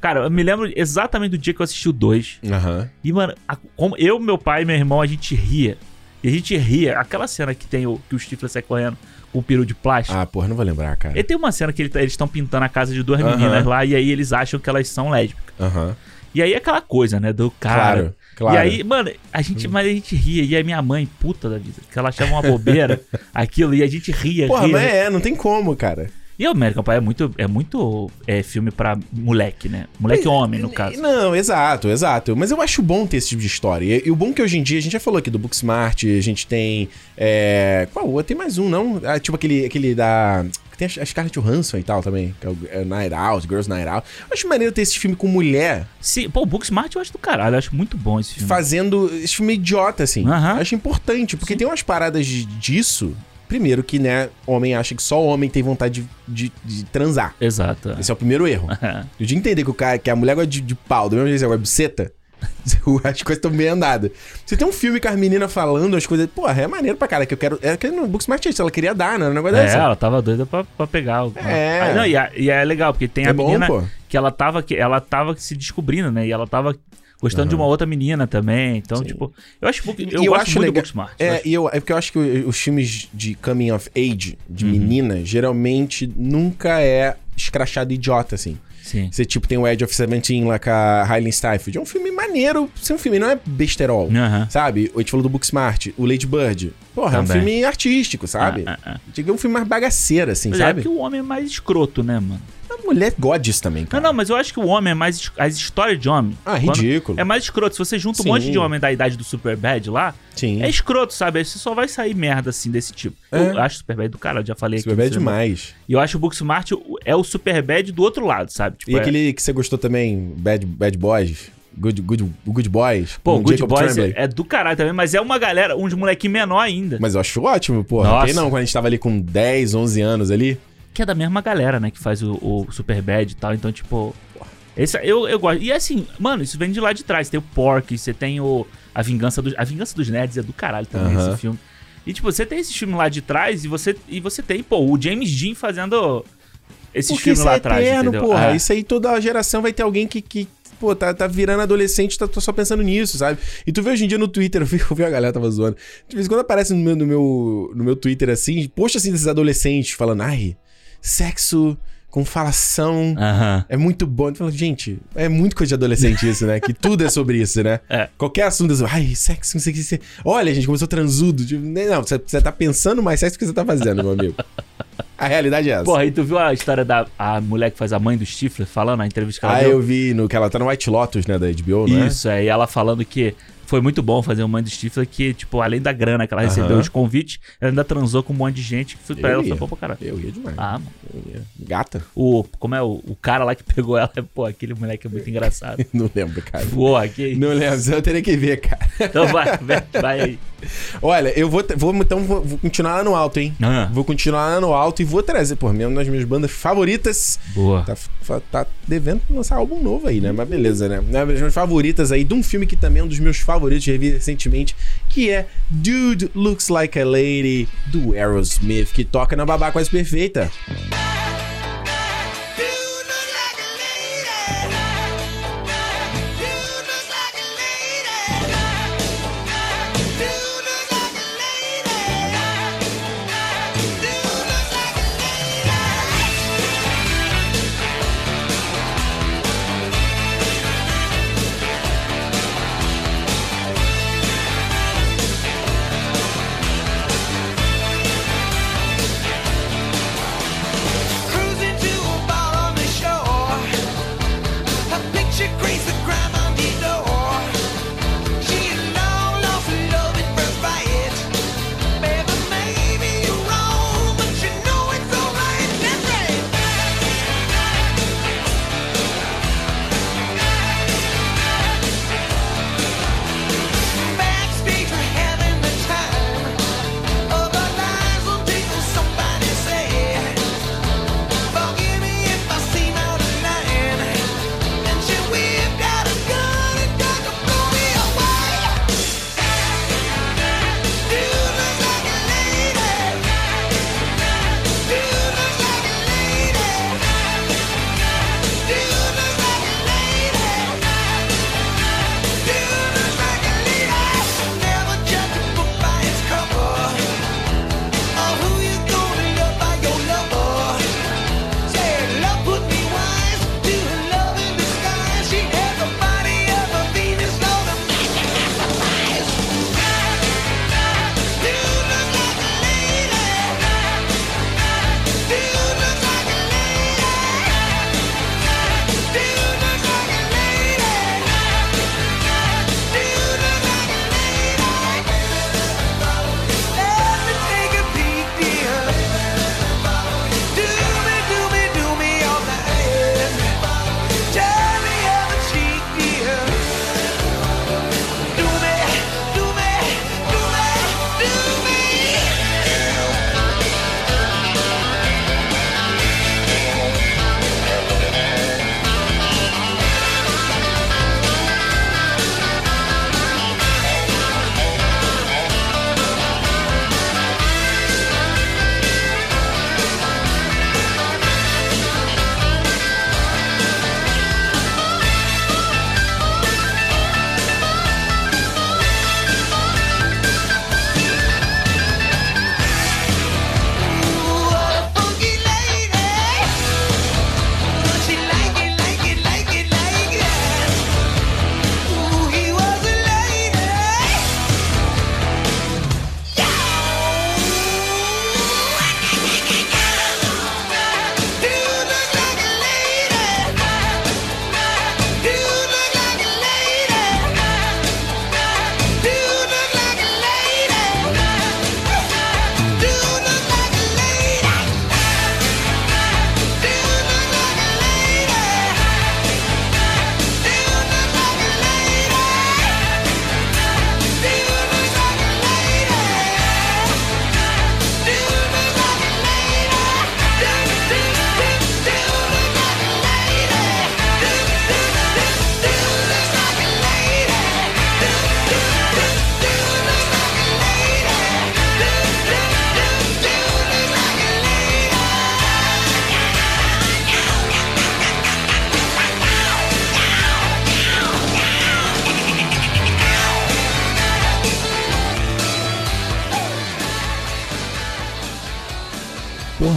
[SPEAKER 2] Cara, eu me lembro exatamente do dia que eu assisti o 2.
[SPEAKER 1] Aham.
[SPEAKER 2] E, mano, a- como eu, meu pai e meu irmão, a gente ria. E a gente ria. Aquela cena que tem o, que o Stifler sai correndo com o peru de plástico.
[SPEAKER 1] Ah, porra, não vou lembrar, cara.
[SPEAKER 2] E tem uma cena que ele tá- eles estão pintando a casa de duas
[SPEAKER 1] Aham.
[SPEAKER 2] meninas lá. E aí eles acham que elas são lésbicas.
[SPEAKER 1] Aham.
[SPEAKER 2] E aí é aquela coisa, né? Do cara.
[SPEAKER 1] Claro, claro.
[SPEAKER 2] E aí, mano, a gente, mas a gente ria. E a minha mãe, puta da vida, que ela achava uma bobeira [LAUGHS] aquilo. E a gente ria,
[SPEAKER 1] Porra,
[SPEAKER 2] ria.
[SPEAKER 1] mas é, não tem como, cara.
[SPEAKER 2] E o American Pie é muito, é muito é, filme pra moleque, né? Moleque homem, no caso.
[SPEAKER 1] Não, exato, exato. Mas eu acho bom ter esse tipo de história. E, e o bom é que hoje em dia, a gente já falou aqui do Booksmart, a gente tem. É... Qual outro? Tem mais um, não? Ah, tipo aquele, aquele da. Tem a Scarlett Johansson e tal também, que é o é Night Out, Girls Night Out. Eu acho maneiro ter esse filme com mulher
[SPEAKER 2] Se, pô, o Booksmart eu acho do caralho. Eu acho muito bom esse filme.
[SPEAKER 1] fazendo esse filme idiota, assim.
[SPEAKER 2] Aham.
[SPEAKER 1] Eu acho importante, porque tem umas paradas de- disso. Primeiro que, né, homem acha que só homem tem vontade de, de- de transar.
[SPEAKER 2] Exato.
[SPEAKER 1] Esse é o primeiro erro. [LAUGHS] Eu de entender que o cara, que a mulher gosta de, de pau, do mesmo jeito que ela gosta de buceta, [LAUGHS] as coisas estão bem andadas. Você tem um filme com as meninas falando as coisas, porra, é maneiro pra cara, que eu quero. É que no Booksmart é ela queria dar, era um negócio
[SPEAKER 2] É,
[SPEAKER 1] dessa.
[SPEAKER 2] ela tava doida pra, pra pegar o.
[SPEAKER 1] É.
[SPEAKER 2] Ah, não, e, a- e é legal, porque tem
[SPEAKER 1] É
[SPEAKER 2] a
[SPEAKER 1] bom,
[SPEAKER 2] menina
[SPEAKER 1] pô.
[SPEAKER 2] que ela tava, que ela tava se descobrindo, né? E ela tava gostando de uma outra menina também. Então, tipo, eu acho book- eu,
[SPEAKER 1] E
[SPEAKER 2] gosto muito
[SPEAKER 1] legal-
[SPEAKER 2] do Booksmart. eu
[SPEAKER 1] É,
[SPEAKER 2] acho-
[SPEAKER 1] e eu, é porque eu acho que os filmes de coming of age, de
[SPEAKER 2] Uhum.
[SPEAKER 1] menina, geralmente nunca é escrachado idiota, assim.
[SPEAKER 2] Sim.
[SPEAKER 1] Você, tipo, tem o Edge of Seventeen lá com a Hailey Steinfeld. É um filme maneiro. Ser um filme não é besterol. Sabe? A gente falou do Booksmart, o Lady Bird. Porra, é um
[SPEAKER 2] Também.
[SPEAKER 1] filme artístico, sabe?
[SPEAKER 2] Ah, ah, ah.
[SPEAKER 1] Diga um filme mais bagaceiro, assim,
[SPEAKER 2] Mas é
[SPEAKER 1] sabe?
[SPEAKER 2] que o homem é mais escroto, né, mano?
[SPEAKER 1] A mulher gosta disso também,
[SPEAKER 2] Não,
[SPEAKER 1] cara.
[SPEAKER 2] não, mas eu acho que o homem é mais. As histórias de homem.
[SPEAKER 1] Ah, ridículo.
[SPEAKER 2] É mais escroto. Se você junta um
[SPEAKER 1] Sim.
[SPEAKER 2] monte de homem da idade do Superbad lá,
[SPEAKER 1] Sim.
[SPEAKER 2] é escroto, sabe? Aí Você só vai sair merda assim desse tipo.
[SPEAKER 1] É.
[SPEAKER 2] Eu acho Superbad do cara, eu já falei
[SPEAKER 1] Super bad
[SPEAKER 2] no cinema.
[SPEAKER 1] demais.
[SPEAKER 2] E eu acho o Booksmart o- é o Superbad do outro lado, sabe? Tipo,
[SPEAKER 1] E
[SPEAKER 2] é-
[SPEAKER 1] aquele que você gostou também, Bad, bad Boys? Good, good, good Boys?
[SPEAKER 2] Pô, Good
[SPEAKER 1] Jacob
[SPEAKER 2] Boys é, é do caralho também, mas é uma galera, uns molequinho menor ainda.
[SPEAKER 1] Mas eu acho ótimo, porra.
[SPEAKER 2] Nossa.
[SPEAKER 1] Tem não, quando a gente tava ali com 10, 11 anos ali.
[SPEAKER 2] Que é da mesma galera, né? Que faz o, o Superbad e tal. Então, tipo. Esse, eu, eu gosto. E assim, mano, isso vem de lá de trás. Tem o Pork, você tem o. A Vingança dos. A Vingança dos Nerds é do caralho também,
[SPEAKER 1] Aham.
[SPEAKER 2] esse filme. E, tipo, você tem esse filme lá de trás e você, e você tem, pô, o James Dean fazendo esses
[SPEAKER 1] Porque
[SPEAKER 2] filmes
[SPEAKER 1] isso
[SPEAKER 2] lá
[SPEAKER 1] é
[SPEAKER 2] atrás.
[SPEAKER 1] eterno, porra.
[SPEAKER 2] É.
[SPEAKER 1] Isso aí toda geração vai ter alguém que, que pô, tá, tá virando adolescente tá só pensando nisso, sabe? E tu vê hoje em dia no Twitter, [LAUGHS] eu vi, eu vi a galera tava zoando. De vez em quando aparece no meu, no meu, no meu Twitter assim, poxa assim desses adolescentes falando, ai, sexo com falação. É muito bom. Falo, gente, é muito coisa de adolescente isso, né? Que tudo é sobre isso, né? [LAUGHS]
[SPEAKER 2] É.
[SPEAKER 1] Qualquer assunto, ai, sexo, não sei o que. você- Olha, gente, começou transudo. Tipo, Não, você, você tá pensando mais sexo do que você tá fazendo, meu amigo. A realidade é essa.
[SPEAKER 2] Porra, e tu viu a história da a mulher que faz a mãe do Stifler falando na entrevista que ela
[SPEAKER 1] ah,
[SPEAKER 2] deu?
[SPEAKER 1] eu vi no que ela tá no White Lotus, né, da HBO, né?
[SPEAKER 2] Isso, é. E ela falando que Foi muito bom fazer Mãe do Stifler, que, tipo, além da grana que ela recebeu de convite, ela ainda transou com um monte de gente, que foi pra
[SPEAKER 1] Eu
[SPEAKER 2] ela
[SPEAKER 1] ia.
[SPEAKER 2] foi bom pra caralho.
[SPEAKER 1] Eu ia demais.
[SPEAKER 2] Ah, mano.
[SPEAKER 1] Eu ia. Gata?
[SPEAKER 2] O, como é, o, o cara lá que pegou ela, pô, aquele moleque é muito engraçado. [LAUGHS]
[SPEAKER 1] Não lembro, cara.
[SPEAKER 2] Pô, aqui.
[SPEAKER 1] Não lembro, eu teria que ver, cara.
[SPEAKER 2] Então vai, vai, vai aí. [LAUGHS]
[SPEAKER 1] Olha, eu vou, vou então vou, vou continuar lá no alto, hein?
[SPEAKER 2] Ah,
[SPEAKER 1] Vou continuar lá no alto e vou trazer, pô, mesmo das minhas bandas favoritas.
[SPEAKER 2] boa.
[SPEAKER 1] Tá, fa- tá devendo lançar álbum novo aí, né? Mas beleza, né? Das minhas favoritas aí, de um filme que também é um dos meus favoritos, revi recentemente, que é Dude Looks Like a Lady, do Aerosmith, que toca na Babá Quase Perfeita.
[SPEAKER 4] You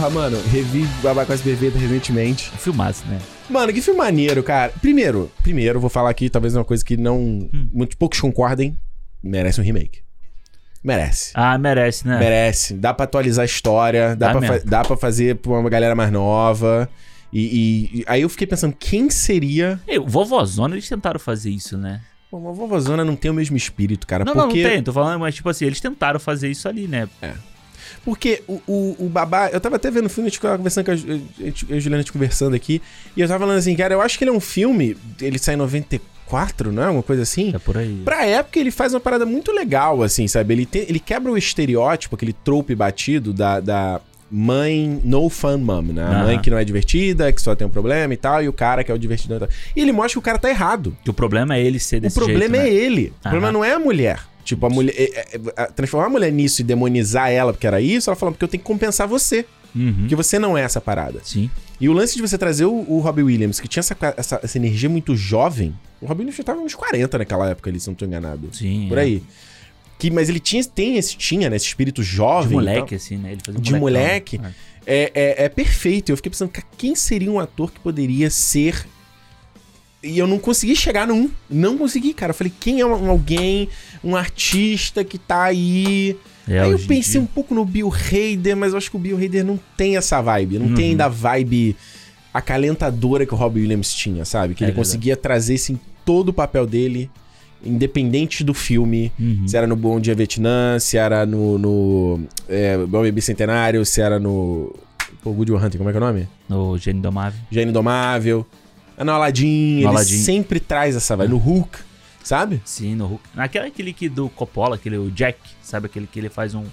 [SPEAKER 1] Porra, mano, revi Babá Quase Perfeita recentemente.
[SPEAKER 2] Filmaço, né?
[SPEAKER 1] Mano, que filme maneiro, cara. Primeiro, primeiro, eu vou falar aqui talvez uma coisa que não... Muito poucos concordem. Merece um remake. Merece.
[SPEAKER 2] Ah, merece, né?
[SPEAKER 1] Merece. Dá pra atualizar a história, dá,
[SPEAKER 2] Dá
[SPEAKER 1] pra, fa- dá pra fazer pra uma galera mais nova. E, e- e aí eu fiquei pensando, quem seria.
[SPEAKER 2] O Vovozona, eles tentaram fazer isso, né?
[SPEAKER 1] Pô, uma vovozona não tem o mesmo espírito, cara.
[SPEAKER 2] Não,
[SPEAKER 1] porque...
[SPEAKER 2] não, não tem, tô falando, mas tipo assim, eles tentaram fazer isso ali, né?
[SPEAKER 1] Porque o, o, o babá. Eu tava até vendo o filme, a gente tava conversando com a, a e a Juliana gente conversando aqui. E eu tava falando assim, cara, eu acho que ele é um filme. Ele sai em 94, não é? Uma coisa assim.
[SPEAKER 2] É por aí.
[SPEAKER 1] Pra época, ele faz uma parada muito legal, assim, sabe? Ele, tem, ele quebra o estereótipo, aquele trope batido da, da mãe no fun mom, né? A mãe que não é divertida, que só tem um problema e tal, e o cara que é o divertidão e tal. E ele mostra que o cara tá errado.
[SPEAKER 2] Que o problema é ele ser
[SPEAKER 1] O
[SPEAKER 2] desse
[SPEAKER 1] problema
[SPEAKER 2] jeito,
[SPEAKER 1] é
[SPEAKER 2] né?
[SPEAKER 1] ele. O problema não é a mulher. Tipo, a mulher. é- é- é- transformar a mulher nisso e demonizar ela porque era isso, ela fala, porque eu tenho que compensar você.
[SPEAKER 2] Uhum.
[SPEAKER 1] Porque você não é essa parada.
[SPEAKER 2] Sim.
[SPEAKER 1] E o lance de você trazer o, o Robbie Williams, que tinha essa, essa, essa energia muito jovem. O Robbie Williams já tava uns 40 naquela época ali, se não tô enganado.
[SPEAKER 2] Sim.
[SPEAKER 1] Por
[SPEAKER 2] é.
[SPEAKER 1] aí. Que, mas ele tinha, tem esse, tinha, né? Esse espírito jovem.
[SPEAKER 2] De moleque, assim, né? Ele fazia um
[SPEAKER 1] De
[SPEAKER 2] molecão.
[SPEAKER 1] moleque.
[SPEAKER 2] É.
[SPEAKER 1] é, é, é perfeito. Eu fiquei pensando, quem seria um ator que poderia ser. E eu não consegui chegar num. Não consegui, cara. Eu falei, quem é um, alguém, um artista que tá aí.
[SPEAKER 2] É,
[SPEAKER 1] aí eu pensei
[SPEAKER 2] dia.
[SPEAKER 1] um pouco no Bill Hader, mas eu acho que o Bill Hader não tem essa vibe. Não tem
[SPEAKER 2] Uhum.
[SPEAKER 1] ainda a vibe acalentadora que o Robbie Williams tinha, sabe? Que
[SPEAKER 2] É
[SPEAKER 1] ele
[SPEAKER 2] verdade.
[SPEAKER 1] conseguia trazer isso em todo o papel dele, independente do filme.
[SPEAKER 2] Uhum.
[SPEAKER 1] Se era no Bom Dia Vietnã, se era no. no é, Bom Bicentenário, se era no. Pô, Woody Hunting, como é que é o nome?
[SPEAKER 2] No Gênio Domável.
[SPEAKER 1] Gênio Indomável. É no Aladdin, ele
[SPEAKER 2] Aladdin.
[SPEAKER 1] sempre traz essa vibe. No Hulk, sabe?
[SPEAKER 2] Sim, no Hulk. Naquela aquele que do Coppola, aquele o Jack, sabe aquele que ele faz um,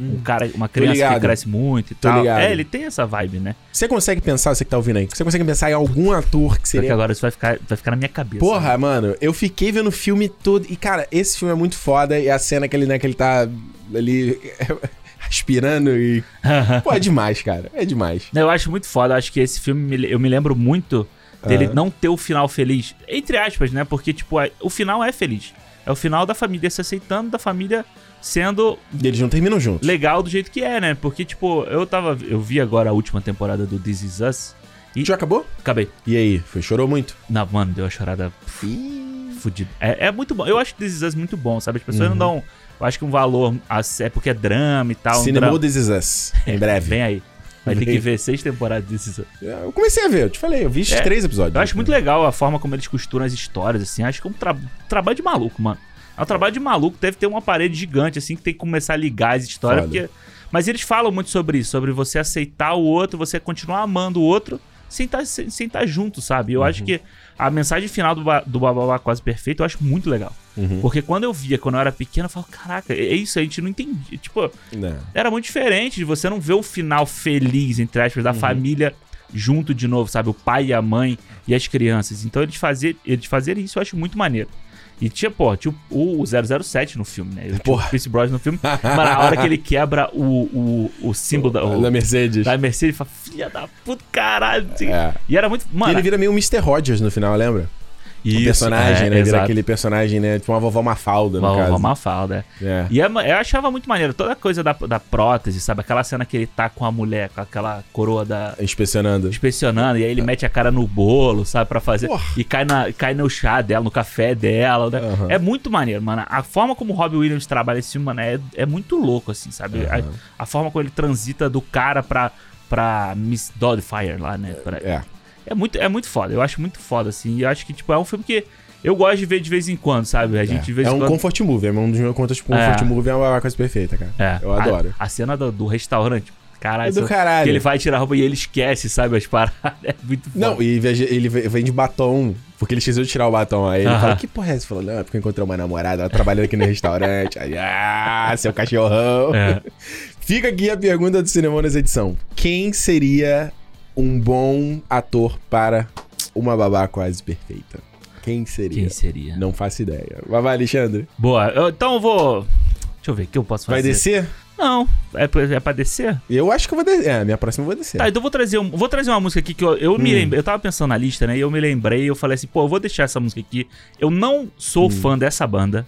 [SPEAKER 2] um cara, uma criança que
[SPEAKER 1] Hum.
[SPEAKER 2] cresce muito e
[SPEAKER 1] Tô
[SPEAKER 2] tal.
[SPEAKER 1] ligado.
[SPEAKER 2] É, ele tem essa vibe, né?
[SPEAKER 1] Você consegue pensar, você que tá ouvindo aí, você consegue pensar em algum ator que seria.
[SPEAKER 2] agora isso vai ficar, vai ficar na minha cabeça.
[SPEAKER 1] Porra, mano, eu fiquei vendo o filme todo. E, cara, esse filme é muito foda. E a cena que ele, né, que ele tá ali [LAUGHS] aspirando e. [LAUGHS] Pô, é demais, cara. É demais.
[SPEAKER 2] Eu acho muito foda. Eu acho que esse filme, eu me lembro muito dele
[SPEAKER 1] Aham.
[SPEAKER 2] não ter o final feliz. Entre aspas, né? Porque, tipo, é- o final é feliz. É o final da família se aceitando, da família sendo
[SPEAKER 1] eles não terminam juntos.
[SPEAKER 2] legal do jeito que é, né? Porque, tipo, eu tava. Eu vi agora a última temporada do This Is Us. E
[SPEAKER 1] Já acabou?
[SPEAKER 2] acabei.
[SPEAKER 1] E aí? Foi, chorou muito?
[SPEAKER 2] Não, mano, deu uma chorada fudida. É, é muito bom. Eu acho This Is Us muito bom, sabe? As pessoas não dão. Eu acho que um valor. É porque é drama e tal. um
[SPEAKER 1] Cinema
[SPEAKER 2] drama.
[SPEAKER 1] This Is Us, [LAUGHS] em breve.
[SPEAKER 2] Vem aí. Vai ter que ver seis temporadas Is Us.
[SPEAKER 1] Eu comecei a ver, eu te falei, eu vi
[SPEAKER 2] É,
[SPEAKER 1] três episódios.
[SPEAKER 2] Eu acho muito legal a forma como eles costuram as histórias, assim. Acho que é um tra- trabalho de maluco, mano. É um trabalho de maluco. Deve ter uma parede gigante, assim, que tem que começar a ligar as histórias. Porque... Mas eles falam muito sobre isso, sobre você aceitar o outro, você continuar amando o outro sem estar sem, sem tá junto, sabe? Eu acho que a mensagem final do, ba do Bababá Quase Perfeito eu acho muito legal.
[SPEAKER 1] Uhum.
[SPEAKER 2] Porque quando eu via, quando eu era pequeno, eu falava, caraca, é isso, a gente não entendia. Tipo,
[SPEAKER 1] Não.
[SPEAKER 2] era muito diferente de você não ver o final feliz, entre aspas, da família junto de novo, sabe? O pai e a mãe e as crianças. Então eles, fazer, eles fazerem isso eu acho muito maneiro. E tinha, pô, tinha o, o 007 no filme, né? Tinha. O Chris Bros no filme. [LAUGHS] Mas na hora que ele quebra o, o, o símbolo da, o-
[SPEAKER 1] Da Mercedes.
[SPEAKER 2] da Mercedes, ele fala, filha da puta, caralho.
[SPEAKER 1] É.
[SPEAKER 2] E era muito.
[SPEAKER 1] E
[SPEAKER 2] Mano,
[SPEAKER 1] ele vira meio Mr. Rogers no final, lembra?
[SPEAKER 2] Isso,
[SPEAKER 1] o personagem,
[SPEAKER 2] é,
[SPEAKER 1] né?
[SPEAKER 2] Exato.
[SPEAKER 1] aquele personagem, né? Tipo uma vovó Mafalda, no
[SPEAKER 2] Uma,
[SPEAKER 1] caso.
[SPEAKER 2] uma Mafalda, é.
[SPEAKER 1] É.
[SPEAKER 2] E é eu achava muito maneiro toda a coisa da, da prótese, sabe? Aquela cena que ele tá com a mulher, com aquela coroa da.
[SPEAKER 1] Inspecionando.
[SPEAKER 2] inspecionando, e aí ele mete a cara no bolo, sabe? Pra fazer.
[SPEAKER 1] Porra.
[SPEAKER 2] E cai, na, cai no chá dela, no café dela. né?
[SPEAKER 1] Aham.
[SPEAKER 2] É muito maneiro, mano. A forma como o Robbie Williams trabalha esse filme, mano, é, é muito louco, assim, sabe?
[SPEAKER 1] Aham.
[SPEAKER 2] A, a forma como ele transita do cara pra, pra Miss Doubtfire lá, né? Pra-
[SPEAKER 1] É.
[SPEAKER 2] é muito, é muito foda. Eu acho muito foda, assim. E eu acho que, tipo, é um filme que eu gosto de ver de vez em quando, sabe? A gente de
[SPEAKER 1] É,
[SPEAKER 2] vez
[SPEAKER 1] é um
[SPEAKER 2] quando.
[SPEAKER 1] comfort movie, é um dos meus contas de comfort
[SPEAKER 2] É.
[SPEAKER 1] movie, é uma coisa perfeita, cara.
[SPEAKER 2] É,
[SPEAKER 1] Eu
[SPEAKER 2] a-
[SPEAKER 1] adoro.
[SPEAKER 2] A, cena do, do restaurante. Caralho,
[SPEAKER 1] É do caralho.
[SPEAKER 2] que ele vai tirar a roupa e ele esquece, sabe? As paradas. [LAUGHS] É muito foda.
[SPEAKER 1] Não, e ele ve- vende batom, porque ele esqueceu de tirar o batom. Aí ele
[SPEAKER 2] Aham.
[SPEAKER 1] fala, que porra é essa? Ele falou, não, é porque eu encontrei uma namorada, ela trabalhando aqui no restaurante. Aí, ah, seu cachorrão.
[SPEAKER 2] É. [LAUGHS]
[SPEAKER 1] Fica aqui a pergunta do Cinemonas Edição. Quem seria um bom ator para uma babá quase perfeita? Quem seria?
[SPEAKER 2] Quem seria?
[SPEAKER 1] Não faço ideia. Vai, vai, Alexandre.
[SPEAKER 2] Boa, eu- então eu vou. Deixa eu ver o que eu posso fazer.
[SPEAKER 1] Vai descer?
[SPEAKER 2] Não, é pra, é pra descer?
[SPEAKER 1] Eu acho que eu vou descer. É, minha próxima eu vou descer.
[SPEAKER 2] Tá, então eu vou trazer, um, vou trazer uma música aqui que eu, eu me
[SPEAKER 1] Hum.
[SPEAKER 2] lembrei. Eu tava pensando na lista, né? E eu me lembrei, eu falei assim, pô, eu vou deixar essa música aqui. Eu não sou fã dessa banda,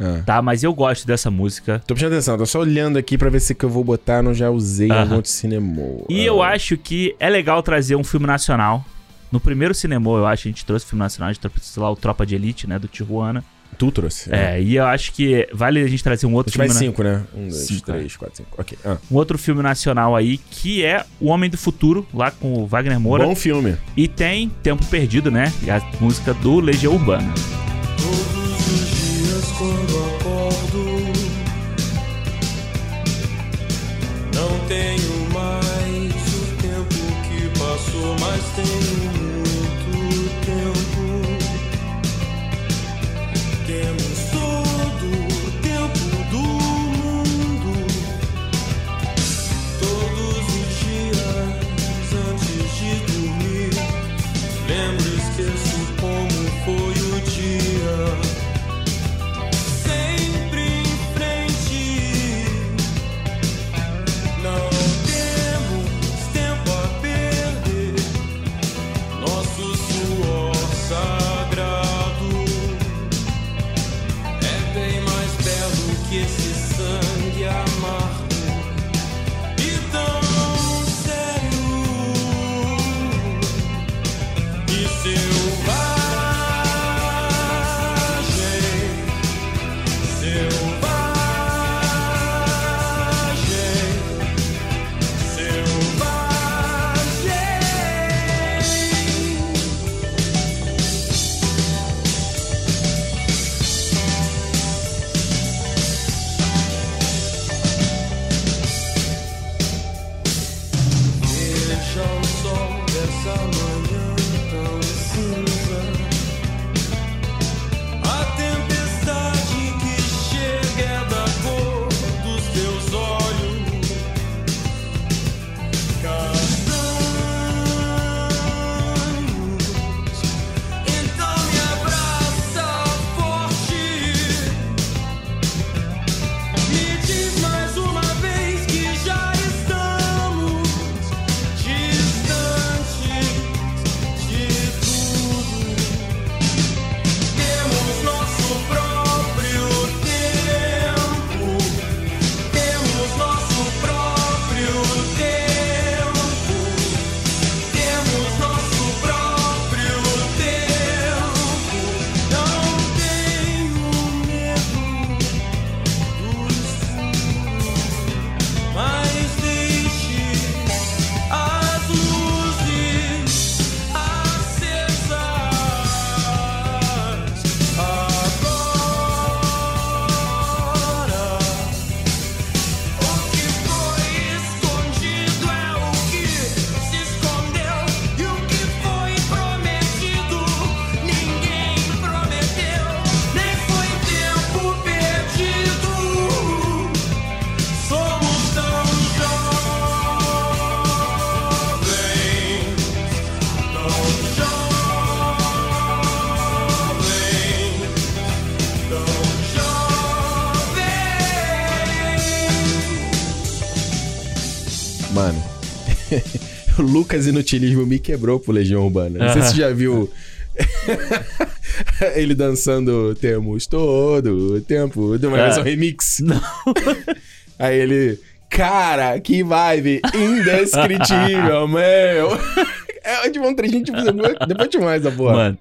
[SPEAKER 1] Ah.
[SPEAKER 2] tá? Mas eu gosto dessa música.
[SPEAKER 1] Tô prestando atenção, tô só olhando aqui pra ver se que eu vou botar, não já usei em
[SPEAKER 2] Aham.
[SPEAKER 1] algum outro cinema.
[SPEAKER 2] E eu acho que é legal trazer um filme nacional. No primeiro cinema, eu acho, a gente trouxe filme nacional, a gente trouxe lá o Tropa de Elite, né? Do Tijuana.
[SPEAKER 1] Tu trouxe.
[SPEAKER 2] É, e eu acho que vale a gente trazer um
[SPEAKER 1] A
[SPEAKER 2] outro filme. na-
[SPEAKER 1] cinco, né? Um, dois,
[SPEAKER 2] Cinco,
[SPEAKER 1] três, quatro, cinco. Ok. Ah.
[SPEAKER 2] Um outro filme nacional aí, que é O Homem do Futuro, lá com o Wagner Moura.
[SPEAKER 1] Bom filme.
[SPEAKER 2] E tem Tempo Perdido, né? E a música do Legião Urbana.
[SPEAKER 3] Quando. [LAUGHS]
[SPEAKER 1] Lucas Inutilismo me quebrou pro Legião Urbana. Não sei se você já viu [LAUGHS] ele dançando Temos todo o tempo de uma
[SPEAKER 2] É.
[SPEAKER 1] versão remix.
[SPEAKER 2] Não. [LAUGHS]
[SPEAKER 1] Aí ele, cara, que vibe indescritível, meu. É tipo um trechinho, tipo, depois depois te mais essa porra.
[SPEAKER 2] Mano,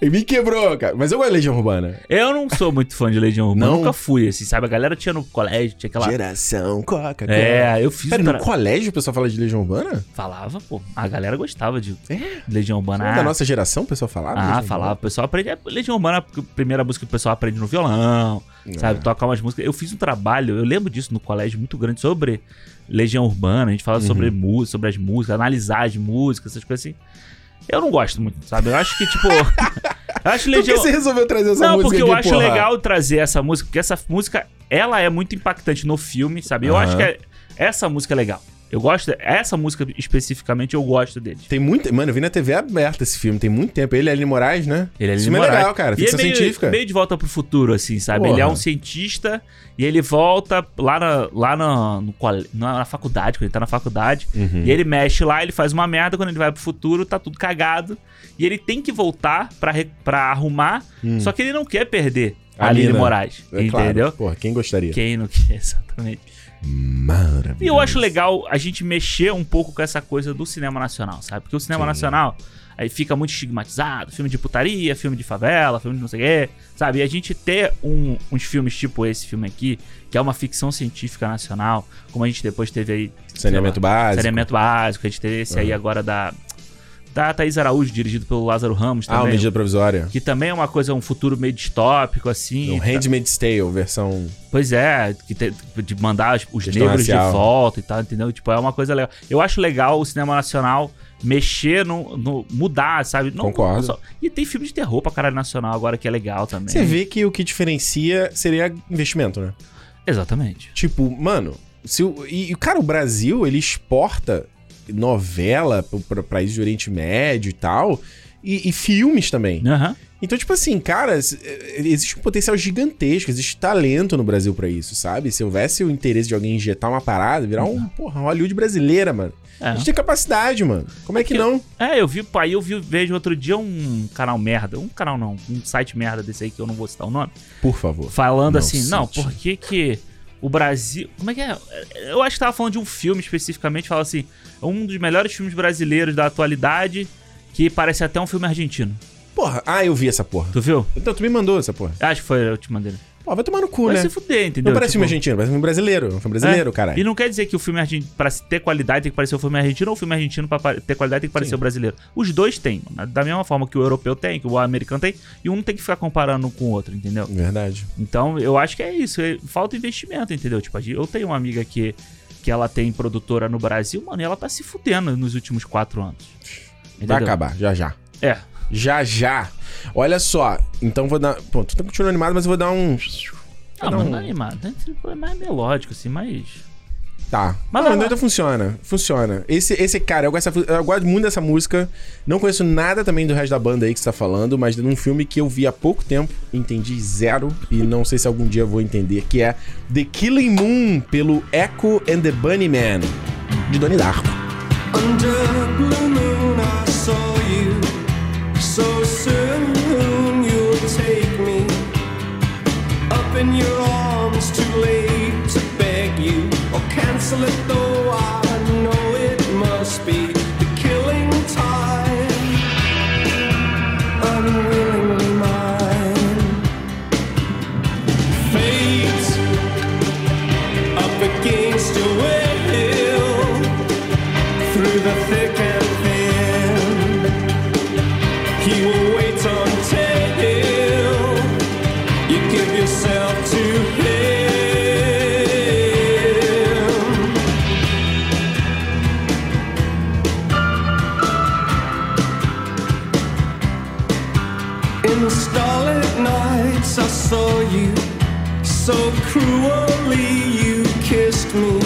[SPEAKER 1] me quebrou, cara. Mas eu gosto de Legião Urbana.
[SPEAKER 2] eu não sou muito fã de Legião Urbana.
[SPEAKER 1] Não?
[SPEAKER 2] Nunca fui, assim, sabe? A galera tinha no colégio, tinha aquela.
[SPEAKER 1] Geração Coca-Cola.
[SPEAKER 2] É, eu fiz.
[SPEAKER 1] Pera,
[SPEAKER 2] um
[SPEAKER 1] no colégio o pessoal fala de Legião Urbana?
[SPEAKER 2] Falava, pô. A galera gostava de
[SPEAKER 1] É?
[SPEAKER 2] Legião Urbana.
[SPEAKER 1] Da
[SPEAKER 2] Ah,
[SPEAKER 1] nossa geração o pessoal falava?
[SPEAKER 2] Ah, falava. O pessoal aprende. é, Legião Urbana, porque a primeira música que o pessoal aprende no violão,
[SPEAKER 1] É.
[SPEAKER 2] sabe? Tocar umas músicas. Eu fiz um trabalho, eu lembro disso no colégio, muito grande, sobre Legião Urbana. A gente fala
[SPEAKER 1] Uhum.
[SPEAKER 2] sobre música, sobre as músicas, analisar as músicas, essas coisas assim. Eu não gosto muito, sabe? Eu acho que, tipo. [LAUGHS] acho
[SPEAKER 1] Por que você resolveu trazer essa
[SPEAKER 2] Não,
[SPEAKER 1] música
[SPEAKER 2] porque eu acho
[SPEAKER 1] porra?
[SPEAKER 2] legal trazer essa música, porque essa música, ela é muito impactante no filme, sabe? Eu
[SPEAKER 1] Aham.
[SPEAKER 2] acho que é- essa música é legal. Eu gosto, essa música especificamente, eu gosto dele.
[SPEAKER 1] Tem muito... Mano, eu vi na TV aberta esse filme, tem muito tempo. Ele é Aline Moraes, né?
[SPEAKER 2] Ele é Lili
[SPEAKER 1] filme é
[SPEAKER 2] Moraes.
[SPEAKER 1] legal, cara.
[SPEAKER 2] E é
[SPEAKER 1] Ficção
[SPEAKER 2] meio,
[SPEAKER 1] científica.
[SPEAKER 2] meio de volta pro futuro, assim, sabe?
[SPEAKER 1] Porra.
[SPEAKER 2] Ele é um cientista e ele volta lá na, lá na, no na, faculdade, quando ele tá na faculdade.
[SPEAKER 1] Uhum.
[SPEAKER 2] E ele mexe lá, ele faz uma merda. Quando ele vai pro futuro, tá tudo cagado. E ele tem que voltar pra, pra arrumar. Só que ele não quer perder a
[SPEAKER 1] Hum. A
[SPEAKER 2] Lili
[SPEAKER 1] mina.
[SPEAKER 2] Moraes.
[SPEAKER 1] É
[SPEAKER 2] entendeu?
[SPEAKER 1] Claro. Porra, quem gostaria?
[SPEAKER 2] Quem não quer, [LAUGHS] exatamente.
[SPEAKER 1] Maravilhoso.
[SPEAKER 2] E eu acho legal a gente mexer um pouco com essa coisa do cinema nacional, sabe? Porque o cinema
[SPEAKER 1] Sim.
[SPEAKER 2] nacional aí fica muito estigmatizado, filme de putaria, filme de favela, filme de não sei o quê, sabe? E a gente ter um- uns filmes tipo esse filme aqui, que é uma ficção científica nacional, como a gente depois teve aí...
[SPEAKER 1] Saneamento
[SPEAKER 2] lá,
[SPEAKER 1] básico.
[SPEAKER 2] Saneamento básico, a gente teve esse aí agora da... da Thaís Araújo, dirigido pelo Lázaro Ramos
[SPEAKER 1] Ah, o
[SPEAKER 2] também.
[SPEAKER 1] medida provisória.
[SPEAKER 2] que também é uma coisa, um futuro meio distópico, assim.
[SPEAKER 1] O Handmaid's Tale, versão...
[SPEAKER 2] Pois é, que tem- de mandar os,
[SPEAKER 1] Questão
[SPEAKER 2] negros
[SPEAKER 1] racial.
[SPEAKER 2] de volta e tal, entendeu? Tipo, é uma coisa legal. Eu acho legal o cinema nacional mexer no. no- mudar, sabe? Não-
[SPEAKER 1] Concordo.
[SPEAKER 2] só- e tem filme de terror pra caralho nacional agora que é legal também.
[SPEAKER 1] Você vê que o que diferencia seria investimento, né?
[SPEAKER 2] Exatamente.
[SPEAKER 1] Tipo, mano, se o, e, e, cara, o Brasil, ele exporta novela para países do Oriente Médio e tal, e, e filmes também.
[SPEAKER 2] Aham.
[SPEAKER 1] Então, tipo assim, cara, eh, existe um potencial gigantesco, existe talento no Brasil pra isso, sabe? Se houvesse o interesse de alguém injetar uma parada, virar um, porra, Hollywood brasileira, mano.
[SPEAKER 2] É.
[SPEAKER 1] A gente tem capacidade, mano. Como é que não?
[SPEAKER 2] É, eu vi, aí eu vi, vejo outro dia um canal merda, um canal não, um site merda desse aí que eu não vou citar o nome,
[SPEAKER 1] Por favor.
[SPEAKER 2] falando
[SPEAKER 1] Não
[SPEAKER 2] assim, não,
[SPEAKER 1] cite.
[SPEAKER 2] por que que o Brasil, como é que é? Eu acho que tava falando de um filme especificamente, fala assim, é um dos melhores filmes brasileiros da atualidade, que parece até um filme argentino.
[SPEAKER 1] Porra, ah, eu vi essa porra.
[SPEAKER 2] Tu viu?
[SPEAKER 1] Então, tu me mandou essa porra.
[SPEAKER 2] Acho que foi a última dele.
[SPEAKER 1] Pô, vai tomar no cu,
[SPEAKER 2] Vai
[SPEAKER 1] né?
[SPEAKER 2] se fuder, entendeu?
[SPEAKER 1] Não parece
[SPEAKER 2] Tipo,
[SPEAKER 1] filme argentino, parece filme brasileiro. Um filme brasileiro,
[SPEAKER 2] é.
[SPEAKER 1] caralho.
[SPEAKER 2] E não quer dizer que o filme argentino, pra ter qualidade, tem que parecer o filme argentino, ou o filme argentino, pra ter qualidade, tem que parecer
[SPEAKER 1] Sim.
[SPEAKER 2] o brasileiro. Os dois têm. Da mesma forma que o europeu tem, que o americano tem, e um não tem que ficar comparando com o outro, entendeu?
[SPEAKER 1] Verdade.
[SPEAKER 2] Então, eu acho que é isso. é- Falta investimento, entendeu? Tipo, eu tenho uma amiga que, que ela tem produtora no Brasil, mano, e ela tá se fudendo nos últimos quatro anos.
[SPEAKER 1] Vai
[SPEAKER 2] Entendeu?
[SPEAKER 1] acabar, já já.
[SPEAKER 2] É.
[SPEAKER 1] Já já. Olha só, então vou dar. Pô, tu tá continuando animado, mas eu vou dar um.
[SPEAKER 2] Não,
[SPEAKER 1] Não.
[SPEAKER 2] mas não é animado. É mais melódico, assim, mais.
[SPEAKER 1] Tá.
[SPEAKER 2] Mas
[SPEAKER 1] não, então funciona. Funciona. Esse, esse cara, eu gosto, eu gosto muito dessa música. Não conheço nada também do resto da banda aí que você tá falando, mas de um filme que eu vi há pouco tempo, entendi zero, e não sei se algum dia eu vou entender, que é The Killing Moon, pelo Echo and the Bunnyman, de Donnie Darko.
[SPEAKER 3] Under blue moon, I saw you. whistle it though. So cruelly. You kissed me.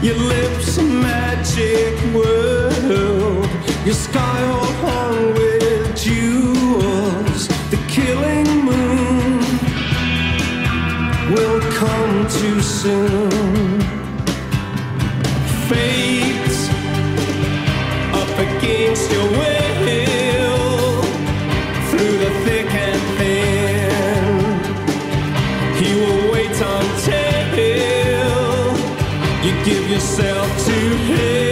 [SPEAKER 3] Your lips a magic world. Your sky all hung with jewels. The killing moon will come too soon. Fate yourself to him.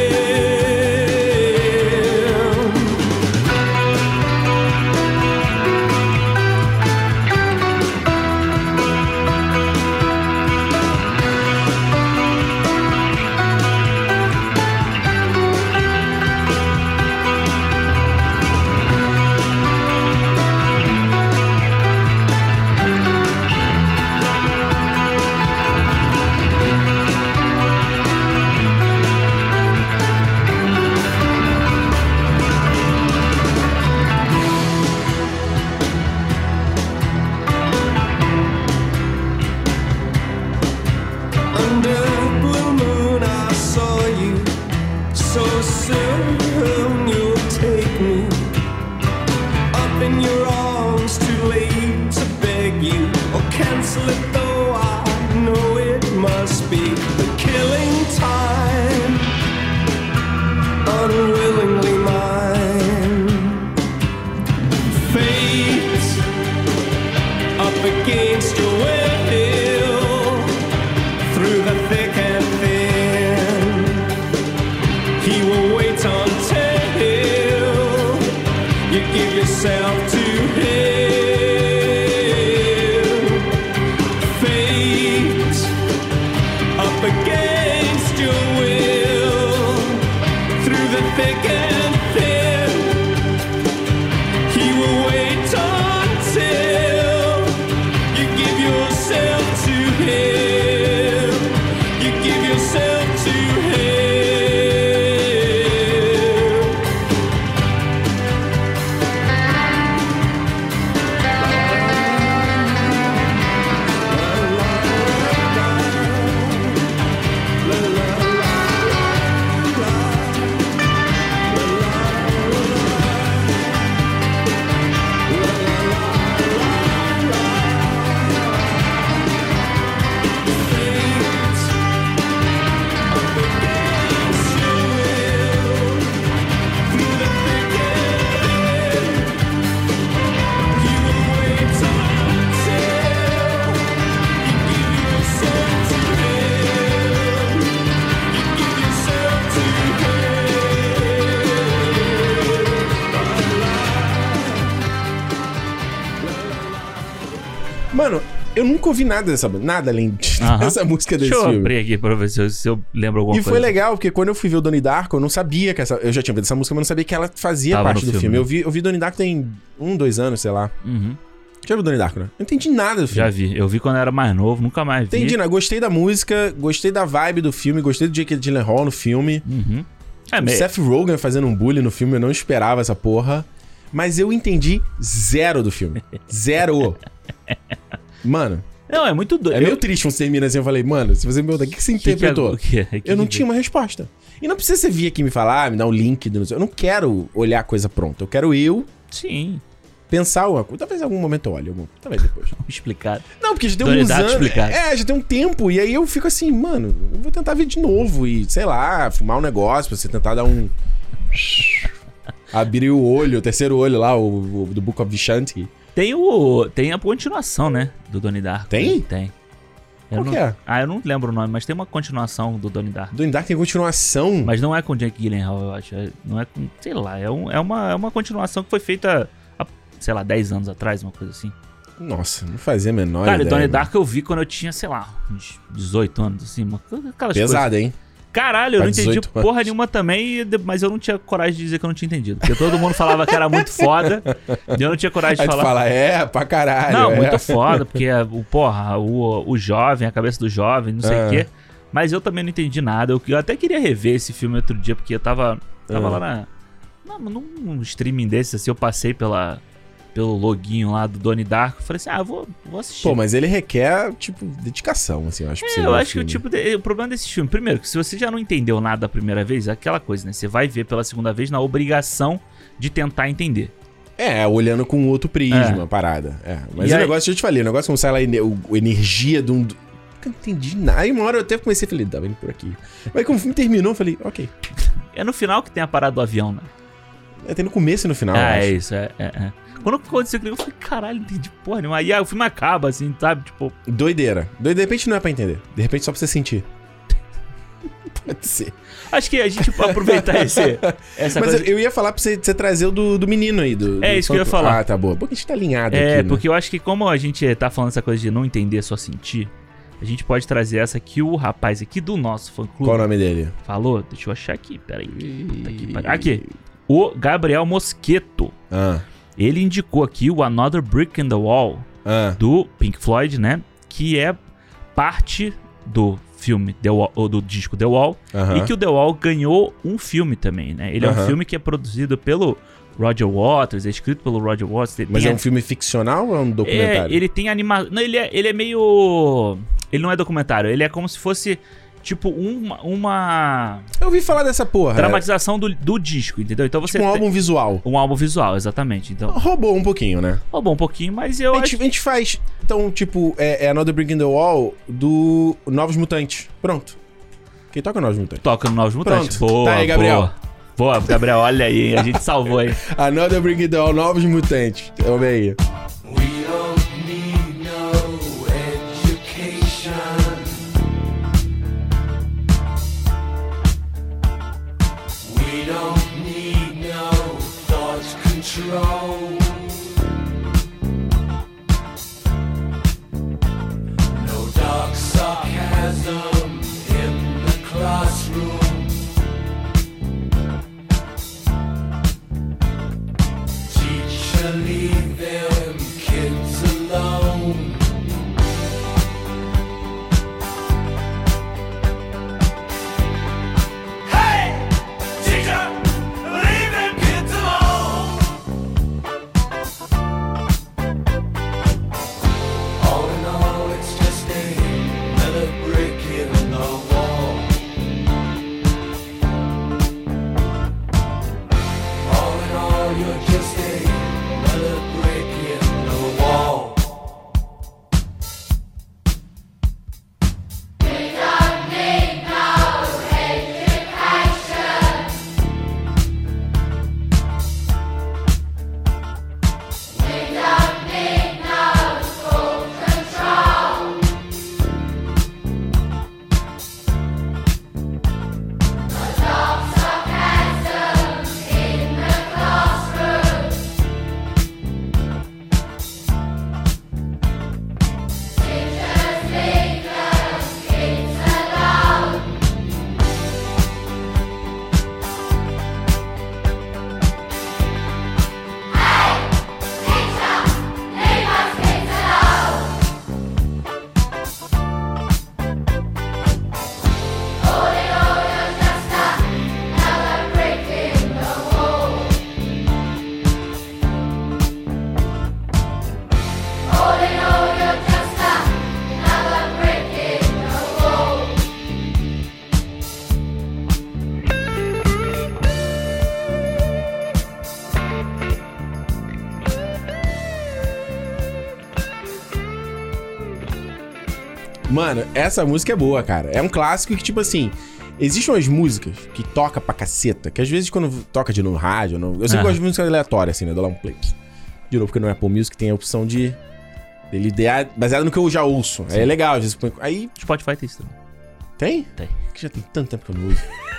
[SPEAKER 1] Eu nunca ouvi nada dessa nada além de- [LAUGHS]
[SPEAKER 2] Aham.
[SPEAKER 1] dessa música desse
[SPEAKER 2] Deixa eu
[SPEAKER 1] filme.
[SPEAKER 2] abrir aqui pra ver se eu, se eu lembro alguma
[SPEAKER 1] E
[SPEAKER 2] coisa.
[SPEAKER 1] foi legal, porque quando eu fui ver o Donnie Darko, eu não sabia que essa. Eu já tinha ouvido essa música, mas eu não sabia que ela fazia
[SPEAKER 2] Tava
[SPEAKER 1] parte do filme.
[SPEAKER 2] filme,
[SPEAKER 1] Eu, vi, eu vi Donnie Darko tem um, dois anos, sei lá.
[SPEAKER 2] Uhum.
[SPEAKER 1] Já viu Donnie Darko, né? Não entendi nada do filme.
[SPEAKER 2] Já vi. Eu vi quando eu era mais novo, nunca mais vi.
[SPEAKER 1] Entendi, né? Gostei da música, gostei da vibe do filme, gostei do Jake Gyllenhaal no filme.
[SPEAKER 2] Uhum. É, meio...
[SPEAKER 1] Seth Rogen fazendo um bullying no filme, eu não esperava essa porra. Mas eu entendi zero do filme. [LAUGHS] Zero. Mano,
[SPEAKER 2] Não, é muito doido.
[SPEAKER 1] é meio triste quando você termina assim. Eu falei, mano, se você me perguntar, o que, que você interpretou?
[SPEAKER 2] o que, que,
[SPEAKER 1] eu não tinha uma resposta. E não precisa você vir aqui me falar, me dar um link. do- Eu não quero olhar a coisa pronta. Eu quero eu
[SPEAKER 2] Sim,
[SPEAKER 1] pensar alguma coisa. Talvez em algum momento eu olhe, talvez depois. [LAUGHS]
[SPEAKER 2] explicado.
[SPEAKER 1] Não, porque já
[SPEAKER 2] Donnie
[SPEAKER 1] uns anos.
[SPEAKER 2] explicado.
[SPEAKER 1] É, já tem um tempo. E aí eu fico assim, mano, eu vou tentar ver de novo. E, sei lá, fumar um negócio pra você tentar dar um. [LAUGHS] Abrir o olho, o terceiro olho lá, o, o do Book of Vishanti.
[SPEAKER 2] Tem o. Tem a continuação, né? Do Donnie Darko.
[SPEAKER 1] Tem?
[SPEAKER 2] Tem. Eu
[SPEAKER 1] Qual
[SPEAKER 2] não-
[SPEAKER 1] que é?
[SPEAKER 2] Ah, eu não lembro o nome, mas tem uma continuação do Donnie Darko.
[SPEAKER 1] Donnie Darko tem continuação.
[SPEAKER 2] Mas não é com Jake Gyllenhaal, eu acho. É- Não é com. Sei lá, é, um- é uma, é uma continuação que foi feita há, sei lá, 10 anos atrás, uma coisa assim.
[SPEAKER 1] Nossa, não fazia a menor
[SPEAKER 2] Cara,
[SPEAKER 1] ideia.
[SPEAKER 2] Donnie
[SPEAKER 1] mano.
[SPEAKER 2] Darko eu vi quando eu tinha, sei lá, uns 18 anos, assim. Uma, aquelas coisas.
[SPEAKER 1] Pesado, hein?
[SPEAKER 2] Caralho, eu
[SPEAKER 1] Pra
[SPEAKER 2] não entendi
[SPEAKER 1] 18 anos.
[SPEAKER 2] porra nenhuma também, mas eu não tinha coragem de dizer que eu não tinha entendido. Porque todo mundo falava que era muito foda, [LAUGHS] e eu não tinha coragem de
[SPEAKER 1] Aí
[SPEAKER 2] falar.
[SPEAKER 1] fala, é, pra caralho.
[SPEAKER 2] Não,
[SPEAKER 1] é.
[SPEAKER 2] muito foda, porque é, o, porra, o, o jovem, a cabeça do jovem, não sei o
[SPEAKER 1] Ah.
[SPEAKER 2] quê. Mas eu também não entendi nada. Eu, eu até queria rever esse filme outro dia, porque eu tava, tava
[SPEAKER 1] Ah.
[SPEAKER 2] lá na, num, num streaming desse, assim, eu passei pela, pelo loginho lá do Donnie Darko. Falei assim, ah, vou, vou assistir.
[SPEAKER 1] Pô, mas ele requer, tipo, dedicação, assim, eu acho.
[SPEAKER 2] É, eu acho que o tipo de- o problema desse filme, primeiro, que se você já não entendeu nada a primeira vez, é aquela coisa, né? Você vai ver pela segunda vez na obrigação de tentar entender.
[SPEAKER 1] É, olhando com outro prisma,
[SPEAKER 2] É.
[SPEAKER 1] a parada. É. Mas
[SPEAKER 2] E
[SPEAKER 1] o
[SPEAKER 2] aí-
[SPEAKER 1] negócio, eu te falei, o negócio como sai lá, o energia de um. Nunca entendi nada. Aí uma hora eu até comecei a falar, tá vendo por aqui. Mas quando o filme terminou, eu falei, ok. [LAUGHS]
[SPEAKER 2] É no final que tem a parada do avião, né?
[SPEAKER 1] É, tem no começo e no final.
[SPEAKER 2] ah,
[SPEAKER 1] acho.
[SPEAKER 2] é isso, é, é, é. Quando aconteceu aquilo, eu falei, caralho, não entendi porra nenhuma. Aí ah, o filme acaba, assim, sabe? Tipo,
[SPEAKER 1] Doideira. De repente não é pra entender. De repente só pra você sentir. [LAUGHS] Pode ser.
[SPEAKER 2] acho que a gente pode aproveitar esse, [LAUGHS] essa
[SPEAKER 1] Mas
[SPEAKER 2] coisa.
[SPEAKER 1] eu, ia falar pra você, você trazer o do, do menino aí. Do,
[SPEAKER 2] É
[SPEAKER 1] do
[SPEAKER 2] isso que eu ia falar.
[SPEAKER 1] Ah, tá boa. Porque a gente tá alinhado
[SPEAKER 2] É,
[SPEAKER 1] aqui, né?
[SPEAKER 2] porque eu acho que como a gente tá falando essa coisa de não entender, só sentir, a gente pode trazer essa que o rapaz aqui do nosso fã clube
[SPEAKER 1] Qual o nome dele?
[SPEAKER 2] falou. Deixa eu achar aqui, peraí. Puta que pariu. Aqui, o Gabriel Mosqueto.
[SPEAKER 1] Ah,
[SPEAKER 2] Ele indicou aqui o Another Brick in the Wall
[SPEAKER 1] ah.
[SPEAKER 2] do Pink Floyd, né? Que é parte do filme The Wall, ou do disco The Wall.
[SPEAKER 1] aham.
[SPEAKER 2] E que o The Wall ganhou um filme também, né? Ele é um filme que é produzido pelo Roger Waters, é escrito pelo Roger Waters.
[SPEAKER 1] Mas é um filme ficcional ou é um documentário?
[SPEAKER 2] é, ele tem animação. Não, ele é, ele é meio. Ele não é documentário, ele é como se fosse, tipo, uma, uma
[SPEAKER 1] Eu ouvi falar dessa porra.
[SPEAKER 2] dramatização do, do disco, entendeu? Então
[SPEAKER 1] É,
[SPEAKER 2] você.
[SPEAKER 1] tipo um
[SPEAKER 2] tem-
[SPEAKER 1] álbum visual.
[SPEAKER 2] um álbum visual, exatamente. Então,
[SPEAKER 1] Roubou um pouquinho, né?
[SPEAKER 2] roubou um pouquinho, mas eu
[SPEAKER 1] A
[SPEAKER 2] acho.
[SPEAKER 1] gente, a gente faz, então, tipo, é, é Another Brick in the Wall do Novos Mutantes. Pronto. Quem toca Novos Mutantes?
[SPEAKER 2] Toca no Novos Mutantes.
[SPEAKER 1] Pronto.
[SPEAKER 2] Boa,
[SPEAKER 1] Tá aí, Gabriel.
[SPEAKER 2] Boa. Boa, Gabriel, olha aí, hein? a gente salvou aí. [LAUGHS]
[SPEAKER 1] Another Brick in the Wall, Novos Mutantes. Ouve aí.
[SPEAKER 3] We don't wrong.
[SPEAKER 1] Mano, essa música é boa, cara. É um clássico que, tipo assim, existem umas músicas que toca pra caceta, que às vezes quando toca de no rádio, não... eu sempre
[SPEAKER 2] Ah.
[SPEAKER 1] gosto de música aleatória, assim, né? Dou lá um play. De novo, porque no Apple Music tem a opção de. Ele idear baseado no que eu já ouço. Aí é legal, às vezes. Aí.
[SPEAKER 2] Spotify tem isso também.
[SPEAKER 1] Tem?
[SPEAKER 2] Tem.
[SPEAKER 1] Que já tem tanto tempo que eu não uso. [LAUGHS]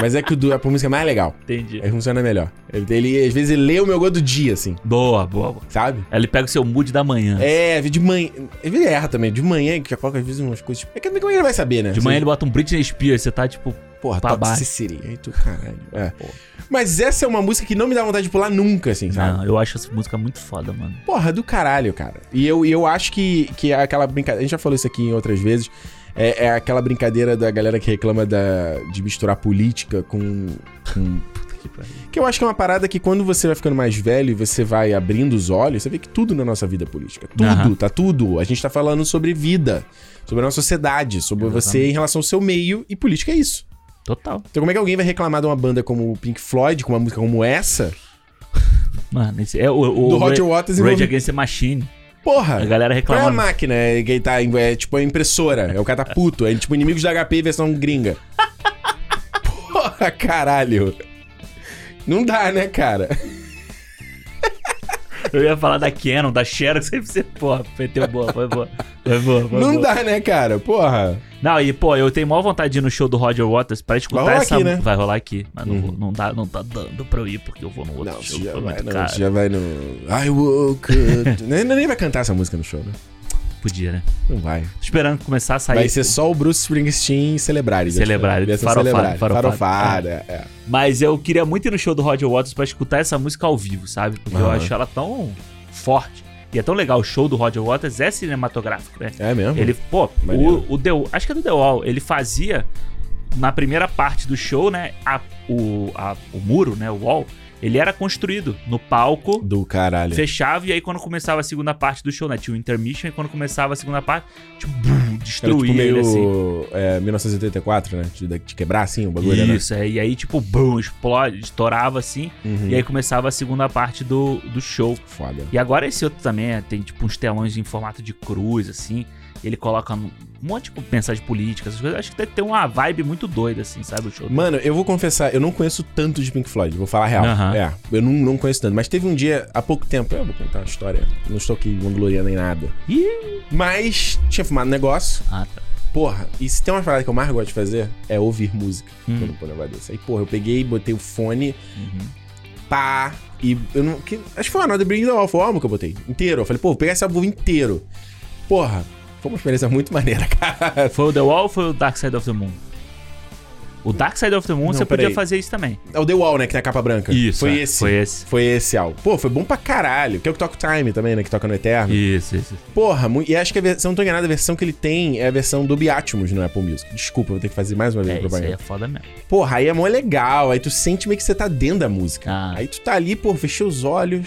[SPEAKER 1] Mas é que o do Apple Music é mais legal.
[SPEAKER 2] Entendi.
[SPEAKER 1] Aí funciona melhor. Ele, ele, às vezes ele lê o meu gosto do dia, assim,
[SPEAKER 2] Boa, boa, boa.
[SPEAKER 1] sabe?
[SPEAKER 2] Aí Ele pega o seu mood da manhã.
[SPEAKER 1] É, de manhã. Ele erra também. De manhã, que coloca às vezes umas coisas. É que como é que ele vai saber, né?
[SPEAKER 2] De manhã ele bota um Britney Spears, você tá tipo.
[SPEAKER 1] Porra,
[SPEAKER 2] pra baixo.
[SPEAKER 1] Toxicity. Aí tu, caralho. É. Mas essa é uma música que não me dá vontade de pular nunca, assim, sabe?
[SPEAKER 2] Não, eu acho essa música muito foda, mano.
[SPEAKER 1] Porra, do caralho, cara. E eu, e eu acho que, que é aquela brincadeira. A gente já falou isso aqui em outras vezes. É, é aquela brincadeira da galera que reclama da, de misturar política com. com
[SPEAKER 2] Que
[SPEAKER 1] eu acho que é uma parada que quando você vai ficando mais velho e você vai abrindo os olhos, você vê que tudo na nossa vida é política. Tudo,
[SPEAKER 2] Aham.
[SPEAKER 1] tá tudo. A gente tá falando sobre vida, sobre a nossa sociedade, sobre você
[SPEAKER 2] Exatamente.
[SPEAKER 1] em relação ao seu meio, e política é isso.
[SPEAKER 2] Total.
[SPEAKER 1] Então como é que alguém vai reclamar de uma banda como o Pink Floyd, com uma música como essa?
[SPEAKER 2] Mano, esse é o. o
[SPEAKER 1] Do Roger
[SPEAKER 2] Ra-
[SPEAKER 1] Waters e
[SPEAKER 2] Rage
[SPEAKER 1] envolve-
[SPEAKER 2] Against the Machine.
[SPEAKER 1] Porra!
[SPEAKER 2] A galera
[SPEAKER 1] Qual é a
[SPEAKER 2] reclamando.
[SPEAKER 1] máquina? É, que tá, é tipo a impressora. É o cara tá puto. É tipo inimigos da HP versão gringa. [LAUGHS] Porra, caralho. Não dá, né, cara?
[SPEAKER 2] Eu ia falar da Canon, da Xerox, [LAUGHS] aí você, porra, meteu boa, foi boa. Foi boa, foi
[SPEAKER 1] Não
[SPEAKER 2] boa.
[SPEAKER 1] dá, né, cara? Porra.
[SPEAKER 2] Não, e pô, eu tenho maior vontade de ir no show do Roger Waters pra escutar
[SPEAKER 1] Vai rolar
[SPEAKER 2] essa.
[SPEAKER 1] aqui, né?
[SPEAKER 2] Vai rolar aqui. Mas não,
[SPEAKER 1] Uhum.
[SPEAKER 2] vou- não, dá, não tá dando pra eu ir, porque eu vou no outro
[SPEAKER 1] Não,
[SPEAKER 2] show.
[SPEAKER 1] já vai, não, já vai no. I woke up. [LAUGHS] nem, nem vai cantar essa música no show, né?
[SPEAKER 2] Podia, né?
[SPEAKER 1] Não vai.
[SPEAKER 2] Tô esperando começar a sair.
[SPEAKER 1] Vai ser só o Bruce Springsteen celebrar.
[SPEAKER 2] Celebrar, farofado, farofado.
[SPEAKER 1] Farofada, é.
[SPEAKER 2] Mas eu queria muito ir no show do Roger Waters pra escutar essa música ao vivo, sabe? Porque eu
[SPEAKER 1] Aham.
[SPEAKER 2] acho ela tão forte. E é tão legal. O show do Roger Waters é cinematográfico, né?
[SPEAKER 1] É mesmo?
[SPEAKER 2] Ele, pô,
[SPEAKER 1] Maneiro.
[SPEAKER 2] o, o The, acho que é do The Wall, ele fazia na primeira parte do show, né? a- o, a- o muro, né? O wall, ele era construído no palco,
[SPEAKER 1] Do caralho.
[SPEAKER 2] fechava, e aí quando começava a segunda parte do show, né? Tinha o intermission, e quando começava a segunda parte, tipo, bum,
[SPEAKER 1] Era
[SPEAKER 2] destruía
[SPEAKER 1] tipo meio
[SPEAKER 2] ele assim.
[SPEAKER 1] é, 1984, né? De, de quebrar assim o bagulho, né?
[SPEAKER 2] Isso, é, e aí, tipo, bum, explode, estourava assim,
[SPEAKER 1] Uhum.
[SPEAKER 2] e aí começava a segunda parte do, do show.
[SPEAKER 1] Foda.
[SPEAKER 2] E agora esse outro também é, tem tipo uns telões em formato de cruz, assim. Ele coloca um monte de mensagem política, essas coisas. Acho que ter uma vibe muito doida, assim, sabe? O show.
[SPEAKER 1] Mano, eu vou confessar, eu não conheço tanto de Pink Floyd, vou falar a real. É, eu não, não conheço tanto. Mas teve um dia, há pouco tempo, eu vou contar uma história, não estou aqui vangloriando nem nada.
[SPEAKER 2] Ih!
[SPEAKER 1] Mas tinha fumado um negócio,
[SPEAKER 2] Ah, tá.
[SPEAKER 1] porra, e se tem uma parada que eu mais gosto de fazer, é ouvir música.
[SPEAKER 2] Hum.
[SPEAKER 1] Quando eu um negócio desse. Aí, porra, eu peguei, botei o fone,
[SPEAKER 2] Uhum.
[SPEAKER 1] pá, e eu não. Que, acho que foi uma nota Bring the Wall, foi o álbum que eu botei, inteiro. Eu falei, pô, vou pegar esse álbum inteiro. Porra, foi uma experiência muito maneira, [LAUGHS] cara.
[SPEAKER 2] Foi o The Wall ou foi o Dark Side of the Moon? O Dark Side of the Moon
[SPEAKER 1] Não,
[SPEAKER 2] você podia
[SPEAKER 1] peraí.
[SPEAKER 2] fazer isso também.
[SPEAKER 1] É o The Wall, né, que tem a capa branca. Foi
[SPEAKER 2] é,
[SPEAKER 1] esse.
[SPEAKER 2] Foi esse.
[SPEAKER 1] Foi esse álbum. Pô, foi bom pra caralho. Que é o que toca o Time também, né? Que toca no Eterno.
[SPEAKER 2] Isso, isso.
[SPEAKER 1] Porra, e acho que a versão, não tô enganado, a versão que ele tem é a versão do Atmos no Apple Music. Desculpa, vou ter que fazer mais uma vez
[SPEAKER 2] É,
[SPEAKER 1] a
[SPEAKER 2] isso aí
[SPEAKER 1] propaganda.
[SPEAKER 2] é foda mesmo.
[SPEAKER 1] Porra, aí é mó legal. Aí tu sente meio que você tá dentro da música.
[SPEAKER 2] Ah.
[SPEAKER 1] Aí tu tá ali, pô, fechei os olhos.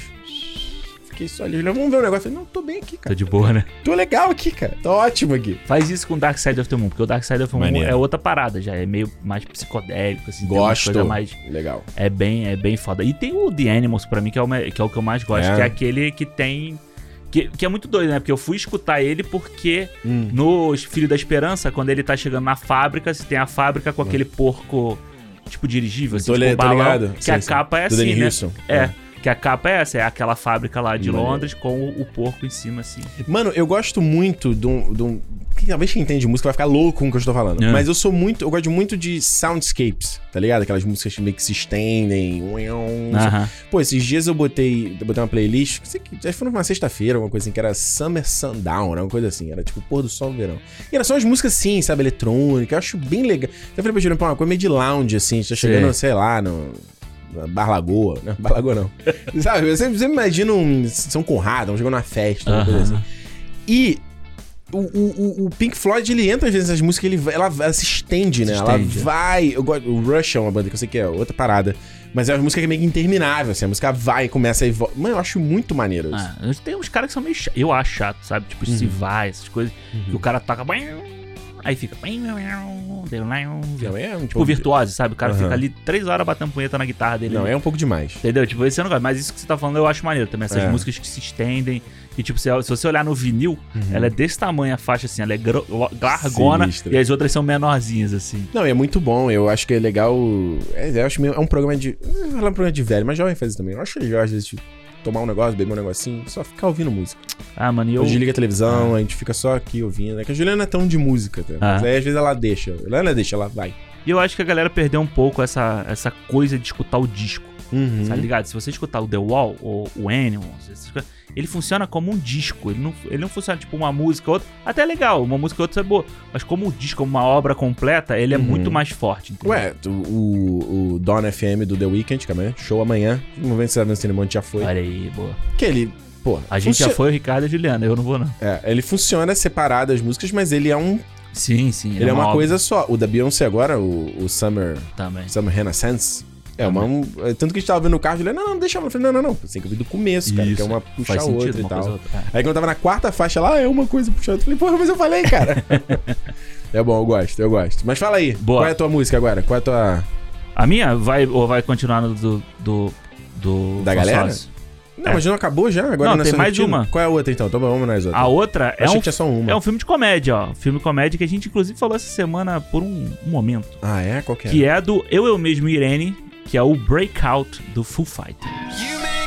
[SPEAKER 1] Fiquei só ali. Vamos ver o negócio. Falei, não, tô bem aqui,
[SPEAKER 2] Tô
[SPEAKER 1] cara.
[SPEAKER 2] de boa, né?
[SPEAKER 1] Tô legal aqui, cara. Tô ótimo aqui.
[SPEAKER 2] Faz isso com Dark Side of the Moon, porque o Dark Side of the Moon
[SPEAKER 1] Maneiro.
[SPEAKER 2] é outra parada já. É meio mais psicodélico, assim.
[SPEAKER 1] Gosto.
[SPEAKER 2] coisas mais
[SPEAKER 1] Legal.
[SPEAKER 2] É bem, é bem foda. E tem o The Animals pra mim, que é o, que é o que eu mais gosto,
[SPEAKER 1] É.
[SPEAKER 2] que é aquele que tem. Que, que é muito doido, né? Porque eu fui escutar ele porque
[SPEAKER 1] Hum.
[SPEAKER 2] no Filho da Esperança, quando ele tá chegando na fábrica, se tem a fábrica com aquele porco, tipo, dirigível, assim,
[SPEAKER 1] Tô,
[SPEAKER 2] tipo um
[SPEAKER 1] tô
[SPEAKER 2] balão,
[SPEAKER 1] ligado.
[SPEAKER 2] Que
[SPEAKER 1] Sei,
[SPEAKER 2] a
[SPEAKER 1] sei.
[SPEAKER 2] capa é
[SPEAKER 1] Do
[SPEAKER 2] assim,
[SPEAKER 1] Danny
[SPEAKER 2] né?
[SPEAKER 1] Houston.
[SPEAKER 2] É. Que a capa é essa, é aquela fábrica lá de
[SPEAKER 1] Maneiro.
[SPEAKER 2] Londres com o, o porco em cima, assim.
[SPEAKER 1] Mano, eu gosto muito de um. De um que talvez quem entende de música vai ficar louco com o que eu estou falando.
[SPEAKER 2] É.
[SPEAKER 1] Mas eu sou muito. Eu gosto muito de soundscapes, tá ligado? Aquelas músicas que meio que se estendem.
[SPEAKER 2] Aham.
[SPEAKER 1] Pô, esses dias eu botei, eu botei uma playlist, sei que, acho que foi numa sexta-feira, uma coisa assim, que era Summer Sundown, era uma coisa assim, era tipo pôr do sol no verão. E era só umas músicas assim, sabe, eletrônica, eu acho bem legal. Eu falei pra Juliano, pô, uma coisa meio de lounge, assim, a gente tá
[SPEAKER 2] Sei.
[SPEAKER 1] chegando, sei lá, no... na Bar Lagoa, né? Bar Lagoa não. [LAUGHS] sabe, eu sempre, sempre imagino um São Conrado, vamos chegando numa festa, uma coisa
[SPEAKER 2] Aham.
[SPEAKER 1] assim. E o, o, o- Pink Floyd, ele entra às vezes nessas músicas, ele, vai- ela, ela se estende, né?
[SPEAKER 2] Se
[SPEAKER 1] ela
[SPEAKER 2] estende, é.
[SPEAKER 1] vai. Eu gosto, o Rush é uma banda que eu sei que é outra parada. Mas é uma música que é meio interminável, assim. A música vai, começa e volta. Mano, eu acho muito maneiro isso.
[SPEAKER 2] Ah, tem uns caras que são meio chato, eu acho chato, sabe? Tipo, se
[SPEAKER 1] Uhum.
[SPEAKER 2] vai, essas coisas. Que o cara toca. Aí fica.
[SPEAKER 1] Não, é um
[SPEAKER 2] Tipo,
[SPEAKER 1] pouco de-
[SPEAKER 2] virtuose, sabe? O cara
[SPEAKER 1] Aham.
[SPEAKER 2] fica ali três horas batendo punheta na guitarra dele.
[SPEAKER 1] Não, é um pouco demais.
[SPEAKER 2] Entendeu? Tipo, esse eu não gosto. Mas isso que você tá falando eu acho maneiro também. Essas
[SPEAKER 1] É.
[SPEAKER 2] músicas que se estendem. E, tipo, se, se você olhar no vinil, ela é desse tamanho a faixa, assim. Ela é largona e as outras são menorzinhas, assim.
[SPEAKER 1] Não, e é muito bom. Eu acho que é legal. É, eu acho meio, é um programa de. Não falar um programa de velho, mas jovem faz isso também. Eu acho legal, às vezes, tipo, tomar um negócio, beber um negocinho, só ficar ouvindo música.
[SPEAKER 2] Ah, mano, e eu.
[SPEAKER 1] Hoje liga a televisão, a gente fica só aqui ouvindo. É que a Juliana é tão de música, tá? Mas
[SPEAKER 2] Ah.
[SPEAKER 1] aí às vezes ela deixa. Ela não deixa, ela vai.
[SPEAKER 2] E eu acho que a galera perdeu um pouco essa, essa coisa de escutar o disco.
[SPEAKER 1] Uhum.
[SPEAKER 2] Tá ligado? Se você escutar o The Wall ou o Animals, essas coisas, ele funciona como um disco. Ele não, ele não funciona tipo uma música ou outra. Até é legal, uma música ou outra é boa. Mas como um disco, uma obra completa, ele é
[SPEAKER 1] Uhum.
[SPEAKER 2] muito mais forte. entendeu?
[SPEAKER 1] Ué, o, o Dawn FM do The Weeknd, que amanhã, show amanhã. Vamos ver se no cinema onde já foi.
[SPEAKER 2] Olha aí, boa.
[SPEAKER 1] Que ele, pô.
[SPEAKER 2] A gente já foi o Ricardo e a Juliana, eu não vou, não.
[SPEAKER 1] É, ele funciona separado as músicas, mas ele é um.
[SPEAKER 2] Sim, sim.
[SPEAKER 1] Ele é uma
[SPEAKER 2] obra
[SPEAKER 1] coisa só. O da Beyoncé agora, o, o Summer.
[SPEAKER 2] Também.
[SPEAKER 1] Summer Renaissance. É uma. um- é, tanto que a gente tava vendo no carro, ele, não, não, deixa eu. Eu falei, não, não, não. Você tem que ouvir do começo, cara.
[SPEAKER 2] Isso.
[SPEAKER 1] Que é uma puxa a outra e tal.
[SPEAKER 2] ou outra. É.
[SPEAKER 1] Aí quando eu tava na quarta faixa lá, é uma coisa puxando. Eu falei, porra, mas eu falei, cara. [LAUGHS] é bom, eu gosto, eu gosto. Mas fala aí,
[SPEAKER 2] Boa.
[SPEAKER 1] qual é a tua música agora? Qual é a tua.
[SPEAKER 2] A minha vai ou vai continuar no do. do, do
[SPEAKER 1] Da galera? Não,
[SPEAKER 2] É.
[SPEAKER 1] mas não acabou já? Agora
[SPEAKER 2] Não, tem mais uma.
[SPEAKER 1] Qual é a outra então? Então vamos nas outras.
[SPEAKER 2] A outra é um,
[SPEAKER 1] que tinha só uma.
[SPEAKER 2] é um filme de comédia, ó. Filme de comédia que a gente inclusive falou essa semana por um, um momento.
[SPEAKER 1] Ah, é? Qual que é?
[SPEAKER 2] Que é do Eu, Eu Mesmo Irene, que é o Breakout do Foo Fighters.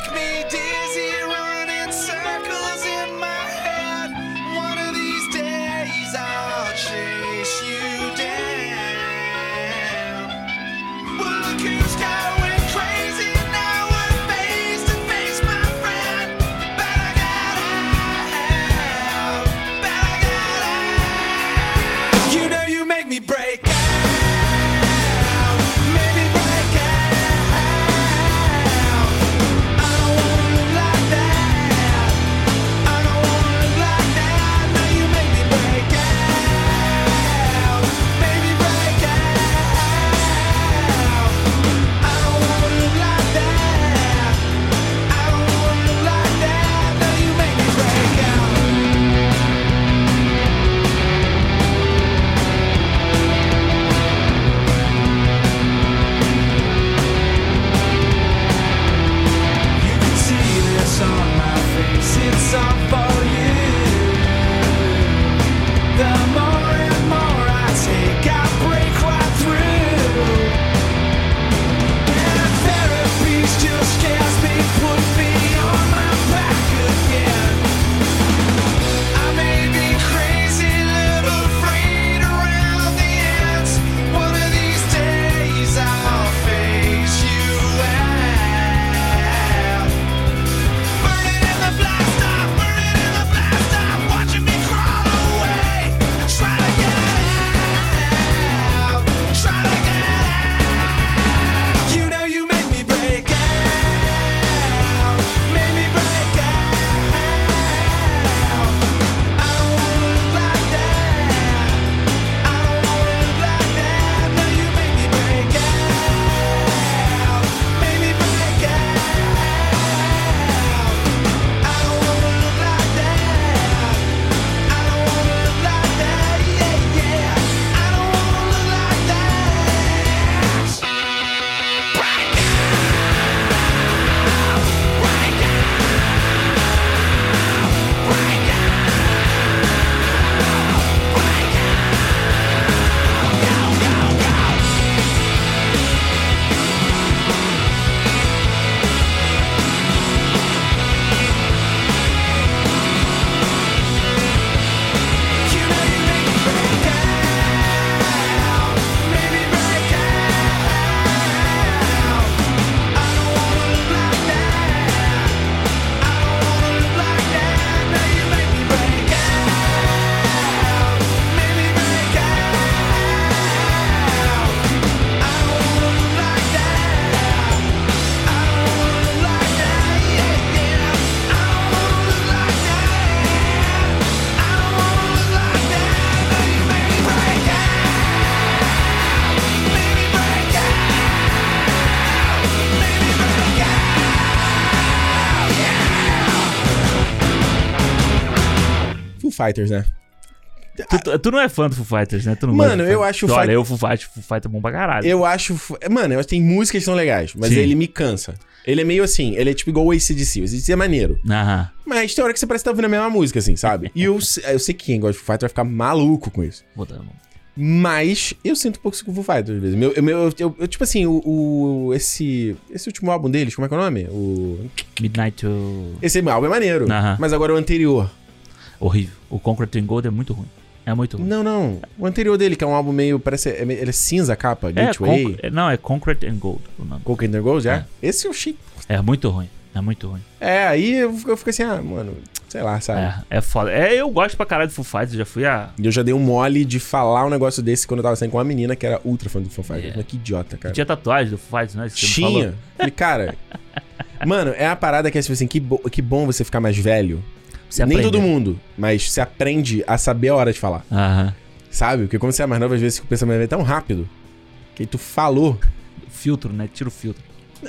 [SPEAKER 1] Fighters, né?
[SPEAKER 2] Tu, tu- não é fã do Foo Fighters, né? Tu não
[SPEAKER 1] Mano, eu
[SPEAKER 2] Foo-
[SPEAKER 1] acho o
[SPEAKER 2] Olha,
[SPEAKER 1] Fight-
[SPEAKER 2] eu Foo Fighters, Foo Fighters é bom pra caralho.
[SPEAKER 1] Eu acho. Mano, eu acho que tem músicas que são legais, mas
[SPEAKER 2] Sim.
[SPEAKER 1] ele me cansa. Ele é meio assim, ele é tipo igual o ACDC. O ACDC é maneiro.
[SPEAKER 2] Aham.
[SPEAKER 1] Mas tem hora que você parece que tá ouvindo a mesma música, assim, sabe? E eu, eu sei que quem gosta de Foo Fighters vai ficar maluco com isso.
[SPEAKER 2] Vou dar-
[SPEAKER 1] Mas eu sinto um pouco isso com o Foo Fighters às vezes. Meu, eu, meu- eu- eu- tipo assim, o, o- esse, esse último álbum deles, como é que é o nome? O,
[SPEAKER 2] Midnight to...
[SPEAKER 1] esse álbum é maneiro.
[SPEAKER 2] Aham.
[SPEAKER 1] Mas agora o anterior.
[SPEAKER 2] Horrível. O Concrete Gold é muito ruim. É muito ruim.
[SPEAKER 1] Não, não. O anterior dele, que é um álbum meio. Parece. é ele é cinza a capa,
[SPEAKER 2] É,
[SPEAKER 1] Gateway.
[SPEAKER 2] É, não, é Concrete and Gold o nome.
[SPEAKER 1] Cocaine Gold, é? Esse eu achei.
[SPEAKER 2] É muito ruim. É muito ruim.
[SPEAKER 1] É, aí eu, eu fico assim, ah, mano, sei lá, sabe?
[SPEAKER 2] É, é foda. É, eu gosto pra caralho do Foo Fighters. Eu já fui a...
[SPEAKER 1] E eu já dei um mole de falar um negócio desse quando eu tava saindo com uma menina que era ultra fã do Foo Fighters.
[SPEAKER 2] É.
[SPEAKER 1] Mas que idiota, cara.
[SPEAKER 2] Tinha tatuagem do Foo Fighters, né? Isso
[SPEAKER 1] Tinha.
[SPEAKER 2] falou.
[SPEAKER 1] Falei, cara. [LAUGHS] mano, é a parada que é tipo assim, que, bo- que bom você ficar mais velho.
[SPEAKER 2] Você
[SPEAKER 1] Nem
[SPEAKER 2] aprende.
[SPEAKER 1] todo mundo, mas você aprende a saber a hora de falar.
[SPEAKER 2] Aham.
[SPEAKER 1] Sabe? Porque quando você é mais novo, às vezes o pensamento é tão rápido que aí tu falou.
[SPEAKER 2] Filtro, né? Tira o filtro.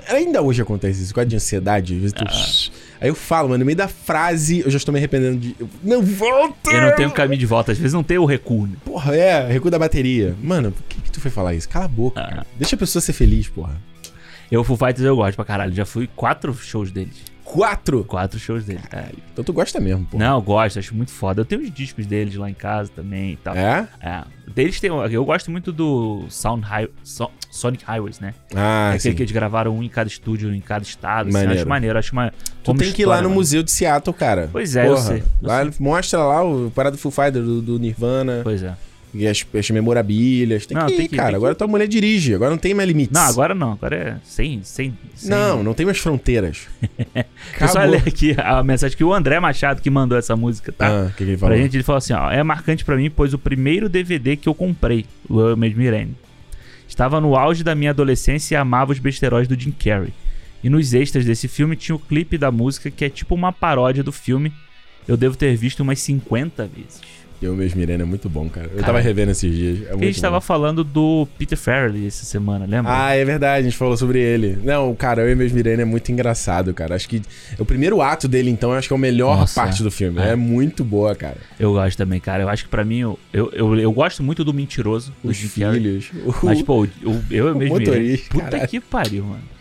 [SPEAKER 1] Ainda hoje acontece isso, com a de ansiedade. Às vezes tu...
[SPEAKER 2] Ah.
[SPEAKER 1] Aí eu falo, mano, no meio da frase, eu já estou me arrependendo de. eu- Não, volta!
[SPEAKER 2] Eu não tenho caminho de volta. Às vezes não tem o recuo. né?
[SPEAKER 1] Porra, é, recuo da bateria. Mano, por que, que tu foi falar isso? Cala a boca,
[SPEAKER 2] Ah.
[SPEAKER 1] cara. Deixa a pessoa ser feliz, porra.
[SPEAKER 2] Eu, Foo Fighters, eu gosto pra caralho. Já fui quatro shows deles.
[SPEAKER 1] Quatro!
[SPEAKER 2] Quatro shows deles. É.
[SPEAKER 1] Então tu gosta mesmo, porra.
[SPEAKER 2] Não, eu gosto. Acho muito foda. Eu tenho os discos deles lá em casa também e tal.
[SPEAKER 1] É?
[SPEAKER 2] É. Deles tem. Eu gosto muito do Sound High, So- Sonic Highways, né?
[SPEAKER 1] Ah,
[SPEAKER 2] é aquele
[SPEAKER 1] sim.
[SPEAKER 2] que eles gravaram um em cada estúdio, em cada estado. assim.
[SPEAKER 1] Maneiro.
[SPEAKER 2] acho maneiro. Acho uma.
[SPEAKER 1] Tu tem que ir lá no
[SPEAKER 2] mano.
[SPEAKER 1] Museu de Seattle, cara.
[SPEAKER 2] Pois é, eu sei, eu
[SPEAKER 1] Lá, mostra lá o parado do Foo Fighters, do, do Nirvana,
[SPEAKER 2] Pois é.
[SPEAKER 1] E as, as memorabilhas. Tem
[SPEAKER 2] Não,
[SPEAKER 1] que ir,
[SPEAKER 2] tem que
[SPEAKER 1] cara.
[SPEAKER 2] tem que
[SPEAKER 1] agora
[SPEAKER 2] ir.
[SPEAKER 1] tua mulher dirige, agora não tem mais limites.
[SPEAKER 2] Não, agora não. Agora é sem. sem, sem...
[SPEAKER 1] Não, não tem mais fronteiras. [LAUGHS]
[SPEAKER 2] Deixa eu só ler aqui a mensagem que o André Machado que mandou essa música, tá?
[SPEAKER 1] Ah, que, que ele falou?
[SPEAKER 2] Pra gente, ele falou assim, ó, é marcante pra mim, pois o primeiro DVD que eu comprei, o Eu Mesmo Irene, estava no auge da minha adolescência e amava os besteróis do Jim Carrey. E nos extras desse filme tinha o clipe da música que é tipo uma paródia do filme. Eu devo ter visto umas 50 vezes.
[SPEAKER 1] Eu mesmo, Irene, é muito bom, cara. Eu
[SPEAKER 2] Cara,
[SPEAKER 1] tava revendo esses dias. É
[SPEAKER 2] a gente tava
[SPEAKER 1] bom.
[SPEAKER 2] falando do Peter Farrelly essa semana, lembra?
[SPEAKER 1] Ah, é verdade, a gente falou sobre ele. Não, cara, eu mesmo, Irene é muito engraçado, cara. Acho que o primeiro ato dele, então, eu acho que é a melhor
[SPEAKER 2] Nossa,
[SPEAKER 1] parte do filme.
[SPEAKER 2] é.
[SPEAKER 1] É. muito boa, cara.
[SPEAKER 2] Eu gosto também, cara. Eu acho que pra mim, eu, eu, eu, eu gosto muito do Mentiroso,
[SPEAKER 1] Os filhos. o-
[SPEAKER 2] Mas, pô, o, o- eu
[SPEAKER 1] o
[SPEAKER 2] mesmo.
[SPEAKER 1] motorista,
[SPEAKER 2] Irene, Puta
[SPEAKER 1] caralho.
[SPEAKER 2] que pariu, mano.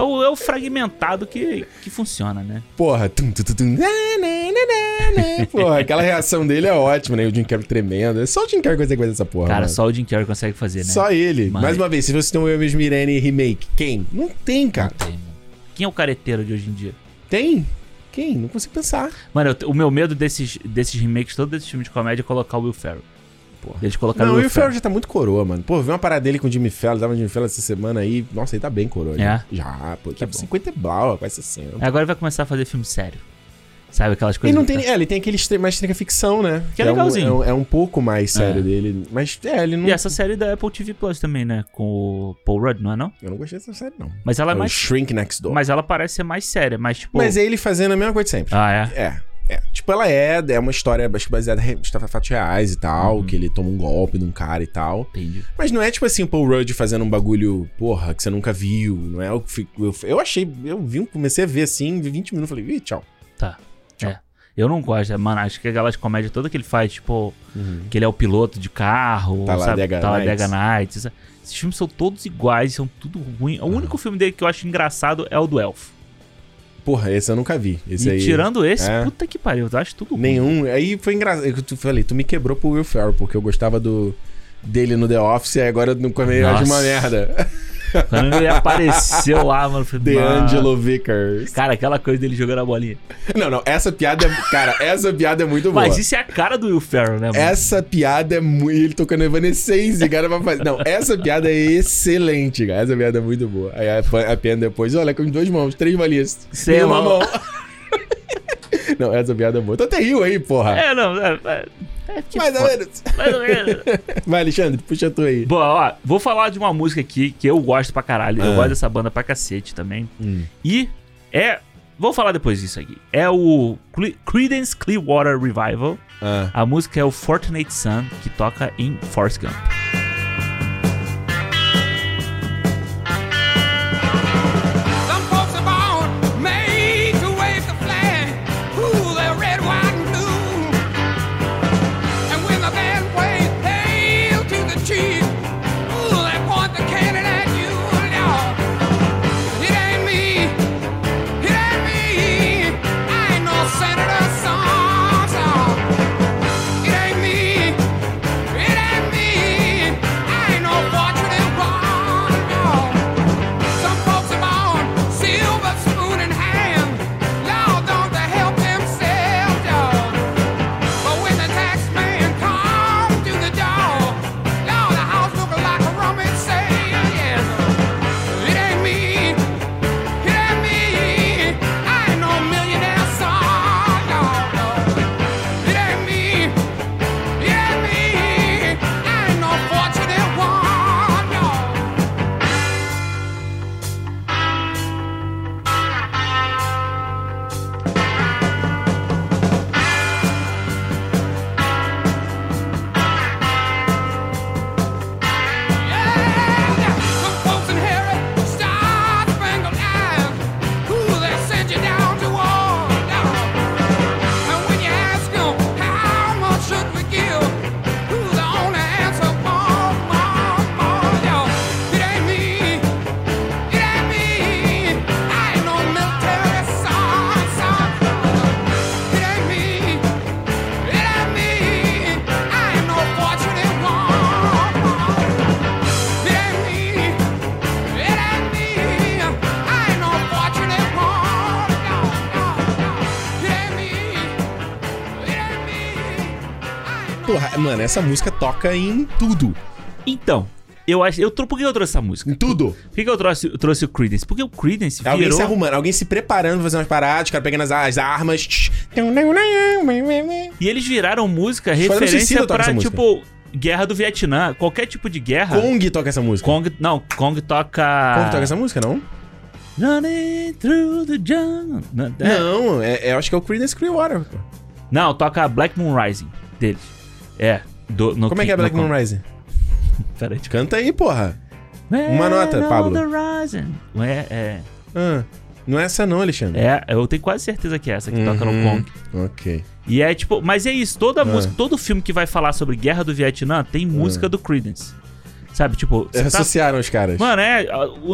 [SPEAKER 2] É o, é o fragmentado que, que funciona, né?
[SPEAKER 1] Porra. Tum, tum, tum, tum, na, na, na. Porra, aquela reação dele é ótima, né? O Jim Carrey tremendo. É só o Jim Carrey consegue fazer essa porra.
[SPEAKER 2] Cara,
[SPEAKER 1] mano.
[SPEAKER 2] só o Jim Carrey consegue fazer, né?
[SPEAKER 1] Só ele.
[SPEAKER 2] Mas-
[SPEAKER 1] Mais uma vez, se você tem um Eu Mesmo Irene remake, quem? Não tem, cara.
[SPEAKER 2] Não tem, mano. Quem é o careteiro de hoje em dia?
[SPEAKER 1] Tem? Quem? Não consigo pensar.
[SPEAKER 2] Mano, eu o meu medo desses, desses remakes, todos desses filmes de comédia, é colocar o Will Ferrell.
[SPEAKER 1] Porra.
[SPEAKER 2] Eles colocaram
[SPEAKER 1] Não,
[SPEAKER 2] o
[SPEAKER 1] o
[SPEAKER 2] Will
[SPEAKER 1] Ferrell. já tá muito coroa, mano. Pô, vi uma parada dele com o Jimmy Fallon, tava no Jimmy Fallon essa semana aí. Nossa, ele tá bem coroa. Já,
[SPEAKER 2] É?
[SPEAKER 1] já pô. Tá
[SPEAKER 2] bom.
[SPEAKER 1] com 50 e blau, quase 60.
[SPEAKER 2] Agora vai começar a fazer filme sério. Sabe aquelas
[SPEAKER 1] Ele
[SPEAKER 2] coisas.
[SPEAKER 1] não
[SPEAKER 2] que
[SPEAKER 1] tem. É, ele tem aquele mais trinca ficção, né?
[SPEAKER 2] Que é
[SPEAKER 1] um-
[SPEAKER 2] legalzinho.
[SPEAKER 1] É um, é um pouco mais sério
[SPEAKER 2] É.
[SPEAKER 1] dele. Mas, é, ele não.
[SPEAKER 2] E essa série da Apple TV Plus também, né? Com o Paul Rudd, não é não?
[SPEAKER 1] Eu não gostei dessa série, não.
[SPEAKER 2] Mas ela é
[SPEAKER 1] É o
[SPEAKER 2] mais.
[SPEAKER 1] Shrink Next Door.
[SPEAKER 2] Mas ela parece ser mais séria, mas tipo.
[SPEAKER 1] Mas é ele fazendo a mesma coisa de sempre.
[SPEAKER 2] Ah, é?
[SPEAKER 1] É. É, tipo, ela é, é uma história acho que baseada em fatos reais e tal,
[SPEAKER 2] Uhum.
[SPEAKER 1] que ele toma um golpe de um cara e tal.
[SPEAKER 2] Entendi.
[SPEAKER 1] Mas não é tipo assim o Paul Rudd fazendo um bagulho, porra, que você nunca viu. Não é o que fico- eu, eu achei, eu vi, comecei a ver assim, vi 20 minutos, falei, ih, tchau.
[SPEAKER 2] Tá. É. Eu não gosto, mano. Acho que aquelas comédias toda que ele faz, tipo, que ele é o piloto de carro,
[SPEAKER 1] Talladega
[SPEAKER 2] sabe? Talladega
[SPEAKER 1] Nights.
[SPEAKER 2] Nights. essa- Esses filmes são todos iguais, são tudo ruim. O único filme dele que eu acho engraçado é o do Elfo.
[SPEAKER 1] Porra, esse eu nunca vi. Esse
[SPEAKER 2] e
[SPEAKER 1] aí.
[SPEAKER 2] tirando esse,
[SPEAKER 1] é.
[SPEAKER 2] puta que pariu, eu acho tudo ruim.
[SPEAKER 1] Nenhum. Aí foi engraçado. Tu falei, tu me quebrou pro Will Ferrell, porque eu gostava do dele no The Office, e agora no eu acho uma merda. [LAUGHS]
[SPEAKER 2] Quando ele apareceu lá, mano, falei,
[SPEAKER 1] The
[SPEAKER 2] "Mano."
[SPEAKER 1] Angelo Vickers.
[SPEAKER 2] Cara, aquela coisa dele jogando a bolinha.
[SPEAKER 1] Não, não, essa piada é. Cara, essa piada é muito boa.
[SPEAKER 2] Mas isso é a cara do Will Ferrell, né, mano?
[SPEAKER 1] Essa piada é muito. Ele tocando Evanescence, cara, vai fazer. Não, essa piada é excelente, cara. Essa piada é muito boa. Aí a, a piada depois, olha, com duas mãos, três bolinhas.
[SPEAKER 2] Sem
[SPEAKER 1] em uma
[SPEAKER 2] mão.
[SPEAKER 1] mão. [LAUGHS] Não, essa piada é boa. Tu até riu aí, porra.
[SPEAKER 2] É, não, é, é, é que
[SPEAKER 1] Mais ou menos.
[SPEAKER 2] Mais ou menos. [LAUGHS]
[SPEAKER 1] Vai, Alexandre, puxa tu aí.
[SPEAKER 2] Bom, ó, vou falar de uma música aqui que eu gosto pra caralho. Eu
[SPEAKER 1] Ah.
[SPEAKER 2] gosto dessa banda pra cacete também.
[SPEAKER 1] Hum.
[SPEAKER 2] E é. Vou falar depois disso aqui. É o Cle- Creedence Clearwater Revival.
[SPEAKER 1] Ah.
[SPEAKER 2] A música é o Fortunate Son, que toca em Forrest Gump.
[SPEAKER 1] Mano, essa música toca em tudo.
[SPEAKER 2] Então, eu acho. Eu, por que eu trouxe essa música?
[SPEAKER 1] Em tudo.
[SPEAKER 2] Por que eu trouxe, eu trouxe o Creedence? Porque o Creedence
[SPEAKER 1] Alguém
[SPEAKER 2] virou...
[SPEAKER 1] se arrumando, alguém se preparando pra fazer umas paradas, os caras pegando as, as armas. tch.
[SPEAKER 2] E eles viraram música referência pra, tipo, guerra do Vietnã. Qualquer tipo de guerra.
[SPEAKER 1] Kong toca essa música.
[SPEAKER 2] Kong. Não, Kong toca.
[SPEAKER 1] Kong toca essa música, não?
[SPEAKER 2] Running through the jungle. Não, é-
[SPEAKER 1] é, é- eu acho que é o Creedence Clearwater.
[SPEAKER 2] não, toca Black Moon Rising deles. É. do- no
[SPEAKER 1] Como é que é Black Moon. Rising? [LAUGHS]
[SPEAKER 2] Peraí, deixa
[SPEAKER 1] Canta aí, porra.
[SPEAKER 2] eu-
[SPEAKER 1] Uma nota,
[SPEAKER 2] Man
[SPEAKER 1] Pablo.
[SPEAKER 2] horizon. É, é.
[SPEAKER 1] Ah, não é essa não, Alexandre.
[SPEAKER 2] É, eu tenho quase certeza que é essa que toca no
[SPEAKER 1] Uhum.
[SPEAKER 2] Kong.
[SPEAKER 1] Ok.
[SPEAKER 2] E é tipo, mas é isso, toda
[SPEAKER 1] Ah.
[SPEAKER 2] música, todo filme que vai falar sobre guerra do Vietnã tem música do Creedence. Sabe, tipo, tá-
[SPEAKER 1] Associaram os caras.
[SPEAKER 2] Mano, é,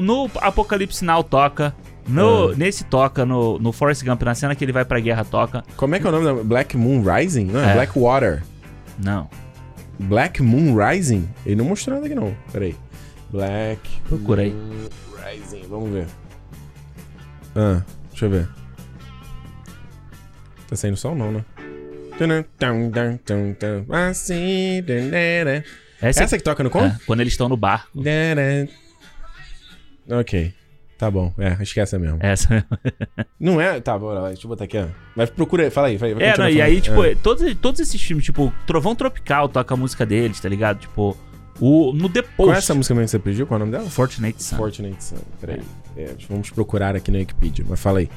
[SPEAKER 2] no Apocalipse Now toca, no, nesse toca, no, no Forrest Gump, na cena que ele vai pra guerra toca.
[SPEAKER 1] Como é que é o nome da Black Moon Rising? Não, é,
[SPEAKER 2] É.
[SPEAKER 1] Black Water.
[SPEAKER 2] Não,
[SPEAKER 1] Black Moon Rising? Ele não mostrou nada aqui não. Peraí. Black
[SPEAKER 2] procura aí.
[SPEAKER 1] Moon Rising. Vamos ver. Ah, deixa eu ver. Tá saindo som não, né? Assim, danana.
[SPEAKER 2] Essa,
[SPEAKER 1] Essa que toca no com?
[SPEAKER 2] é, quando eles estão no barco.
[SPEAKER 1] Ok. Tá bom. É, acho que é essa mesmo.
[SPEAKER 2] Essa. [LAUGHS]
[SPEAKER 1] Não é? Tá, bora lá. Deixa eu botar aqui, ó. Mas procura aí. Fala aí. Vai, vai
[SPEAKER 2] É, não, e aí, tipo,
[SPEAKER 1] É.
[SPEAKER 2] todos, todos esses filmes, tipo, Trovão Tropical toca a música deles, tá ligado? Tipo, o, no The
[SPEAKER 1] Qual é
[SPEAKER 2] Post,
[SPEAKER 1] essa música mesmo que você pediu? Qual é o nome dela?
[SPEAKER 2] Fortunate Son.
[SPEAKER 1] Fortunate Son. Peraí. É, vamos procurar aqui na Wikipedia. Mas fala aí.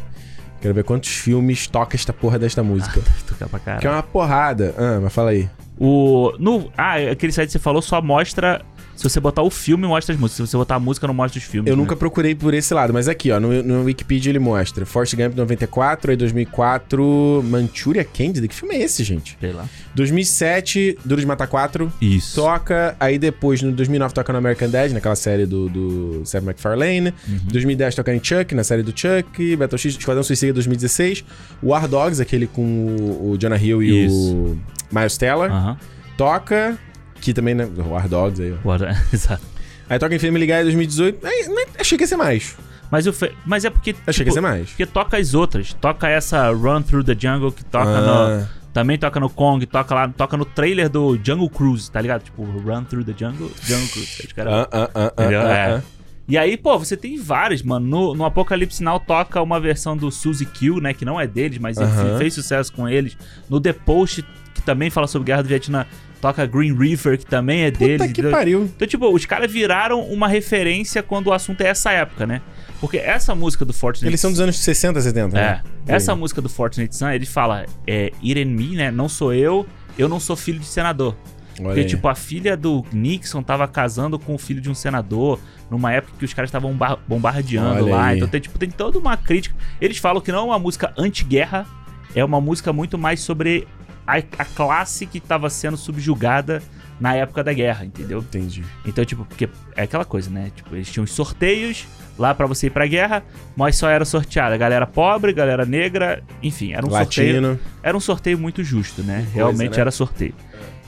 [SPEAKER 1] Quero ver quantos filmes toca esta porra desta música. [LAUGHS]
[SPEAKER 2] Toca pra caralho.
[SPEAKER 1] que é uma porrada. Ah, mas fala aí.
[SPEAKER 2] O. No, ah, aquele site que você falou só mostra. Se você botar o filme, mostra as músicas. Se você botar a música, não mostra os filmes.
[SPEAKER 1] Eu
[SPEAKER 2] né?
[SPEAKER 1] nunca procurei por esse lado, mas aqui, ó, no, no Wikipedia ele mostra Forrest Gump 94, aí 2004, Manchuria Candida. Que filme é esse, gente?
[SPEAKER 2] Sei lá.
[SPEAKER 1] 2007, Duro de Matar 4.
[SPEAKER 2] Isso.
[SPEAKER 1] Toca, aí depois, no 2009, toca no American Dad, naquela série do, do Seth MacFarlane.
[SPEAKER 2] Uhum.
[SPEAKER 1] 2010 toca em Chuck, na série do Chuck. Battle X, Esquadrão Suicida 2016. War Dogs, aquele com o, o Jonah Hill e
[SPEAKER 2] Isso.
[SPEAKER 1] o Miles Teller.
[SPEAKER 2] Aham.
[SPEAKER 1] Toca, que também, né? War Dogs aí.
[SPEAKER 2] Guarda- [LAUGHS] Exato.
[SPEAKER 1] Aí toca em Family Guy 2018. Aí, né, achei que ia ser mais.
[SPEAKER 2] Mas, o fe... Mas é porque.
[SPEAKER 1] Achei que ia ser mais.
[SPEAKER 2] Porque toca as outras. Toca essa Run Through the Jungle, que toca
[SPEAKER 1] Ah.
[SPEAKER 2] no. Também toca no Kong, toca lá, toca no trailer do Jungle Cruise, tá ligado? Tipo, Run Through the Jungle, Jungle Cruise. Os caras-
[SPEAKER 1] Ah, ah, ah, ah, ah,
[SPEAKER 2] É.
[SPEAKER 1] ah.
[SPEAKER 2] E aí, pô, você tem vários, mano. No, no Apocalipse Now toca uma versão do Suzy Kill, né? Que não é deles, mas ele
[SPEAKER 1] Aham.
[SPEAKER 2] fez sucesso com eles. No The Post, que também fala sobre Guerra do Vietnã, toca Green River, que também é deles.
[SPEAKER 1] Puta que pariu.
[SPEAKER 2] Então, tipo, os caras viraram uma referência quando o assunto é essa época, né? Porque essa música do Fortnite...
[SPEAKER 1] Eles são dos anos 60, 70,
[SPEAKER 2] É.
[SPEAKER 1] né?
[SPEAKER 2] Essa música do Fortnite Sun, ele fala, é, It and me, né? Não sou eu, eu não sou filho de senador.
[SPEAKER 1] Olha
[SPEAKER 2] Porque,
[SPEAKER 1] aí.
[SPEAKER 2] tipo, a filha do Nixon tava casando com o filho de um senador numa época que os caras estavam bomba- bombardeando
[SPEAKER 1] Olha
[SPEAKER 2] lá.
[SPEAKER 1] aí.
[SPEAKER 2] Então tem, tipo, tem toda uma crítica. Eles falam que não é uma música anti-guerra, é uma música muito mais sobre a, a classe que tava sendo subjugada na época da guerra, entendeu?
[SPEAKER 1] Entendi.
[SPEAKER 2] Então, tipo, porque é aquela coisa, né? Tipo, eles tinham os sorteios lá pra você ir pra guerra, mas só era sorteada galera pobre, galera negra, enfim, era um sorteio
[SPEAKER 1] Latino.
[SPEAKER 2] era um sorteio muito justo, né?
[SPEAKER 1] Coisa,
[SPEAKER 2] Realmente
[SPEAKER 1] né?
[SPEAKER 2] era sorteio.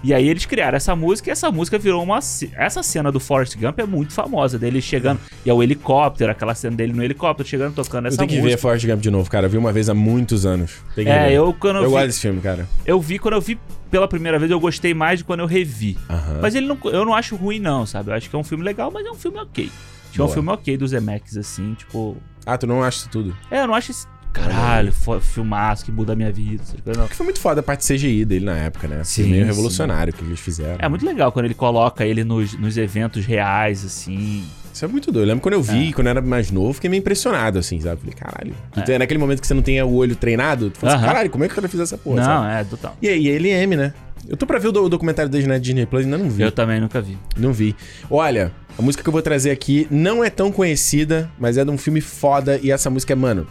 [SPEAKER 2] E aí eles criaram essa música e essa música virou uma. Essa cena do Forrest Gump é muito famosa, dele chegando. E é o helicóptero, aquela cena dele no helicóptero, chegando tocando
[SPEAKER 1] Eu
[SPEAKER 2] essa
[SPEAKER 1] tenho que ver
[SPEAKER 2] música.
[SPEAKER 1] Forrest Gump de novo, cara. Eu vi uma vez há muitos anos. Tem que
[SPEAKER 2] É,
[SPEAKER 1] ver.
[SPEAKER 2] eu quando eu,
[SPEAKER 1] Eu
[SPEAKER 2] vi,
[SPEAKER 1] gosto desse filme, cara.
[SPEAKER 2] eu vi, quando eu vi pela primeira vez, eu gostei mais de quando eu revi. Mas ele não, eu não acho ruim, não, sabe? Eu acho que é um filme legal, mas é um filme ok. Tipo, é um filme ok dos Zemeckis, assim, tipo.
[SPEAKER 1] Ah, tu não acha isso tudo?
[SPEAKER 2] É, eu não acho. Caralho, fo- filmaço que muda a minha vida. essas coisas, não.
[SPEAKER 1] Porque foi muito foda a parte CGI dele na época, né? Foi
[SPEAKER 2] Sim,
[SPEAKER 1] meio
[SPEAKER 2] sim.
[SPEAKER 1] revolucionário o que eles fizeram.
[SPEAKER 2] É muito legal quando ele coloca ele nos, nos eventos reais, assim.
[SPEAKER 1] Isso é muito doido. Eu lembro quando eu vi, quando eu era mais novo, fiquei meio impressionado, assim, sabe? Falei, caralho. Tu- Naquele momento que você não tem o olho treinado, tu fala assim,
[SPEAKER 2] É. Aham.
[SPEAKER 1] caralho, como é que o cara fez essa porra?
[SPEAKER 2] não,
[SPEAKER 1] sabe?
[SPEAKER 2] é total.
[SPEAKER 1] E aí, ele M, né? Eu tô pra ver o, do- o documentário na Disney Plus, ainda não vi.
[SPEAKER 2] Eu também nunca vi.
[SPEAKER 1] Não vi. Olha, a música que eu vou trazer aqui não é tão conhecida, mas é de um filme foda. E essa música é, mano,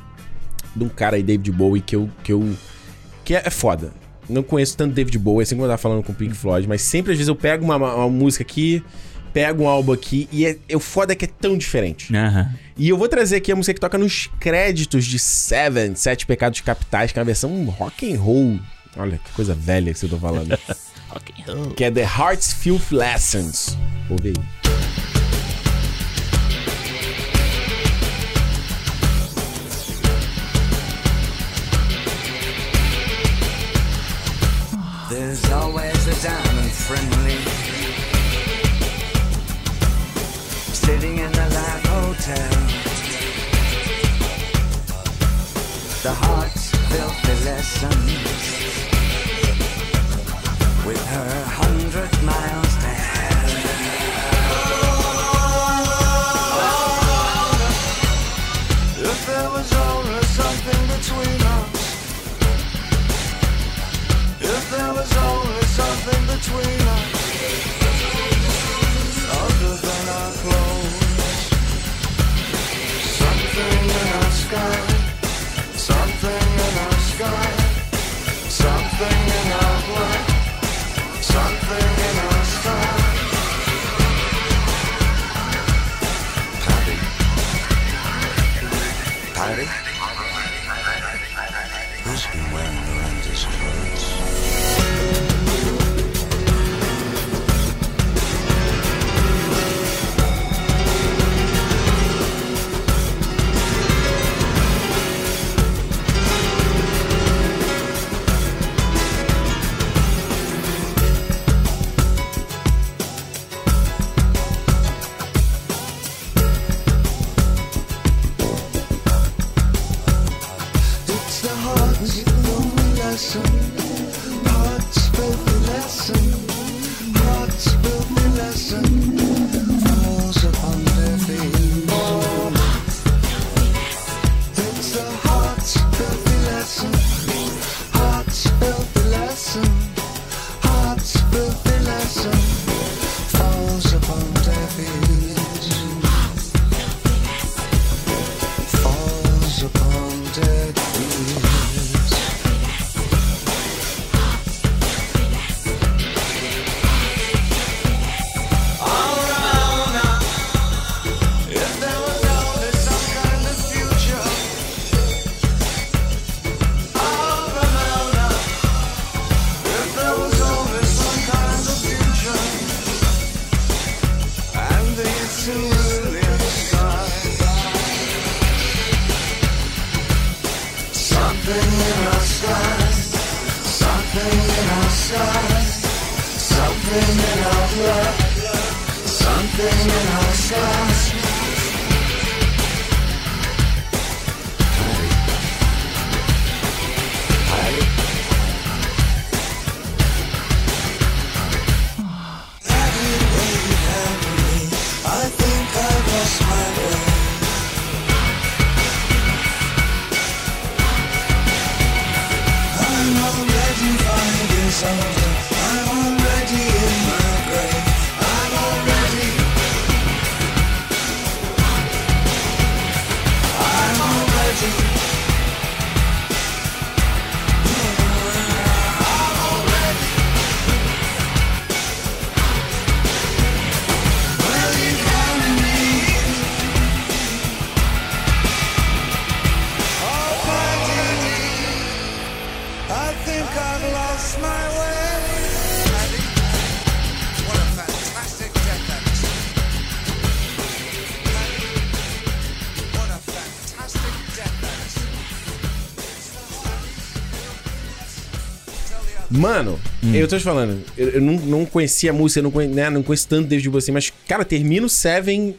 [SPEAKER 1] de um cara aí, David Bowie, que eu. que, eu, que é, é foda. Não conheço tanto David Bowie, assim como eu tava falando com o Pink Floyd, mas sempre às vezes eu pego uma, uma- música aqui, pego um álbum aqui, e é, é o foda é que é tão diferente. E eu vou trazer aqui a música que toca nos créditos de Seven, Sete Pecados Capitais, que é uma versão rock and roll. Olha que coisa velha que eu tô falando. [LAUGHS]
[SPEAKER 2] Ok.
[SPEAKER 1] que é The Heart's Filth Lessons. Ouve aí.
[SPEAKER 4] There's always a diamond friendly. Sitting in the live hotel. The heart's filthy lessons. With her hundred miles. Was only something between us. Other than our clothes. Something in our sky.
[SPEAKER 1] Mano, eu tô te falando, eu, eu não, não conhecia a música, não, conhe, né, não conheço tanto David você, mas, cara, termina o Seven.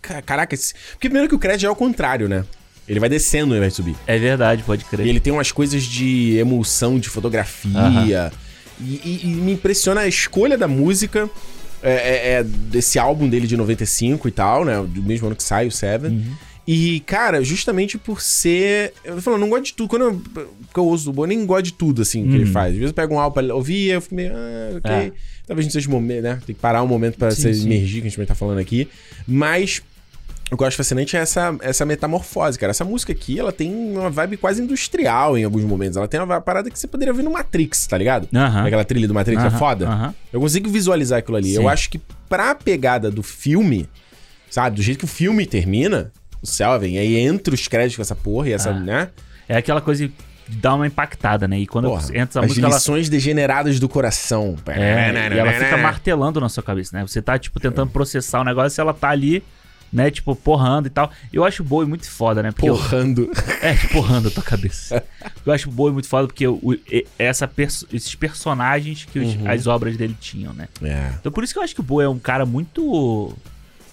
[SPEAKER 1] ca- Caraca, esse- porque primeiro que o crédito é ao contrário, né? Ele vai descendo ao invés de subir.
[SPEAKER 2] É verdade, pode crer.
[SPEAKER 1] E ele tem umas coisas de emulsão de fotografia. E, e- e me impressiona a escolha da música. É, é- é desse álbum dele de 95 e tal, né? Do mesmo ano que sai o Seven. E, cara, justamente por ser. Eu tô falando, não gosto de tudo. Quando eu, porque eu ouço do Bono, nem gosto de tudo, assim, que ele faz. Às vezes eu pego um álbum pra ouvir, eu fico meio. Ah, ok.
[SPEAKER 2] É.
[SPEAKER 1] Talvez não seja o momento, né? Tem que parar um momento pra
[SPEAKER 2] Sim,
[SPEAKER 1] você
[SPEAKER 2] sim.
[SPEAKER 1] emergir, que a gente vai estar falando aqui. Mas. O que eu acho fascinante é essa, essa metamorfose, cara. Essa música aqui, ela tem uma vibe quase industrial em alguns momentos. Ela tem uma parada que você poderia ver no Matrix, tá ligado?
[SPEAKER 2] Aham.
[SPEAKER 1] Aquela trilha do Matrix é foda. Eu consigo visualizar aquilo ali.
[SPEAKER 2] Sim.
[SPEAKER 1] Eu acho que pra pegada do filme, sabe? Do jeito que o filme termina, o Selvin, aí entra os créditos com essa porra e essa,
[SPEAKER 2] Ah.
[SPEAKER 1] né?
[SPEAKER 2] É aquela coisa de dar uma impactada, né? E quando
[SPEAKER 1] Porra,
[SPEAKER 2] entra a
[SPEAKER 1] as
[SPEAKER 2] música, ela,
[SPEAKER 1] lições degeneradas do coração.
[SPEAKER 2] é, e ela fica
[SPEAKER 1] martelando.
[SPEAKER 2] na sua cabeça, né? Você tá, tipo, tentando processar o negócio e ela tá ali, né? Tipo, porrando e tal. Eu acho o Boi muito foda, né? Porque eu-
[SPEAKER 1] Porrando. [LAUGHS]
[SPEAKER 2] É, tipo, porrando a tua cabeça. Eu acho o Boi muito foda porque essa perso- esses personagens que os-
[SPEAKER 1] Uhum.
[SPEAKER 2] as obras dele tinham, né?
[SPEAKER 1] É.
[SPEAKER 2] Então por isso que eu acho que o Boi é um cara muito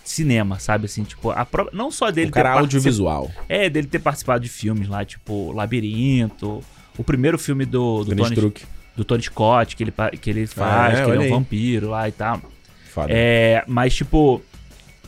[SPEAKER 2] cinema, sabe? Assim, tipo, a pró- não só dele
[SPEAKER 1] o cara
[SPEAKER 2] ter particip-
[SPEAKER 1] audiovisual.
[SPEAKER 2] É, dele ter participado de filmes lá, tipo Labirinto, o primeiro filme do, do, Tony,
[SPEAKER 1] truque.
[SPEAKER 2] do Tony Scott, que ele, que ele faz,
[SPEAKER 1] é,
[SPEAKER 2] que ele é
[SPEAKER 1] aí.
[SPEAKER 2] um vampiro lá e tal.
[SPEAKER 1] Foda.
[SPEAKER 2] É, mas, tipo,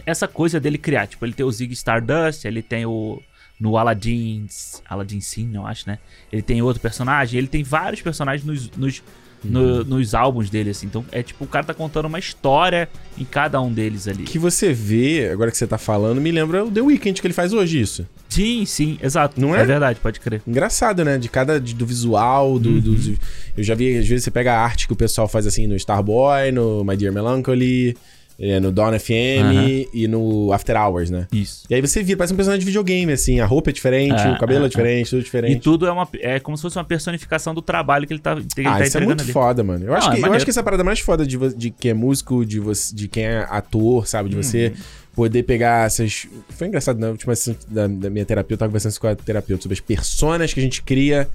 [SPEAKER 2] essa coisa dele criar, tipo, ele tem o Zig Stardust, ele tem o. No Aladdin. Aladdin Sim, eu acho, né? Ele tem outro personagem, ele tem vários personagens nos, nos. No- nos álbuns dele, assim. Então, é tipo, o cara tá contando uma história em cada um deles ali.
[SPEAKER 1] Que você vê, agora que você tá falando, me lembra o The Weeknd que ele faz hoje isso.
[SPEAKER 2] Sim, sim, exato.
[SPEAKER 1] Não é?
[SPEAKER 2] É verdade, pode crer.
[SPEAKER 1] Engraçado, né? De cada. de- do visual, do,
[SPEAKER 2] Uhum.
[SPEAKER 1] do- Eu já vi, às vezes, você pega a arte que o pessoal faz assim no Starboy, no My Dear Melancholy, é, no Dawn FM
[SPEAKER 2] Aham.
[SPEAKER 1] e no After Hours, né?
[SPEAKER 2] Isso.
[SPEAKER 1] E aí você vira, parece um personagem de videogame, assim, a roupa é diferente,
[SPEAKER 2] É,
[SPEAKER 1] o cabelo é,
[SPEAKER 2] é,
[SPEAKER 1] diferente, tudo
[SPEAKER 2] E
[SPEAKER 1] diferente.
[SPEAKER 2] tudo é, uma, é como se fosse uma personificação do trabalho que ele tá, que ele
[SPEAKER 1] ah,
[SPEAKER 2] tá
[SPEAKER 1] isso é muito
[SPEAKER 2] ali.
[SPEAKER 1] foda, mano. Eu, acho
[SPEAKER 2] Não, é
[SPEAKER 1] que, eu acho que essa é parada mais foda de, de quem é músico, de, você, de quem é ator, sabe? De você
[SPEAKER 2] Uhum.
[SPEAKER 1] poder pegar essas. Foi engraçado, na última sessão da, da minha terapeuta, eu tava conversando com a terapeuta sobre as personas que a gente cria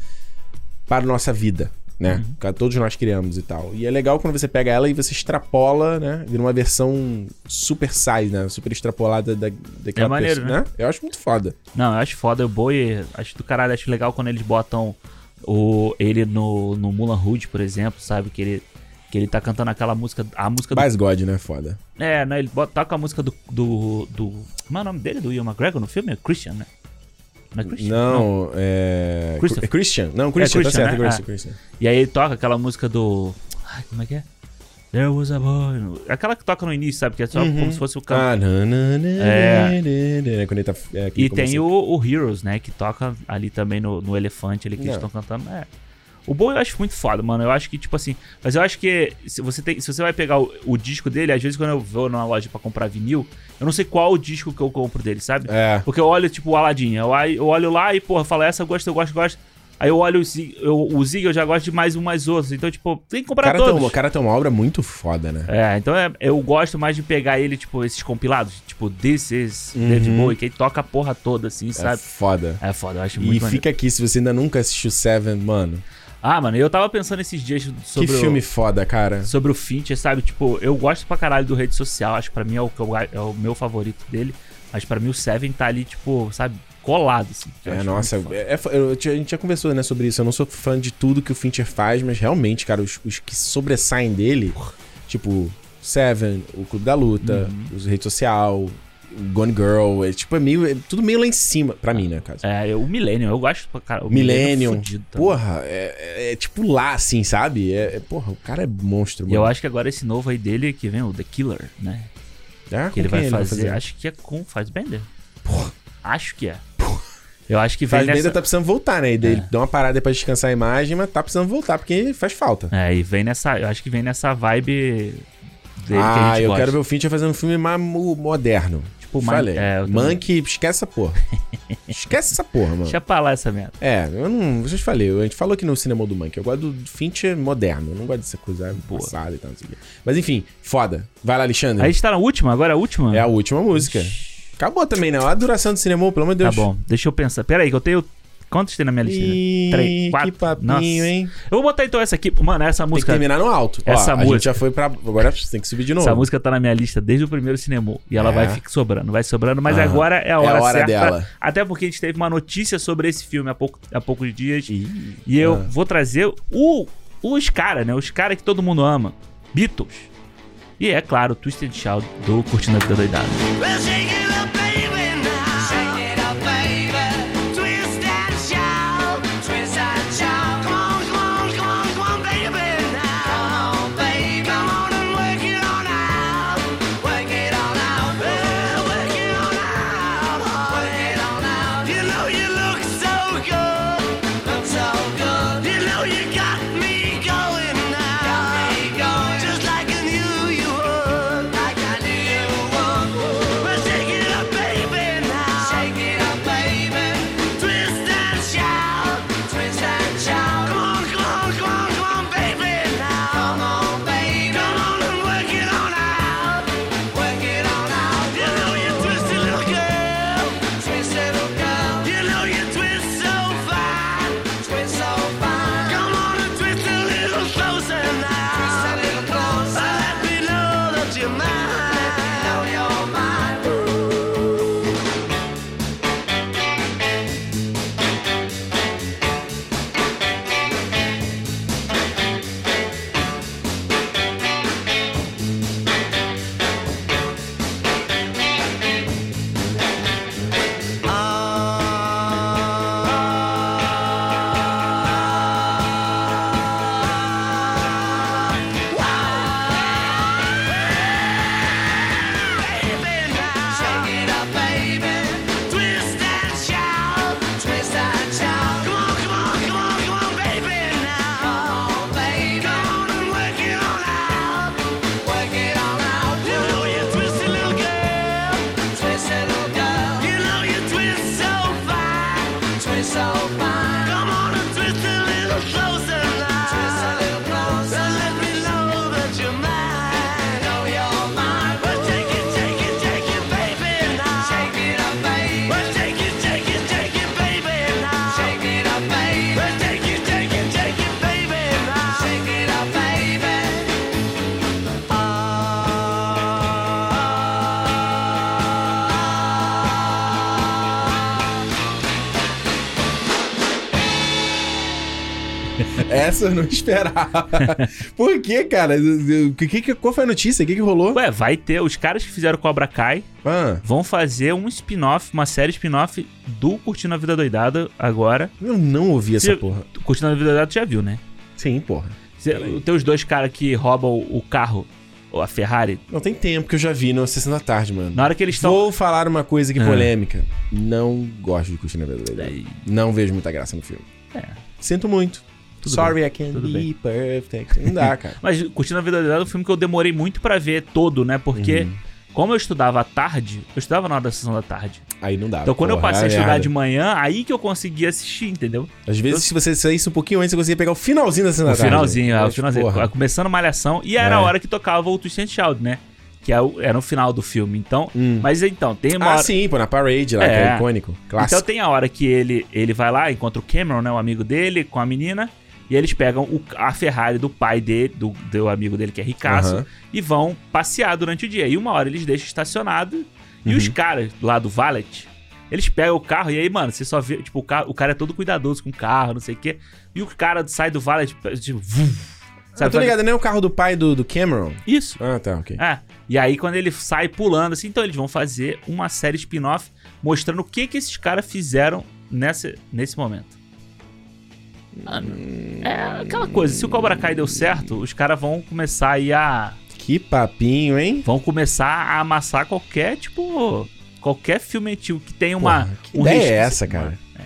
[SPEAKER 1] para a nossa vida, né?
[SPEAKER 2] Uhum.
[SPEAKER 1] Todos nós criamos e tal. E é legal quando você pega ela e você extrapola, né? Vira uma versão super size, né? Super extrapolada da, daquela
[SPEAKER 2] É maneiro,
[SPEAKER 1] pessoa,
[SPEAKER 2] né?
[SPEAKER 1] Eu acho muito foda.
[SPEAKER 2] Não, eu acho foda o Boi, acho do caralho, acho legal quando eles botam o, ele no, no Mulan Rouge, por exemplo, sabe? Que ele, que ele tá cantando aquela música, a música do...
[SPEAKER 1] Baz God, né? Foda.
[SPEAKER 2] É, né, ele bota, toca a música do, do, do... Como é o nome dele, do Ian McGregor no filme? É Christian, né? Não é Christian?
[SPEAKER 1] Não, é.
[SPEAKER 2] Christopher.
[SPEAKER 1] É Christian. Não, Christian, tá
[SPEAKER 2] Christian,
[SPEAKER 1] certo,
[SPEAKER 2] né?
[SPEAKER 1] Christian,
[SPEAKER 2] Ah.
[SPEAKER 1] Christian.
[SPEAKER 2] E aí ele toca aquela música do... Ai, como é que é? There was a boy... Aquela que toca no início, sabe? Que é só
[SPEAKER 1] Uhum.
[SPEAKER 2] como se fosse o canto.
[SPEAKER 1] Ah,
[SPEAKER 2] É.
[SPEAKER 1] Quando ele tá é,
[SPEAKER 2] E tem o, o Heroes, né? Que toca ali também no, no Elefante ali que eles estão cantando. É. O Bo eu acho muito foda, mano. Eu acho que, tipo assim. Mas eu acho que se você, tem, se você vai pegar o, o disco dele, às vezes quando eu vou numa loja pra comprar vinil, eu não sei qual o disco que eu compro dele, sabe?
[SPEAKER 1] É.
[SPEAKER 2] Porque eu olho, tipo, o Aladdin. Eu, eu olho lá e, porra, falo, essa eu gosto, eu gosto, eu gosto. Aí eu olho o Zig, eu, o Zig, eu já gosto de mais um, mais outros. Então, tipo, tem que
[SPEAKER 1] O
[SPEAKER 2] comprar
[SPEAKER 1] cara, tem,
[SPEAKER 2] todos.
[SPEAKER 1] uma- o cara tem uma obra muito foda, né?
[SPEAKER 2] É, então é- eu gosto mais de pegar ele, tipo, esses compilados. Tipo, This is David
[SPEAKER 1] Uhum.
[SPEAKER 2] Bowie, que ele toca a porra toda, assim,
[SPEAKER 1] É
[SPEAKER 2] sabe?
[SPEAKER 1] foda.
[SPEAKER 2] É foda, eu acho
[SPEAKER 1] E
[SPEAKER 2] muito maneiro.
[SPEAKER 1] fica aqui, se você ainda nunca assistiu Seven, mano.
[SPEAKER 2] Ah, mano, eu tava pensando esses dias sobre,
[SPEAKER 1] que filme foda, cara.
[SPEAKER 2] o, sobre o Fincher, sabe? Tipo, eu gosto pra caralho do rede social, acho que pra mim é o, é o meu favorito dele. Mas pra mim o Seven tá ali, tipo, sabe, colado, assim.
[SPEAKER 1] É, nossa, é, é eu- a gente já conversou né, sobre isso. Eu não sou fã de tudo que o Fincher faz, mas realmente, cara, os, os que sobressaem dele, tipo Seven, o Clube da Luta,
[SPEAKER 2] Uhum.
[SPEAKER 1] os rede social, o Gone Girl, é tipo, é meio, é tudo meio lá em cima, pra mim, né, caso.
[SPEAKER 2] É, o Millennium, eu gosto pra caralho. o
[SPEAKER 1] Millennium,
[SPEAKER 2] é fudido também.
[SPEAKER 1] porra, é, é- é tipo lá, assim, sabe? É, é- porra, o cara é monstro,
[SPEAKER 2] E
[SPEAKER 1] mano.
[SPEAKER 2] eu acho que agora esse novo aí dele, que vem o The Killer, né?
[SPEAKER 1] Ah,
[SPEAKER 2] Que ele vai
[SPEAKER 1] quem
[SPEAKER 2] fazer, acho que é com Fassbender. Acho que é. Eu acho que vem
[SPEAKER 1] Faz
[SPEAKER 2] nessa...
[SPEAKER 1] tá precisando voltar, né? E daí
[SPEAKER 2] É.
[SPEAKER 1] ele dá uma parada pra descansar a imagem, mas tá precisando voltar, porque faz falta.
[SPEAKER 2] É, e vem nessa... Eu acho que vem nessa vibe dele que a
[SPEAKER 1] ah, eu
[SPEAKER 2] gosta.
[SPEAKER 1] quero ver o Fincher fazendo um filme mais mo- moderno.
[SPEAKER 2] Tipo,
[SPEAKER 1] falei.
[SPEAKER 2] é, eu também.
[SPEAKER 1] Monkey, esquece essa porra. esquece essa porra, mano.
[SPEAKER 2] Deixa pra lá essa merda.
[SPEAKER 1] É, eu não. Vocês falei, a gente falou aqui no cinema do Monkey. Eu gosto do Fincher moderno. Eu não gosto dessa coisa
[SPEAKER 2] Boa.
[SPEAKER 1] passada e tal, não sei o quê. Mas enfim, foda. Vai lá, Alexandre.
[SPEAKER 2] A gente tá na última, agora é a última?
[SPEAKER 1] É a última música. Acabou também, né? Olha a duração do cinema, pelo amor de
[SPEAKER 2] Tá
[SPEAKER 1] Deus.
[SPEAKER 2] bom, deixa eu pensar. Pera aí, que eu tenho. Quantos tem na minha listinha?
[SPEAKER 1] Ih,
[SPEAKER 2] Três, quatro.
[SPEAKER 1] que papinho,
[SPEAKER 2] Nossa.
[SPEAKER 1] hein?
[SPEAKER 2] Eu vou botar então essa aqui. Mano, essa
[SPEAKER 1] Tem que
[SPEAKER 2] música.
[SPEAKER 1] terminar no alto.
[SPEAKER 2] Essa
[SPEAKER 1] Ó, a
[SPEAKER 2] música-
[SPEAKER 1] gente já foi pra. Agora tem que subir de novo.
[SPEAKER 2] Essa música tá na minha lista desde o primeiro cinema. E ela
[SPEAKER 1] É.
[SPEAKER 2] vai ficar sobrando, vai sobrando, mas
[SPEAKER 1] Aham.
[SPEAKER 2] agora é a
[SPEAKER 1] É a
[SPEAKER 2] hora,
[SPEAKER 1] hora
[SPEAKER 2] certa.
[SPEAKER 1] dela.
[SPEAKER 2] Até porque a gente teve uma notícia sobre esse filme há, pouco, há poucos dias.
[SPEAKER 1] Ih,
[SPEAKER 2] E eu
[SPEAKER 1] ah.
[SPEAKER 2] vou trazer o, os caras, né? Os caras que todo mundo ama. Beatles. E é claro, Twisted Shout do Curtindo a Vida Doidada.
[SPEAKER 4] Well,
[SPEAKER 1] Essa eu não esperava. [LAUGHS] Por que, cara? Que, que, qual foi a notícia? O que, que rolou?
[SPEAKER 2] Ué, vai ter. Os caras que fizeram Cobra Kai
[SPEAKER 1] Ah,
[SPEAKER 2] vão fazer um spin-off, uma série spin-off do Curtindo a Vida Doidada agora.
[SPEAKER 1] eu não ouvi essa porra.
[SPEAKER 2] Curtindo a Vida Doidada tu já viu, né?
[SPEAKER 1] Sim, porra.
[SPEAKER 2] Tem os dois caras que roubam o carro, ou a Ferrari.
[SPEAKER 1] Não tem tempo que eu já vi no Sessão da Tarde, mano.
[SPEAKER 2] Na hora que eles estão.
[SPEAKER 1] Vou falar uma coisa aqui
[SPEAKER 2] Ah.
[SPEAKER 1] polêmica. Não gosto de Curtindo a Vida Doidada.
[SPEAKER 2] Daí-
[SPEAKER 1] Não vejo muita graça no filme.
[SPEAKER 2] É.
[SPEAKER 1] Sinto muito.
[SPEAKER 2] Tudo
[SPEAKER 1] Sorry,
[SPEAKER 2] bem,
[SPEAKER 1] I can't
[SPEAKER 2] tudo
[SPEAKER 1] be
[SPEAKER 2] bem.
[SPEAKER 1] perfect. Não dá, [LAUGHS] cara.
[SPEAKER 2] Mas Curtindo a Vida Doidada é um filme que eu demorei muito pra ver todo, né? Porque,
[SPEAKER 1] Uhum.
[SPEAKER 2] como eu estudava à tarde, eu estudava na hora da sessão da tarde.
[SPEAKER 1] Aí não dá.
[SPEAKER 2] Então, quando eu
[SPEAKER 1] porra,
[SPEAKER 2] passei a
[SPEAKER 1] é
[SPEAKER 2] estudar
[SPEAKER 1] merda.
[SPEAKER 2] de manhã, aí que eu conseguia assistir, entendeu?
[SPEAKER 1] Às vezes, se você saísse um pouquinho antes, você conseguia pegar o finalzinho da Sessão
[SPEAKER 2] O
[SPEAKER 1] da Tarde.
[SPEAKER 2] finalzinho, é, o finalzinho.
[SPEAKER 1] porra.
[SPEAKER 2] Começando Malhação, e era
[SPEAKER 1] É.
[SPEAKER 2] a hora que tocava o Twist and Shout, né? Que é o- era no final do filme. Então,
[SPEAKER 1] Hum.
[SPEAKER 2] mas então, tem uma
[SPEAKER 1] Ah,
[SPEAKER 2] hora...
[SPEAKER 1] sim, pô, na Parade lá, que
[SPEAKER 2] É.
[SPEAKER 1] é icônico. Clássico.
[SPEAKER 2] Então tem a hora que ele, ele vai lá, encontra o Cameron, né, o amigo dele, com a menina, e eles pegam o- a Ferrari do pai dele, do, do amigo dele que é ricaço,
[SPEAKER 1] Aham.
[SPEAKER 2] e vão passear durante o dia. E uma hora eles deixam estacionado, e
[SPEAKER 1] Uhum.
[SPEAKER 2] os caras lá do Valet, eles pegam o carro, e aí, mano, você só vê, tipo, o, ca- o cara é todo cuidadoso com o carro, não sei o quê, e o cara sai do Valet, tipo, vum,
[SPEAKER 1] eu
[SPEAKER 2] sabe?
[SPEAKER 1] tô ligado, nem o carro do pai do, do Cameron.
[SPEAKER 2] Isso.
[SPEAKER 1] Ah, tá, ok.
[SPEAKER 2] É. E aí, quando ele sai pulando, assim, então eles vão fazer uma série spin-off mostrando o que que esses caras fizeram nessa, nesse momento. Mano, é aquela coisa, se o Cobra Kai deu certo, os caras vão começar aí a.
[SPEAKER 1] Que papinho, hein?
[SPEAKER 2] Vão começar a amassar qualquer, tipo. Qualquer filme antigo que tenha uma.
[SPEAKER 1] Porra, que
[SPEAKER 2] um
[SPEAKER 1] ideia é
[SPEAKER 2] resquício,
[SPEAKER 1] essa, cara?
[SPEAKER 2] É.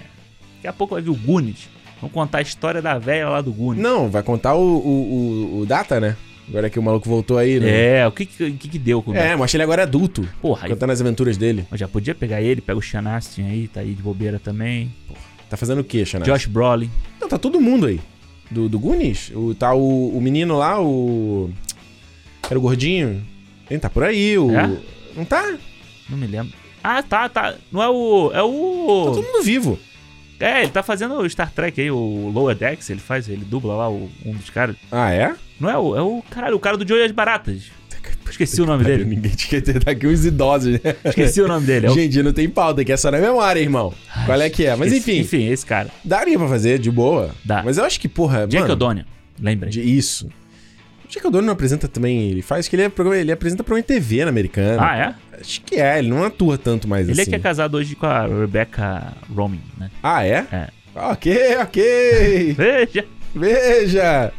[SPEAKER 2] Daqui a pouco vai vir o Goonies. Vão contar a história da velha lá do Goonies.
[SPEAKER 1] Não, vai contar o, o, o- o Data, né? Agora que o maluco voltou aí, né?
[SPEAKER 2] É, o que que, que, deu com
[SPEAKER 1] É, mostra ele agora adulto.
[SPEAKER 2] Porra, aí
[SPEAKER 1] Contando as aventuras dele.
[SPEAKER 2] Eu já podia pegar ele, pega o Sean Astin aí, tá aí de bobeira também.
[SPEAKER 1] Tá fazendo o quê, Xana?
[SPEAKER 2] Josh Brolin.
[SPEAKER 1] Não, tá todo mundo aí. Do, do Goonies. O, tá o, o menino lá, o... Era o gordinho. Ele tá por aí, o...
[SPEAKER 2] É?
[SPEAKER 1] Não tá?
[SPEAKER 2] Não me lembro. Ah, tá, tá. Não é o. É
[SPEAKER 1] Tá todo
[SPEAKER 2] o.
[SPEAKER 1] mundo vivo.
[SPEAKER 2] É, ele tá fazendo o Star Trek aí, o Lower Decks, ele faz, ele dubla lá o- um dos caras.
[SPEAKER 1] Ah, é?
[SPEAKER 2] Não é o. É o. Caralho, o cara do Joey das Baratas. Esqueci o nome dele. [LAUGHS]
[SPEAKER 1] Ninguém te quer ter daqui uns idosos, né?
[SPEAKER 2] Esqueci o nome dele. É o...
[SPEAKER 1] Gente, não tem pauta, que é só na memória, irmão. Qual é que é? Mas
[SPEAKER 2] Esqueci-
[SPEAKER 1] enfim,
[SPEAKER 2] Enfim, esse cara.
[SPEAKER 1] daria pra fazer, de boa.
[SPEAKER 2] Dá.
[SPEAKER 1] Mas eu acho que, porra, mano...
[SPEAKER 2] O'Donnell. Lembra?
[SPEAKER 1] de isso. O Jake O'Donnell não apresenta também... Ele faz que ele, é programa- ele apresenta programa TV na americana.
[SPEAKER 2] Ah, é?
[SPEAKER 1] Acho que é, ele não atua tanto mais
[SPEAKER 2] Ele é
[SPEAKER 1] assim.
[SPEAKER 2] que é casado hoje com a Rebecca Romijn, né?
[SPEAKER 1] Ah, é?
[SPEAKER 2] É.
[SPEAKER 1] Ok, ok. [LAUGHS]
[SPEAKER 2] Veja!
[SPEAKER 1] Veja!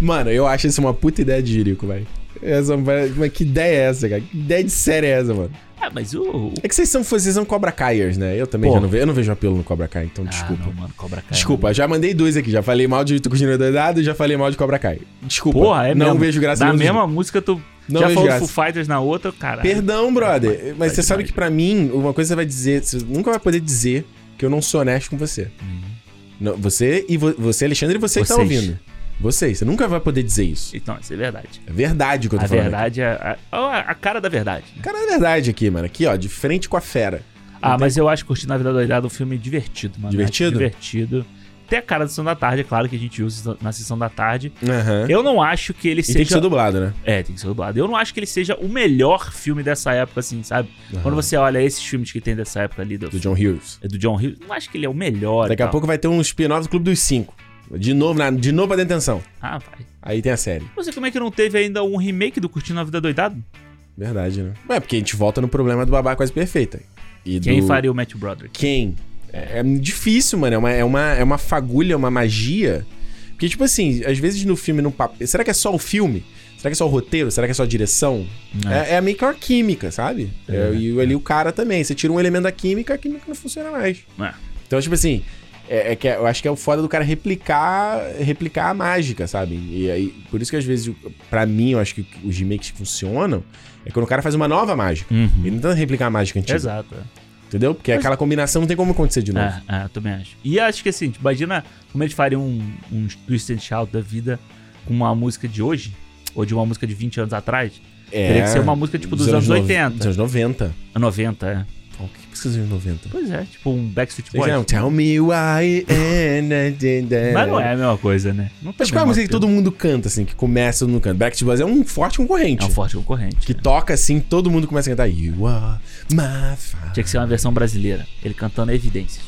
[SPEAKER 1] Mano, eu acho isso uma puta ideia de Jerico, velho. Essa, mas que ideia é essa, cara? Que ideia de série é essa, mano?
[SPEAKER 2] Ah, mas o.
[SPEAKER 1] É que vocês são, vocês são Cobra Kaiers, né? Eu também
[SPEAKER 2] Pô.
[SPEAKER 1] já não vejo, eu não vejo apelo no Cobra Kai, então
[SPEAKER 2] Ah,
[SPEAKER 1] desculpa.
[SPEAKER 2] não, mano, Cobra Kai.
[SPEAKER 1] Desculpa, já mandei dois aqui. Já falei mal de Tucunjino Doidado e já falei mal de Cobra Kai. Desculpa.
[SPEAKER 2] Porra, é
[SPEAKER 1] Não
[SPEAKER 2] mesmo.
[SPEAKER 1] vejo graça
[SPEAKER 2] Da mesma música, tu
[SPEAKER 1] Não
[SPEAKER 2] já falou do. Foo Fighters na outra, cara.
[SPEAKER 1] Perdão, brother. Mas
[SPEAKER 2] Vai
[SPEAKER 1] você sabe que pra mim, uma coisa você vai dizer. Você nunca vai poder dizer que eu não sou honesto com você.
[SPEAKER 2] Uhum.
[SPEAKER 1] Não, você e vo- você, Alexandre, e você que tá
[SPEAKER 2] Vocês.
[SPEAKER 1] ouvindo. Vocês. Você nunca vai poder dizer isso.
[SPEAKER 2] Então, isso é verdade.
[SPEAKER 1] É verdade o que eu tô
[SPEAKER 2] A
[SPEAKER 1] falando.
[SPEAKER 2] verdade é a, a- a cara da verdade. né?
[SPEAKER 1] Cara, é verdade aqui, mano. Aqui, ó, de frente com a fera.
[SPEAKER 2] Ah, mas eu acho Curtindo a Vida Doidada um filme divertido, mano.
[SPEAKER 1] Divertido?
[SPEAKER 2] Divertido. Tem a cara da Sessão da Tarde, é claro que a gente usa na Sessão da Tarde.
[SPEAKER 1] Aham.
[SPEAKER 2] Eu não acho que ele
[SPEAKER 1] E tem que
[SPEAKER 2] seja...
[SPEAKER 1] ser dublado, né?
[SPEAKER 2] É, tem que ser dublado. Eu não acho que ele seja o melhor filme dessa época, assim, sabe? Quando você olha esses filmes que tem dessa época ali do,
[SPEAKER 1] Do John Hughes.
[SPEAKER 2] do John Hughes, não acho que ele é o melhor.
[SPEAKER 1] Daqui a pouco vai ter um spin-off do Clube dos Cinco. De novo, na, de novo a detenção.
[SPEAKER 2] Ah, vai.
[SPEAKER 1] Aí tem a série.
[SPEAKER 2] Sei como é que não teve ainda um remake do Curtindo a Vida Doidado.
[SPEAKER 1] Verdade, né? É, porque a gente volta no problema do babá quase perfeita. E
[SPEAKER 2] Quem
[SPEAKER 1] do...
[SPEAKER 2] faria o Matt Broderick?
[SPEAKER 1] Quem? É, é difícil, mano. É uma, é, uma, é uma fagulha, uma magia. Porque, tipo assim, às vezes no filme, no papel. Será que é só o filme? Será que é só o roteiro? Será que é só a direção? É, é meio que uma química, sabe? É, e ali o cara também. Você tira um elemento da química, a química não funciona mais.
[SPEAKER 2] É.
[SPEAKER 1] Então, tipo assim, é, é que é- eu acho que é o foda do cara replicar, replicar a mágica, sabe? E aí, por isso que às vezes, pra mim, eu acho que os remakes funcionam é quando o cara faz uma nova mágica.
[SPEAKER 2] Uhum.
[SPEAKER 1] Ele não tenta replicar a mágica antiga.
[SPEAKER 2] Exato. é.
[SPEAKER 5] Entendeu? Porque aquela combinação não tem como acontecer de novo.
[SPEAKER 2] É, é, eu também acho. E acho que assim, tipo, imagina como eles fariam um, um Twist and Shout da vida com uma música de hoje, ou de uma música de 20 anos atrás. Teria que ser uma música, tipo, dos anos
[SPEAKER 5] nove-
[SPEAKER 2] 80.
[SPEAKER 5] Dos anos 90.
[SPEAKER 2] 90, é.
[SPEAKER 5] Precisa dos anos 90?
[SPEAKER 2] Pois é, tipo um Backstreet Boys.
[SPEAKER 5] não, Tell me why. and-
[SPEAKER 2] Mas não é a mesma coisa, né? Não tem
[SPEAKER 5] Mas qual é a música que todo mundo canta, assim, que começa todo mundo canta? Backstreet Boys é um forte concorrente.
[SPEAKER 2] É um forte concorrente.
[SPEAKER 5] Que
[SPEAKER 2] né?
[SPEAKER 5] toca assim, todo mundo começa a cantar. You are my fire.
[SPEAKER 2] Tinha que ser uma versão brasileira. Ele cantando Evidências.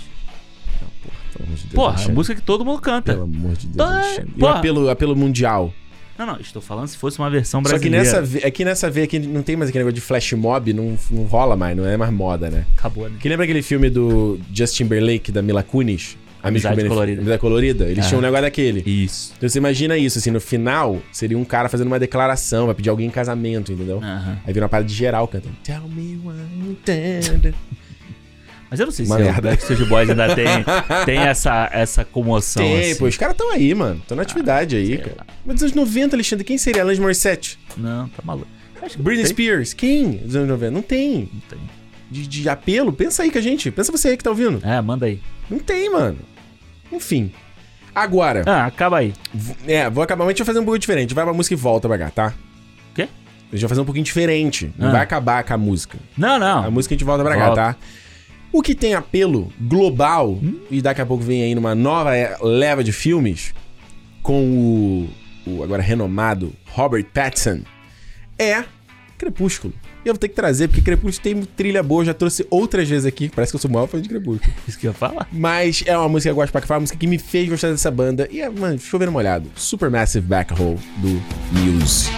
[SPEAKER 5] Pelo amor de Deus,
[SPEAKER 2] Porra, é música que todo mundo canta.
[SPEAKER 5] Pelo amor de Deus,
[SPEAKER 2] Tá,
[SPEAKER 5] Alexandre. E o
[SPEAKER 2] porra.
[SPEAKER 5] apelo, apelo mundial.
[SPEAKER 2] Não, não, estou falando se fosse uma versão
[SPEAKER 5] Só que
[SPEAKER 2] brasileira.
[SPEAKER 5] nessa, é que nessa veia aqui não tem mais aquele negócio de flash mob, não, não rola mais, não é mais moda, né?
[SPEAKER 2] Acabou, né?
[SPEAKER 5] Que lembra aquele filme do Justin Timberlake, da Mila Kunis?
[SPEAKER 2] Amizade
[SPEAKER 5] Benef-
[SPEAKER 2] Colorida.
[SPEAKER 5] Amizade Colorida. Eles
[SPEAKER 2] Ah.
[SPEAKER 5] tinham um negócio daquele.
[SPEAKER 2] Isso.
[SPEAKER 5] Então você imagina isso, assim, no final, seria um cara fazendo uma declaração, vai pedir alguém em casamento, entendeu?
[SPEAKER 2] Aham.
[SPEAKER 5] Aí vira uma parada de geral cantando. Tell me why.
[SPEAKER 2] Mas eu não sei
[SPEAKER 5] Uma
[SPEAKER 2] se o
[SPEAKER 5] merda.
[SPEAKER 2] Backstreet Boys ainda tem, [LAUGHS] tem essa, essa comoção.
[SPEAKER 5] Tem,
[SPEAKER 2] assim.
[SPEAKER 5] pô, os caras estão aí, mano. Estão na atividade aí,
[SPEAKER 2] sei
[SPEAKER 5] cara.
[SPEAKER 2] lá.
[SPEAKER 5] Mas dos anos 90, Alexandre, quem seria? Alanis Morissette?
[SPEAKER 2] Não, tá maluco.
[SPEAKER 5] Britney. Spears? Quem dos anos 90? Não tem.
[SPEAKER 2] Não tem.
[SPEAKER 5] De, de apelo? Pensa aí com a gente. Pensa você aí que tá ouvindo.
[SPEAKER 2] É, manda aí.
[SPEAKER 5] Não tem, mano. Enfim. Agora,
[SPEAKER 2] Ah, acaba aí.
[SPEAKER 5] é, vou acabar, mas a gente vai fazer um pouco diferente. Vai pra música e volta pra cá, tá?
[SPEAKER 2] O quê?
[SPEAKER 5] A gente vai fazer um pouquinho diferente. Não
[SPEAKER 2] Ah.
[SPEAKER 5] vai acabar com a música.
[SPEAKER 2] Não, não.
[SPEAKER 5] A música a gente volta pra cá,
[SPEAKER 2] Volta.
[SPEAKER 5] tá? O que tem apelo global, e daqui a pouco vem aí numa nova leva de filmes, com o, o agora renomado Robert Pattinson, é Crepúsculo. E eu vou ter que trazer, porque Crepúsculo tem trilha boa, eu já trouxe outras vezes aqui. Parece que eu sou o maior fã de Crepúsculo. [LAUGHS]
[SPEAKER 2] Isso que eu ia falar.
[SPEAKER 5] Mas é uma música que eu gosto pra cá, uma música que me fez gostar dessa banda. E é, mano, chovendo molhado. Supermassive Back Hole do Muse.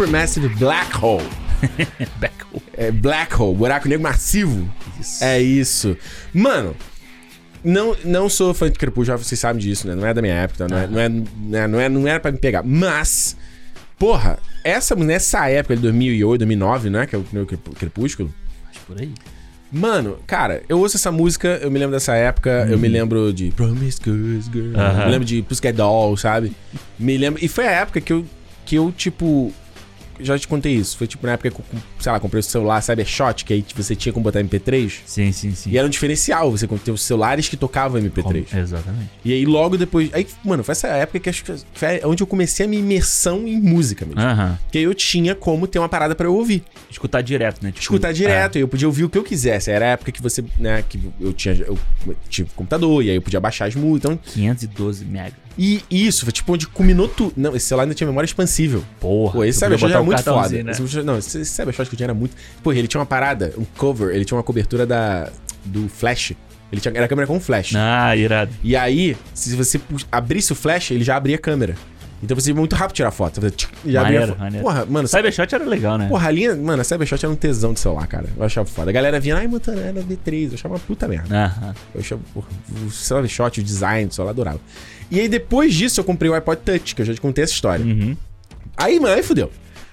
[SPEAKER 5] Supermassive Black Hole. [LAUGHS]
[SPEAKER 2] Back.
[SPEAKER 1] É Black Hole, buraco negro massivo.
[SPEAKER 2] Isso.
[SPEAKER 1] É isso. Mano, não, não sou fã de Crepúsculo, vocês sabem disso, né? Não é da minha época, não, é, não, é, né, não, é, não era pra me pegar. Mas, porra, essa, nessa época de 2008, 2009, né? Que é o Crep- Crepúsculo.
[SPEAKER 2] Mas por aí.
[SPEAKER 1] Mano, cara, eu ouço essa música, eu me lembro dessa época, eu me lembro de Promiscuous Girl,
[SPEAKER 2] Aham.
[SPEAKER 1] me lembro de Pussycat Doll, sabe? Me lembro... E foi a época que eu, que eu tipo... Já te contei isso. Foi tipo na época que eu, sei lá, comprei o celular Cybershot, que aí você tinha como botar MP3.
[SPEAKER 2] Sim, sim, sim.
[SPEAKER 1] E era um diferencial, você ter os celulares que tocavam MP3.
[SPEAKER 2] Como- Exatamente.
[SPEAKER 1] E aí logo depois. Aí, mano, foi essa época que acho que foi onde eu comecei a minha imersão em música mesmo.
[SPEAKER 2] Aham.
[SPEAKER 1] Que aí eu tinha como ter uma parada pra eu ouvir.
[SPEAKER 2] Escutar direto, né? Tipo,
[SPEAKER 1] Escutar direto, e eu podia ouvir o que eu quisesse. Era a época que você, né, que eu tinha, eu tinha computador, e aí eu podia baixar as músicas. Então,
[SPEAKER 2] 512 mega.
[SPEAKER 1] E isso, foi tipo onde culminou tudo. Não, esse celular ainda tinha memória expansível.
[SPEAKER 2] Porra.
[SPEAKER 1] Pô, esse Cybershot
[SPEAKER 2] botar
[SPEAKER 1] era muito foda.
[SPEAKER 2] Né?
[SPEAKER 1] Esse, não, esse, Cybershot que eu tinha era muito. Pô, ele tinha uma parada, um cover, ele tinha uma cobertura da do flash. Ele tinha, era câmera com flash.
[SPEAKER 2] Ah, irado.
[SPEAKER 1] E aí, se você abrisse o flash, ele já abria a câmera. Então você ia muito rápido tirar foto. Você tchic, já abria a
[SPEAKER 2] Maneiro,
[SPEAKER 1] foto.
[SPEAKER 2] maneiro.
[SPEAKER 1] Porra, mano,
[SPEAKER 2] Cybershot era legal, né?
[SPEAKER 1] Porra, a linha. Mano, a Cybershot era um tesão de celular, cara. Eu achava foda. A galera vinha, ai, Montana, era V3. Eu achava uma puta merda.
[SPEAKER 2] Aham.
[SPEAKER 1] Eu achava, porra, o Cybershot, o design do celular, adorava. E aí, depois disso, eu comprei o iPod Touch, que eu já te contei essa história.
[SPEAKER 2] Uhum.
[SPEAKER 1] Aí, mano, aí fudeu.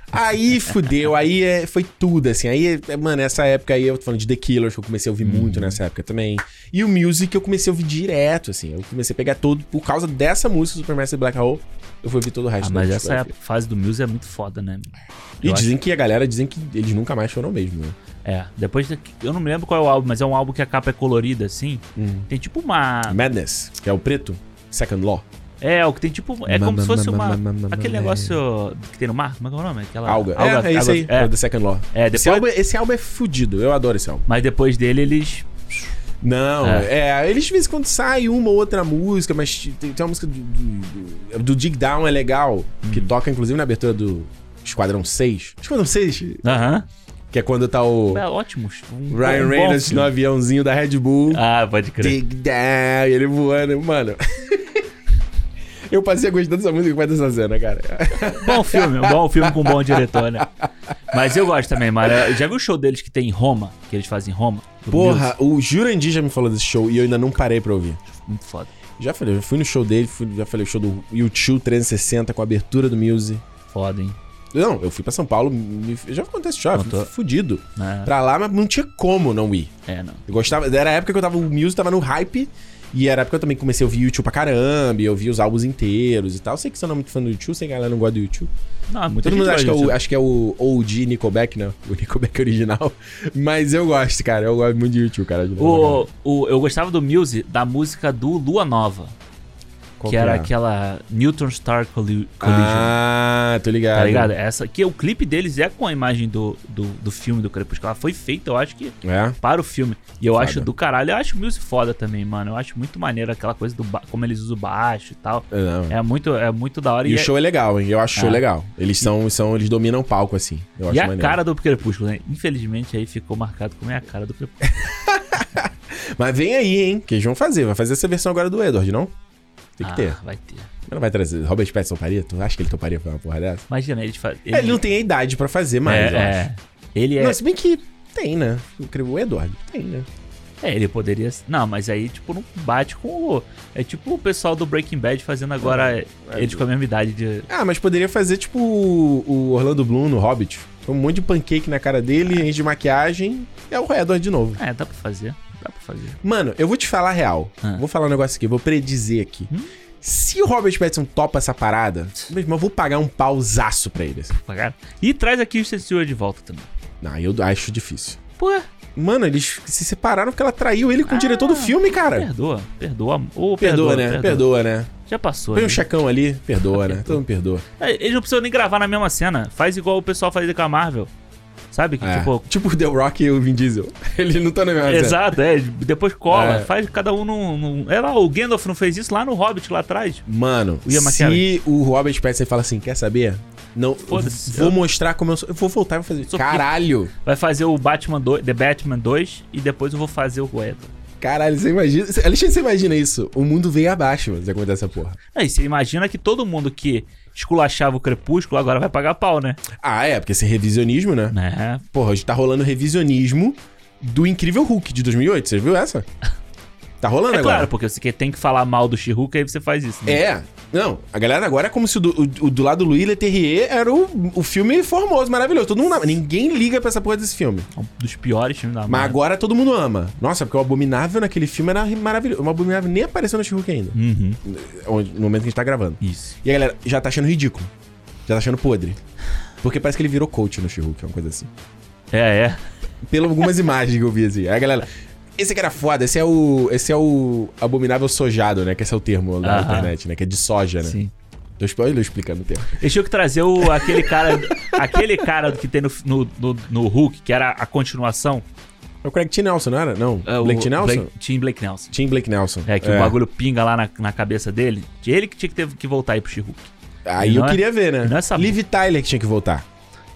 [SPEAKER 1] Aí fudeu, aí é, foi tudo, assim. Aí, é, mano, essa época aí, eu tô falando de The Killers, que eu comecei a ouvir
[SPEAKER 2] Uhum.
[SPEAKER 1] muito nessa época também. E o Music eu comecei a ouvir direto, assim. Eu comecei a pegar todo, por causa dessa música, Supermassive Black Hole, eu fui ouvir todo o
[SPEAKER 2] Ah,
[SPEAKER 1] resto
[SPEAKER 2] mas
[SPEAKER 1] da
[SPEAKER 2] essa é fase do Muse é muito foda, né?
[SPEAKER 1] E
[SPEAKER 2] Eu
[SPEAKER 1] dizem que a galera dizem que eles nunca mais foram mesmo, né?
[SPEAKER 2] É, depois da- eu não me lembro qual é o álbum, mas é um álbum que a capa é colorida assim.
[SPEAKER 1] Hum.
[SPEAKER 2] Tem tipo uma
[SPEAKER 1] Madness, que é o preto, Second Law.
[SPEAKER 2] É, o que tem tipo, é como
[SPEAKER 1] Ma-
[SPEAKER 2] se fosse
[SPEAKER 1] ma-
[SPEAKER 2] uma
[SPEAKER 1] ma- ma- ma-
[SPEAKER 2] aquele
[SPEAKER 1] ma-
[SPEAKER 2] negócio que tem no mar, como é que é o nome? Aquela
[SPEAKER 1] Alga. é, é isso aí, é.
[SPEAKER 2] É,
[SPEAKER 1] The Second Law.
[SPEAKER 2] É,
[SPEAKER 1] esse,
[SPEAKER 2] depois-
[SPEAKER 1] álbum, esse álbum é fudido, eu adoro esse álbum.
[SPEAKER 2] mas depois dele eles
[SPEAKER 1] Não, é. eles de vez em quando sai uma ou outra música, mas tem, tem uma música do, do, do Dig Down é legal, que toca inclusive na abertura do Esquadrão 6. Esquadrão 6,
[SPEAKER 2] Aham.
[SPEAKER 1] que é quando tá o
[SPEAKER 2] É ótimo. Um,
[SPEAKER 1] Ryan
[SPEAKER 2] um bom
[SPEAKER 1] Reynolds no aviãozinho da Red Bull.
[SPEAKER 2] Ah, pode crer.
[SPEAKER 1] Dig Down, e ele voando, mano. [LAUGHS] Eu passei a gostar dessa música com dessa cena, cara.
[SPEAKER 2] Bom filme, bom filme com um bom diretor, né? Mas eu gosto também, mano. Já viu o show deles que tem em Roma? Que eles fazem em Roma?
[SPEAKER 1] Porra, o Jurandir já me falou desse show e eu ainda não parei pra ouvir.
[SPEAKER 2] Muito foda.
[SPEAKER 1] Já falei, eu fui no show dele, fui- já falei o show do YouTube 360 com a abertura do Muse.
[SPEAKER 2] Foda, hein?
[SPEAKER 1] Não, eu fui pra São Paulo, me- já contei esse show, fudido.
[SPEAKER 2] Ah,
[SPEAKER 1] Pra lá, mas não tinha como não ir.
[SPEAKER 2] É, não.
[SPEAKER 1] Eu gostava, era a época que eu tava, o Muse tava no hype, e era a época que eu também comecei a ouvir YouTube pra caramba, e eu vi os álbuns inteiros e tal. Sei que você não é muito fã do YouTube, sei que a galera não gosta do YouTube.
[SPEAKER 2] Não, é
[SPEAKER 1] Todo mundo acha que, é o, acha que é o OG Nickelback, né? O Nickelback [LAUGHS] original. Mas eu gosto, cara, eu gosto muito de YouTube, cara.
[SPEAKER 2] O, o, eu gostava do Muse da música do Lua Nova.
[SPEAKER 1] Qual
[SPEAKER 2] que era
[SPEAKER 1] é?
[SPEAKER 2] aquela Newton Star Colli- Collision.
[SPEAKER 1] Ah, tô ligado.
[SPEAKER 2] Tá ligado? Essa que o clipe deles é com a imagem do, do, do filme do Crepúsculo. Ela foi feita, eu acho que
[SPEAKER 1] É?
[SPEAKER 2] para o filme. E eu
[SPEAKER 1] Foda.
[SPEAKER 2] acho do caralho. Eu acho o Muse foda também, mano. Eu acho muito maneiro aquela coisa do como eles usam o baixo e tal.
[SPEAKER 1] É.
[SPEAKER 2] É muito, é muito da hora.
[SPEAKER 1] E,
[SPEAKER 2] E,
[SPEAKER 1] o
[SPEAKER 2] é-
[SPEAKER 1] show é legal, hein? Eu acho o show
[SPEAKER 2] Ah.
[SPEAKER 1] legal. Eles são, são, eles dominam o palco, assim. Eu acho
[SPEAKER 2] e a
[SPEAKER 1] maneiro.
[SPEAKER 2] cara do Crepúsculo, né? Infelizmente aí ficou marcado como é a cara do Crepúsculo. [LAUGHS]
[SPEAKER 1] Mas vem aí, hein? Que eles vão fazer. Vai fazer essa versão agora do Edward, não? Tem que
[SPEAKER 2] Ah,
[SPEAKER 1] ter.
[SPEAKER 2] Vai ter.
[SPEAKER 1] Mas Não vai trazer. Robert Pattinson toparia? Tu acha que ele toparia pra uma porra dessa?
[SPEAKER 2] Imagina, ele faz.
[SPEAKER 1] É, Ele, não tem a idade pra fazer mais, eu
[SPEAKER 2] é,
[SPEAKER 1] acho.
[SPEAKER 2] é. Ele é.
[SPEAKER 1] Não, se bem que tem, né? O Edward. Tem, né?
[SPEAKER 2] É, ele poderia. Não, mas aí, tipo, não bate com o. É tipo o pessoal do Breaking Bad fazendo agora. eles com a mesma idade de.
[SPEAKER 1] Ah, mas poderia fazer tipo o Orlando Bloom no Hobbit. Com um monte de pancake na cara dele, enche de maquiagem. É o Edward de novo.
[SPEAKER 2] É, dá pra fazer. Dá pra fazer.
[SPEAKER 1] Mano, eu vou te falar a real.
[SPEAKER 2] Ah.
[SPEAKER 1] Vou falar um negócio aqui, vou predizer aqui. Se o Robert Pattinson topa essa parada, meu irmão, eu vou pagar um pausaço pra ele. assim.
[SPEAKER 2] Pagaram. E traz aqui o Stewart de volta também.
[SPEAKER 1] Não, eu acho difícil.
[SPEAKER 2] Pô,
[SPEAKER 1] Mano, eles se separaram porque ela traiu ele com o diretor do filme, cara.
[SPEAKER 2] perdoa. Perdoa. Ô,
[SPEAKER 1] Perdoa, né? Perdoa, né?
[SPEAKER 2] Já passou.
[SPEAKER 1] Põe um
[SPEAKER 2] né?
[SPEAKER 1] checão ali, perdoa, né? [LAUGHS]
[SPEAKER 2] Perdoa.
[SPEAKER 1] Todo mundo perdoa.
[SPEAKER 2] É, Eles não precisam nem gravar na mesma cena. Faz igual o pessoal fazia com a Marvel. Sabe? Que
[SPEAKER 1] É.
[SPEAKER 2] tipo.
[SPEAKER 1] Tipo o The Rock e o Vin Diesel. [LAUGHS] Eles não estão na mesma.
[SPEAKER 2] Exato, é. Depois cola.
[SPEAKER 1] É.
[SPEAKER 2] Faz cada um num, num- É lá, o Gandalf não fez isso lá no Hobbit, lá atrás.
[SPEAKER 1] Mano,
[SPEAKER 2] O
[SPEAKER 1] se o Robert Pattinson fala assim, quer saber? Não, vou
[SPEAKER 2] Eu-
[SPEAKER 1] mostrar como eu sou. Eu vou voltar e vou fazer.
[SPEAKER 2] Sou
[SPEAKER 1] Caralho!
[SPEAKER 2] Vai fazer o Batman 2, The Batman 2 e depois eu vou fazer o Edward.
[SPEAKER 1] Caralho, você imagina. Alexandre, você imagina isso? O mundo veio abaixo, mano, se acontecer essa porra.
[SPEAKER 2] Aí você imagina que todo mundo que esculachava o Crepúsculo agora vai pagar pau, né?
[SPEAKER 1] Ah, é, porque esse revisionismo, né?
[SPEAKER 2] Né?
[SPEAKER 1] Porra, hoje tá rolando revisionismo do Incrível Hulk de 2008. Você viu essa? [LAUGHS] Tá rolando
[SPEAKER 2] É
[SPEAKER 1] agora.
[SPEAKER 2] claro, porque você tem que falar mal do She-Hulk, aí você faz isso, né?
[SPEAKER 1] É. Não, a galera agora é como se o do, o- do lado do Louis Leterrier era o, o filme formoso, maravilhoso. Todo mundo, ninguém liga pra essa porra desse filme.
[SPEAKER 2] Um dos piores filmes da
[SPEAKER 1] Mas
[SPEAKER 2] Marvel.
[SPEAKER 1] agora todo mundo ama. Nossa, porque o Abominável naquele filme era maravilhoso. O Abominável nem apareceu no She-Hulk ainda.
[SPEAKER 2] Uhum.
[SPEAKER 1] onde- No momento que a gente tá gravando.
[SPEAKER 2] Isso.
[SPEAKER 1] E a galera já tá achando ridículo. Já tá achando podre. Porque parece que ele virou coach no She-Hulk, é uma coisa assim.
[SPEAKER 2] É, é.
[SPEAKER 1] Pelas algumas [LAUGHS] imagens que eu vi, assim. Aí a galera... Esse aqui era foda, esse é o... Esse é o abominável sojado, né? Que esse é o termo da
[SPEAKER 2] Aham.
[SPEAKER 1] internet, né? Que é de soja, né?
[SPEAKER 2] Sim.
[SPEAKER 1] Tô spoiler explicando o termo.
[SPEAKER 2] Eles tinham que trazer o, aquele cara. aquele cara que tem no, no, no, no Hulk, que era a continuação.
[SPEAKER 1] É o Craig T. Nelson, não era? Não.
[SPEAKER 2] É, o
[SPEAKER 1] Blake T. Nelson?
[SPEAKER 2] Blake- Tim Blake Nelson.
[SPEAKER 1] Tim Blake Nelson.
[SPEAKER 2] É, que o bagulho pinga lá na, na cabeça dele. Ele que tinha que ter que voltar aí pro She-Hulk.
[SPEAKER 1] Aí eu
[SPEAKER 2] é-
[SPEAKER 1] queria ver, né?
[SPEAKER 2] é
[SPEAKER 1] Liv Tyler que tinha que voltar.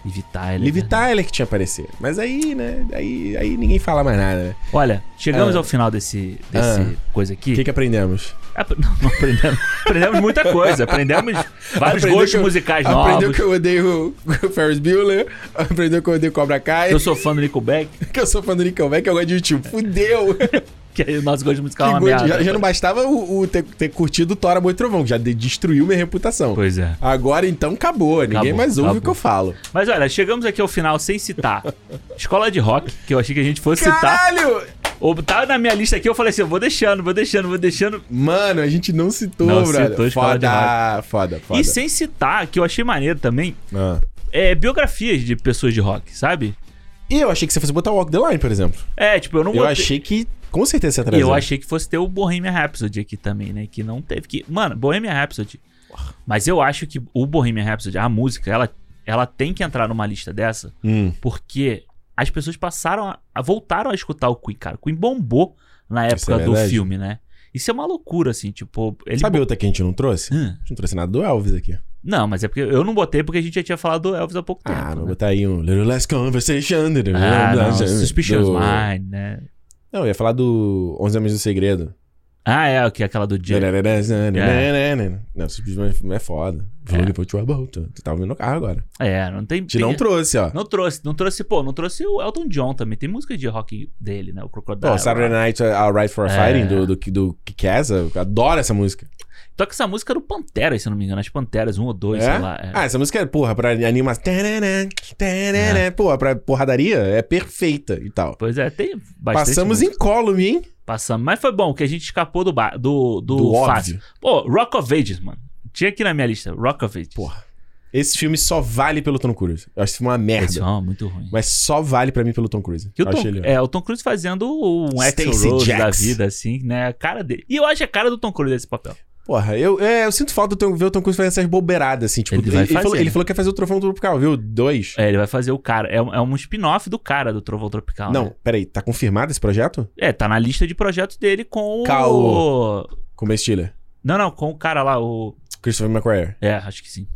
[SPEAKER 2] E Tyler.
[SPEAKER 1] Liv? Tyler que tinha aparecer. Mas aí, né? Aí, aí ninguém fala mais nada, né?
[SPEAKER 2] Olha, chegamos
[SPEAKER 1] Ah.
[SPEAKER 2] ao final desse, desse
[SPEAKER 1] Ah.
[SPEAKER 2] coisa aqui.
[SPEAKER 1] O que, que aprendemos?
[SPEAKER 2] Ap- Não, [LAUGHS] não aprendemos. aprendemos muita coisa. Aprendemos vários
[SPEAKER 1] Aprendeu
[SPEAKER 2] gostos
[SPEAKER 1] eu-
[SPEAKER 2] musicais
[SPEAKER 1] Aprendeu
[SPEAKER 2] novos.
[SPEAKER 1] que eu odeio o [LAUGHS] Ferris Bueller. Aprendeu que eu odeio Cobra Kai.
[SPEAKER 2] Eu sou fã do Nickelback, [LAUGHS]
[SPEAKER 1] Que eu sou fã do Nickelback, eu gosto de YouTube. Fudeu! [LAUGHS]
[SPEAKER 2] que aí o nosso gosto musical é
[SPEAKER 1] Que
[SPEAKER 2] uma
[SPEAKER 1] gosto-
[SPEAKER 2] merda.
[SPEAKER 1] já, já não bastava o, o ter, ter curtido Tora Boi e Trovão, que já de- destruiu minha reputação.
[SPEAKER 2] Pois é.
[SPEAKER 1] Agora então acabou, ninguém
[SPEAKER 2] Acabou,
[SPEAKER 1] mais ouve o que
[SPEAKER 2] acabou.
[SPEAKER 1] eu falo.
[SPEAKER 2] Mas olha, chegamos aqui ao final sem citar. [LAUGHS] Escola de Rock, que eu achei que a gente fosse citar.
[SPEAKER 1] Caralho!
[SPEAKER 2] Ou tá na minha lista aqui, eu falei assim, eu vou deixando, vou deixando, vou deixando.
[SPEAKER 1] Mano, a gente não citou,
[SPEAKER 2] Não
[SPEAKER 1] brother.
[SPEAKER 2] citou
[SPEAKER 1] foda, foda, foda.
[SPEAKER 2] E sem citar, que eu achei maneiro também,
[SPEAKER 1] Ah.
[SPEAKER 2] é biografias de pessoas de rock, sabe?
[SPEAKER 1] E eu achei que você fosse botar Walk the Line, por exemplo.
[SPEAKER 2] É, tipo, eu não
[SPEAKER 1] Eu
[SPEAKER 2] botei-
[SPEAKER 1] achei que com certeza você ia
[SPEAKER 2] E eu achei que fosse ter o Bohemian Rhapsody aqui também, né? Que não teve. Que... Mano, Bohemian Rhapsody. Mas eu acho que o Bohemian Rhapsody, a música, ela, ela tem que entrar numa lista dessa,
[SPEAKER 1] Hum.
[SPEAKER 2] porque as pessoas passaram a, a- voltaram a escutar o Queen, cara. O Queen bombou na
[SPEAKER 1] Isso
[SPEAKER 2] época
[SPEAKER 1] é
[SPEAKER 2] do filme, né? Isso é uma loucura, assim, tipo. Ele
[SPEAKER 1] Sabe outra que a gente não trouxe? A
[SPEAKER 2] Hum.
[SPEAKER 1] gente não trouxe nada do Elvis aqui.
[SPEAKER 2] Não, mas é porque eu não botei porque a gente já tinha falado do Elvis há pouco tempo.
[SPEAKER 1] Ah, vou
[SPEAKER 2] né?
[SPEAKER 1] botar aí um Little Less Conversation.
[SPEAKER 2] Ah, não,
[SPEAKER 1] do-
[SPEAKER 2] Suspicious Mind, né?
[SPEAKER 1] Não, eu ia falar do 11 Homens do Segredo.
[SPEAKER 2] Ah, é, que é aquela do Jay.
[SPEAKER 1] Não, Suspicious Mind é foda. For trouble. Tu tu tá ouvindo no carro agora.
[SPEAKER 2] É, não tem.
[SPEAKER 1] Gente não trouxe, ó.
[SPEAKER 2] Não trouxe, não trouxe, pô, não trouxe o Elton John também. Tem música de rock dele, né? O Crocodile.
[SPEAKER 1] Pô, Saturday Night Alright for a
[SPEAKER 2] É.
[SPEAKER 1] Fighting, do, do, do eu adoro essa música.
[SPEAKER 2] Toca essa música do Panteras, se não me engano. As Panteras, um ou dois,
[SPEAKER 1] É?
[SPEAKER 2] sei lá. é.
[SPEAKER 1] Ah, essa música é, porra, pra animar. Tarará, Porra, pra porradaria é perfeita e tal.
[SPEAKER 2] Pois é, tem bastante.
[SPEAKER 1] Passamos
[SPEAKER 2] música.
[SPEAKER 1] incólume, hein?
[SPEAKER 2] Passamos. Mas foi bom que a gente escapou do, ba... do, do,
[SPEAKER 1] Do
[SPEAKER 2] fácil.
[SPEAKER 1] óbvio.
[SPEAKER 2] Pô, Rock of Ages, mano. Tinha aqui na minha lista, Rock of Ages.
[SPEAKER 1] Porra. Esse filme só vale pelo Tom Cruise. Eu acho esse filme uma merda.
[SPEAKER 2] Esse filme é muito ruim.
[SPEAKER 1] Mas só vale pra mim pelo Tom Cruise.
[SPEAKER 2] Que o
[SPEAKER 1] Eu
[SPEAKER 2] Tom,
[SPEAKER 1] achei ele-
[SPEAKER 2] é, o Tom Cruise fazendo um Axl Rose da
[SPEAKER 1] Jacks.
[SPEAKER 2] vida, assim, né? A cara dele. E eu acho a cara do Tom Cruise desse papel.
[SPEAKER 1] Porra, eu, é, eu sinto falta de ver o Tom Cruise fazer essas bobeiradas, assim. Tipo,
[SPEAKER 2] Ele
[SPEAKER 1] ele, ele falou,
[SPEAKER 2] fazer.
[SPEAKER 1] ele falou que ia fazer o Trofão Tropical, viu? Dois.
[SPEAKER 2] É, ele vai fazer o cara. É, um- é um spin-off do cara do Trovão Tropical.
[SPEAKER 1] Não,
[SPEAKER 2] né?
[SPEAKER 1] peraí, tá confirmado esse projeto?
[SPEAKER 2] É, tá na lista de projetos dele com o.
[SPEAKER 1] Cal- Com o Ben Stiller.
[SPEAKER 2] Não, não, com o cara lá, o.
[SPEAKER 1] Christopher McQuarrie.
[SPEAKER 2] É, acho que sim.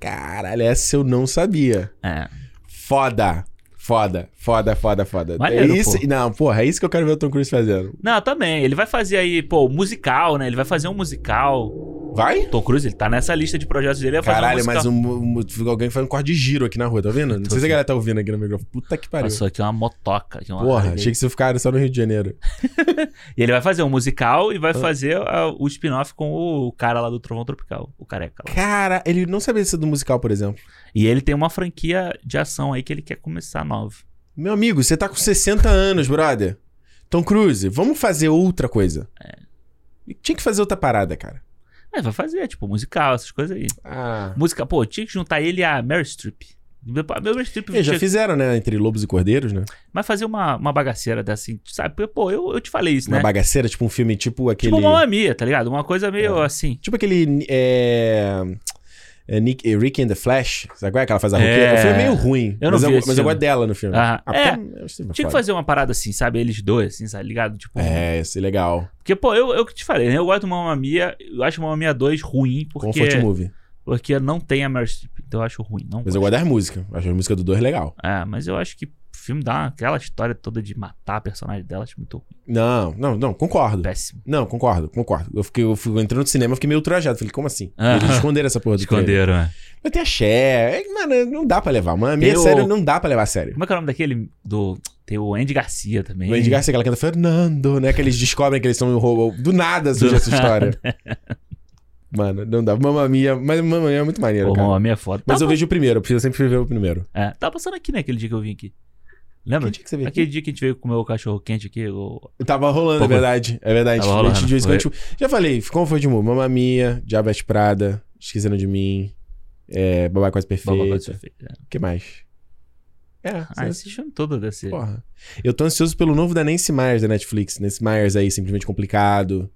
[SPEAKER 1] Caralho, essa eu não sabia.
[SPEAKER 2] É.
[SPEAKER 1] Foda. Foda, foda, foda, foda.
[SPEAKER 2] Maneiro,
[SPEAKER 1] é isso,
[SPEAKER 2] pô.
[SPEAKER 1] não, porra, é isso que eu quero ver o Tom Cruise fazendo.
[SPEAKER 2] Não, também. Ele vai fazer aí, pô, musical, né? Ele vai fazer um musical.
[SPEAKER 1] Vai?
[SPEAKER 2] Tom Cruise, ele tá nessa lista de projetos dele. Ele vai
[SPEAKER 1] Caralho,
[SPEAKER 2] fazer
[SPEAKER 1] mas
[SPEAKER 2] um musical.
[SPEAKER 1] um, um, alguém fazendo corte de giro aqui na rua, tá vendo? Não sei se a galera tá ouvindo aqui no microfone. Puta que pariu.
[SPEAKER 2] Passou aqui uma motoca. Aqui uma
[SPEAKER 1] Porra, achei que você ficaram só no Rio de Janeiro. [LAUGHS]
[SPEAKER 2] E ele vai fazer um musical e vai
[SPEAKER 1] Ah.
[SPEAKER 2] fazer ah, o spin-off com o cara lá do Trovão Tropical, o careca lá.
[SPEAKER 1] Cara, ele não sabia ser do musical, por exemplo.
[SPEAKER 2] E ele tem uma franquia de ação aí que ele quer começar nova.
[SPEAKER 1] Meu amigo, você tá com 60 anos, brother. Tom Cruise, vamos fazer outra coisa. É. Tinha que fazer outra parada, cara.
[SPEAKER 2] É, vai fazer, tipo, musical, essas coisas aí.
[SPEAKER 1] Ah.
[SPEAKER 2] Música, pô, tinha que juntar ele a Mary Streep. Meryl Streep
[SPEAKER 1] E já
[SPEAKER 2] tinha-
[SPEAKER 1] fizeram, né? Entre lobos e cordeiros, né?
[SPEAKER 2] Mas fazer uma, uma bagaceira dessa, assim, sabe? Porque, pô, eu, eu te falei isso,
[SPEAKER 1] Uma
[SPEAKER 2] né?
[SPEAKER 1] bagaceira, tipo um filme tipo aquele.
[SPEAKER 2] Tipo Mamma Mia, tá ligado? Uma coisa meio assim.
[SPEAKER 1] Tipo aquele. É... é Nick, é Rick and the Flash. Sabe qual é que ela faz a
[SPEAKER 2] É.
[SPEAKER 1] roqueira? O filme é meio ruim.
[SPEAKER 2] Eu não
[SPEAKER 1] mas
[SPEAKER 2] vi
[SPEAKER 1] eu, mas eu gosto dela no filme.
[SPEAKER 2] Ah,
[SPEAKER 1] porque
[SPEAKER 2] é.
[SPEAKER 1] sei,
[SPEAKER 2] Tinha que fazer uma parada assim, sabe? Eles dois, assim, sabe? Ligado? Tipo.
[SPEAKER 1] É, isso é legal.
[SPEAKER 2] Porque, pô, eu, eu que te falei, né? Eu gosto do Mamma Mia, eu acho o Mamma Mia 2 ruim, porque,
[SPEAKER 1] Comfort Movie.
[SPEAKER 2] porque não tem a Meryl Streep. Então eu acho ruim. Não
[SPEAKER 1] Mas eu gosto das músicas. Acho a música do 2 legal.
[SPEAKER 2] É, mas eu acho que filme dá aquela história toda de matar a personagem dela, acho muito ruim.
[SPEAKER 1] Não, não, não, concordo.
[SPEAKER 2] péssimo.
[SPEAKER 1] Não, concordo, concordo. Eu fiquei, eu fui entrando no cinema, fiquei meio ultrajado. Falei, como assim?
[SPEAKER 2] Ah.
[SPEAKER 1] Eles esconderam essa porra do.
[SPEAKER 2] Esconderam, né?
[SPEAKER 1] Mas tem a Cher. É, Mano, não dá pra levar. Uma minha
[SPEAKER 2] o-
[SPEAKER 1] série não dá pra levar a sério.
[SPEAKER 2] Como é que é o nome daquele do. Tem o Andy Garcia também.
[SPEAKER 1] O Andy Garcia, aquela canta Fernando, né? Que eles descobrem que eles são um robô. Do nada surge
[SPEAKER 2] Do
[SPEAKER 1] essa história. [LAUGHS] Mano, não dá. Mamma Mia, mas Mamma Mia é muito maneiro,
[SPEAKER 2] Pô,
[SPEAKER 1] cara.
[SPEAKER 2] Mamma Mia é foda.
[SPEAKER 1] Mas
[SPEAKER 2] Tava-
[SPEAKER 1] eu vejo o primeiro, eu preciso sempre ver o primeiro.
[SPEAKER 2] É, tava passando aqui, né? Aquele dia que eu vim aqui. Lembra?
[SPEAKER 1] Que dia que você veio
[SPEAKER 2] Aquele dia que a gente veio comer o cachorro quente aqui. O...
[SPEAKER 1] Tava rolando, é
[SPEAKER 2] Pô,
[SPEAKER 1] verdade. É verdade.
[SPEAKER 2] Tava
[SPEAKER 1] A
[SPEAKER 2] rolando,
[SPEAKER 1] de vez
[SPEAKER 2] foi.
[SPEAKER 1] tipo, já falei, como foi de humor? Mamma Mia, Diabetes Prada, Esquecendo de Mim, é, Babá Quase Perfeita.
[SPEAKER 2] Babá Quase Perfeita, é.
[SPEAKER 1] O que mais? É,
[SPEAKER 2] Ah, esse filme todo deve ser.
[SPEAKER 1] porra. Eu tô ansioso pelo novo da Nancy Myers da Netflix. Nancy Myers aí, simplesmente complicado.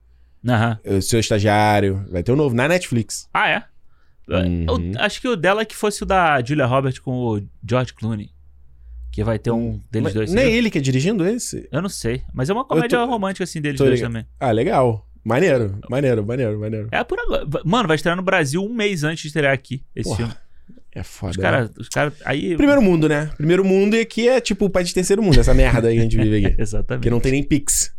[SPEAKER 2] Aham.
[SPEAKER 1] O seu estagiário. Vai ter o novo na Netflix.
[SPEAKER 2] Ah, é?
[SPEAKER 1] Uhum.
[SPEAKER 2] Eu acho que o dela é que fosse o da Julia Roberts com o George Clooney. Que vai ter um deles
[SPEAKER 1] Mas
[SPEAKER 2] dois.
[SPEAKER 1] É
[SPEAKER 2] você viu?
[SPEAKER 1] ele que é dirigindo esse?
[SPEAKER 2] Eu não sei. Mas é uma comédia
[SPEAKER 1] tô-
[SPEAKER 2] romântica assim deles dois também.
[SPEAKER 1] Ah, legal. Maneiro, maneiro, maneiro, maneiro.
[SPEAKER 2] É por agora. Mano, vai estrear no Brasil um mês antes de estrear aqui esse
[SPEAKER 1] Porra,
[SPEAKER 2] filme.
[SPEAKER 1] É foda.
[SPEAKER 2] Os
[SPEAKER 1] né?
[SPEAKER 2] caras. Os cara, aí.
[SPEAKER 1] Primeiro mundo, né? Primeiro mundo e aqui é tipo o país de terceiro mundo, essa merda aí que a gente vive aqui. [LAUGHS]
[SPEAKER 2] Exatamente.
[SPEAKER 1] Porque não tem nem Pix.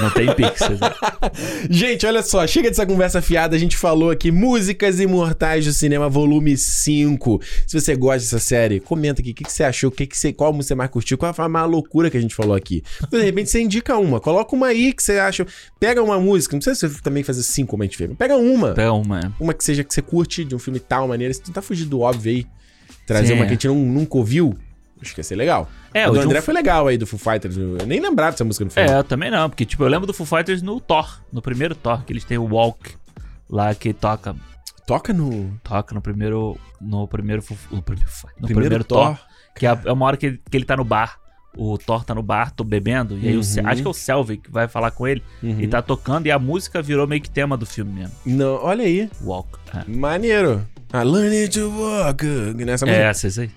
[SPEAKER 2] Não tem Pix. exato. [LAUGHS]
[SPEAKER 1] Gente, olha só, chega dessa conversa fiada, a gente falou aqui Músicas Imortais do Cinema, volume 5. Se você gosta dessa série, comenta aqui o que, que você achou, o que que você, qual você mais curtiu, qual foi a mais loucura que a gente falou aqui. De repente você indica uma, coloca uma aí que você acha. Pega uma música, não precisa você também fazer cinco como a gente fez, mas pega uma.
[SPEAKER 2] Então, mano.
[SPEAKER 1] Uma que seja que você curte de um filme tal maneira. Se tu tá fugindo do óbvio aí, trazer
[SPEAKER 2] Sim,
[SPEAKER 1] uma
[SPEAKER 2] é.
[SPEAKER 1] que a gente não- nunca ouviu, acho que ia ser legal.
[SPEAKER 2] É,
[SPEAKER 1] o
[SPEAKER 2] o
[SPEAKER 1] do
[SPEAKER 2] um
[SPEAKER 1] André
[SPEAKER 2] f-
[SPEAKER 1] foi legal aí, do Foo Fighters. Eu nem lembrava dessa música no filme.
[SPEAKER 2] É, eu também não, porque, tipo, eu lembro do Foo Fighters no Thor, no primeiro Thor, que eles têm o Walk lá que toca,
[SPEAKER 1] Toca no
[SPEAKER 2] toca no primeiro, no primeiro, Foo- no primeiro, no
[SPEAKER 1] primeiro,
[SPEAKER 2] primeiro,
[SPEAKER 1] Thor.
[SPEAKER 2] Thor, que é, é uma hora que ele, que ele tá no bar, o Thor tá no bar, tô bebendo, e aí o,
[SPEAKER 1] Uhum.
[SPEAKER 2] acho que é o Selvig que vai falar com ele,
[SPEAKER 1] Uhum.
[SPEAKER 2] e tá tocando, e a música virou meio que tema do filme mesmo,
[SPEAKER 1] Não, olha aí.
[SPEAKER 2] Walk. É,
[SPEAKER 1] Maneiro. Ah, learning to walk. Nessa
[SPEAKER 2] é
[SPEAKER 1] música.
[SPEAKER 2] essa, isso aí.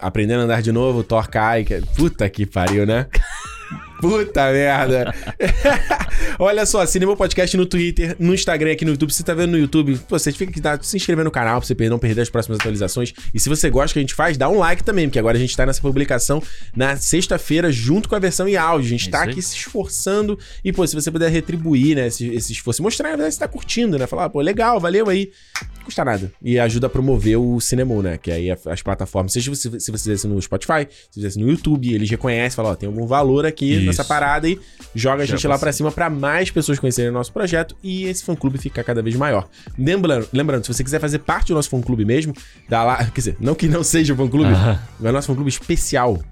[SPEAKER 1] Aprendendo a andar de novo, Thor cai. que- Puta que pariu, né? [LAUGHS] Puta merda. [LAUGHS] Olha só, Cinema Podcast no Twitter, no Instagram, aqui no YouTube. Se você tá vendo no YouTube, pô, você fica que dá, se inscrever no canal pra você não perder as próximas atualizações. E se você gosta que a gente faz, dá um like também, porque agora a gente tá nessa publicação na sexta-feira, junto com a versão em áudio. A gente
[SPEAKER 2] É
[SPEAKER 1] tá aqui se esforçando. E, pô, se você puder retribuir, né, esse, esse esforço, mostrar, na verdade, você tá curtindo, né? Falar, ah, pô, legal, valeu aí. Não custa nada. E ajuda a promover o Cinemon, né? Que aí as plataformas, seja se você, se você fizesse no Spotify, se fizesse no YouTube, eles reconhecem, falam, ó, tem algum valor aqui
[SPEAKER 2] Isso.
[SPEAKER 1] nessa parada e joga a gente lá
[SPEAKER 2] pra
[SPEAKER 1] cima pra mais pessoas conhecerem o nosso projeto e esse fã-clube ficar cada vez maior. Lembrando, lembrando, se você quiser fazer parte do nosso fã-clube mesmo, dá lá, [LAUGHS] quer dizer, não que não seja o fã-clube, mas é o nosso fã-clube especial.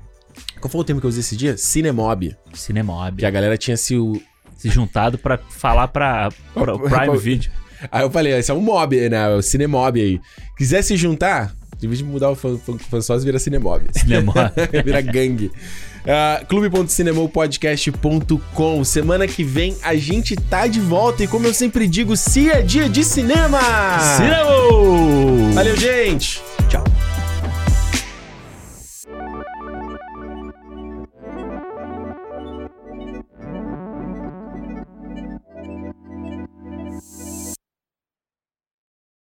[SPEAKER 1] Qual foi o termo que eu usei esse dia? Cinemob.
[SPEAKER 2] Cinemob.
[SPEAKER 1] Que a galera tinha se o...
[SPEAKER 2] Se juntado pra falar pra, pra [LAUGHS] Prime Video.
[SPEAKER 1] Aí eu falei, esse é um mob, né? O Cinemob aí. Quiser se juntar, em vez de mudar o fã, fã, fã sócio, vira Cinemob.
[SPEAKER 2] Cinemob. [LAUGHS]
[SPEAKER 1] vira gangue. Uh, clube.cinemopodcast.com Semana que vem a gente tá de volta e como eu sempre digo, se é dia de cinema!
[SPEAKER 2] Cinema!
[SPEAKER 1] Valeu, gente!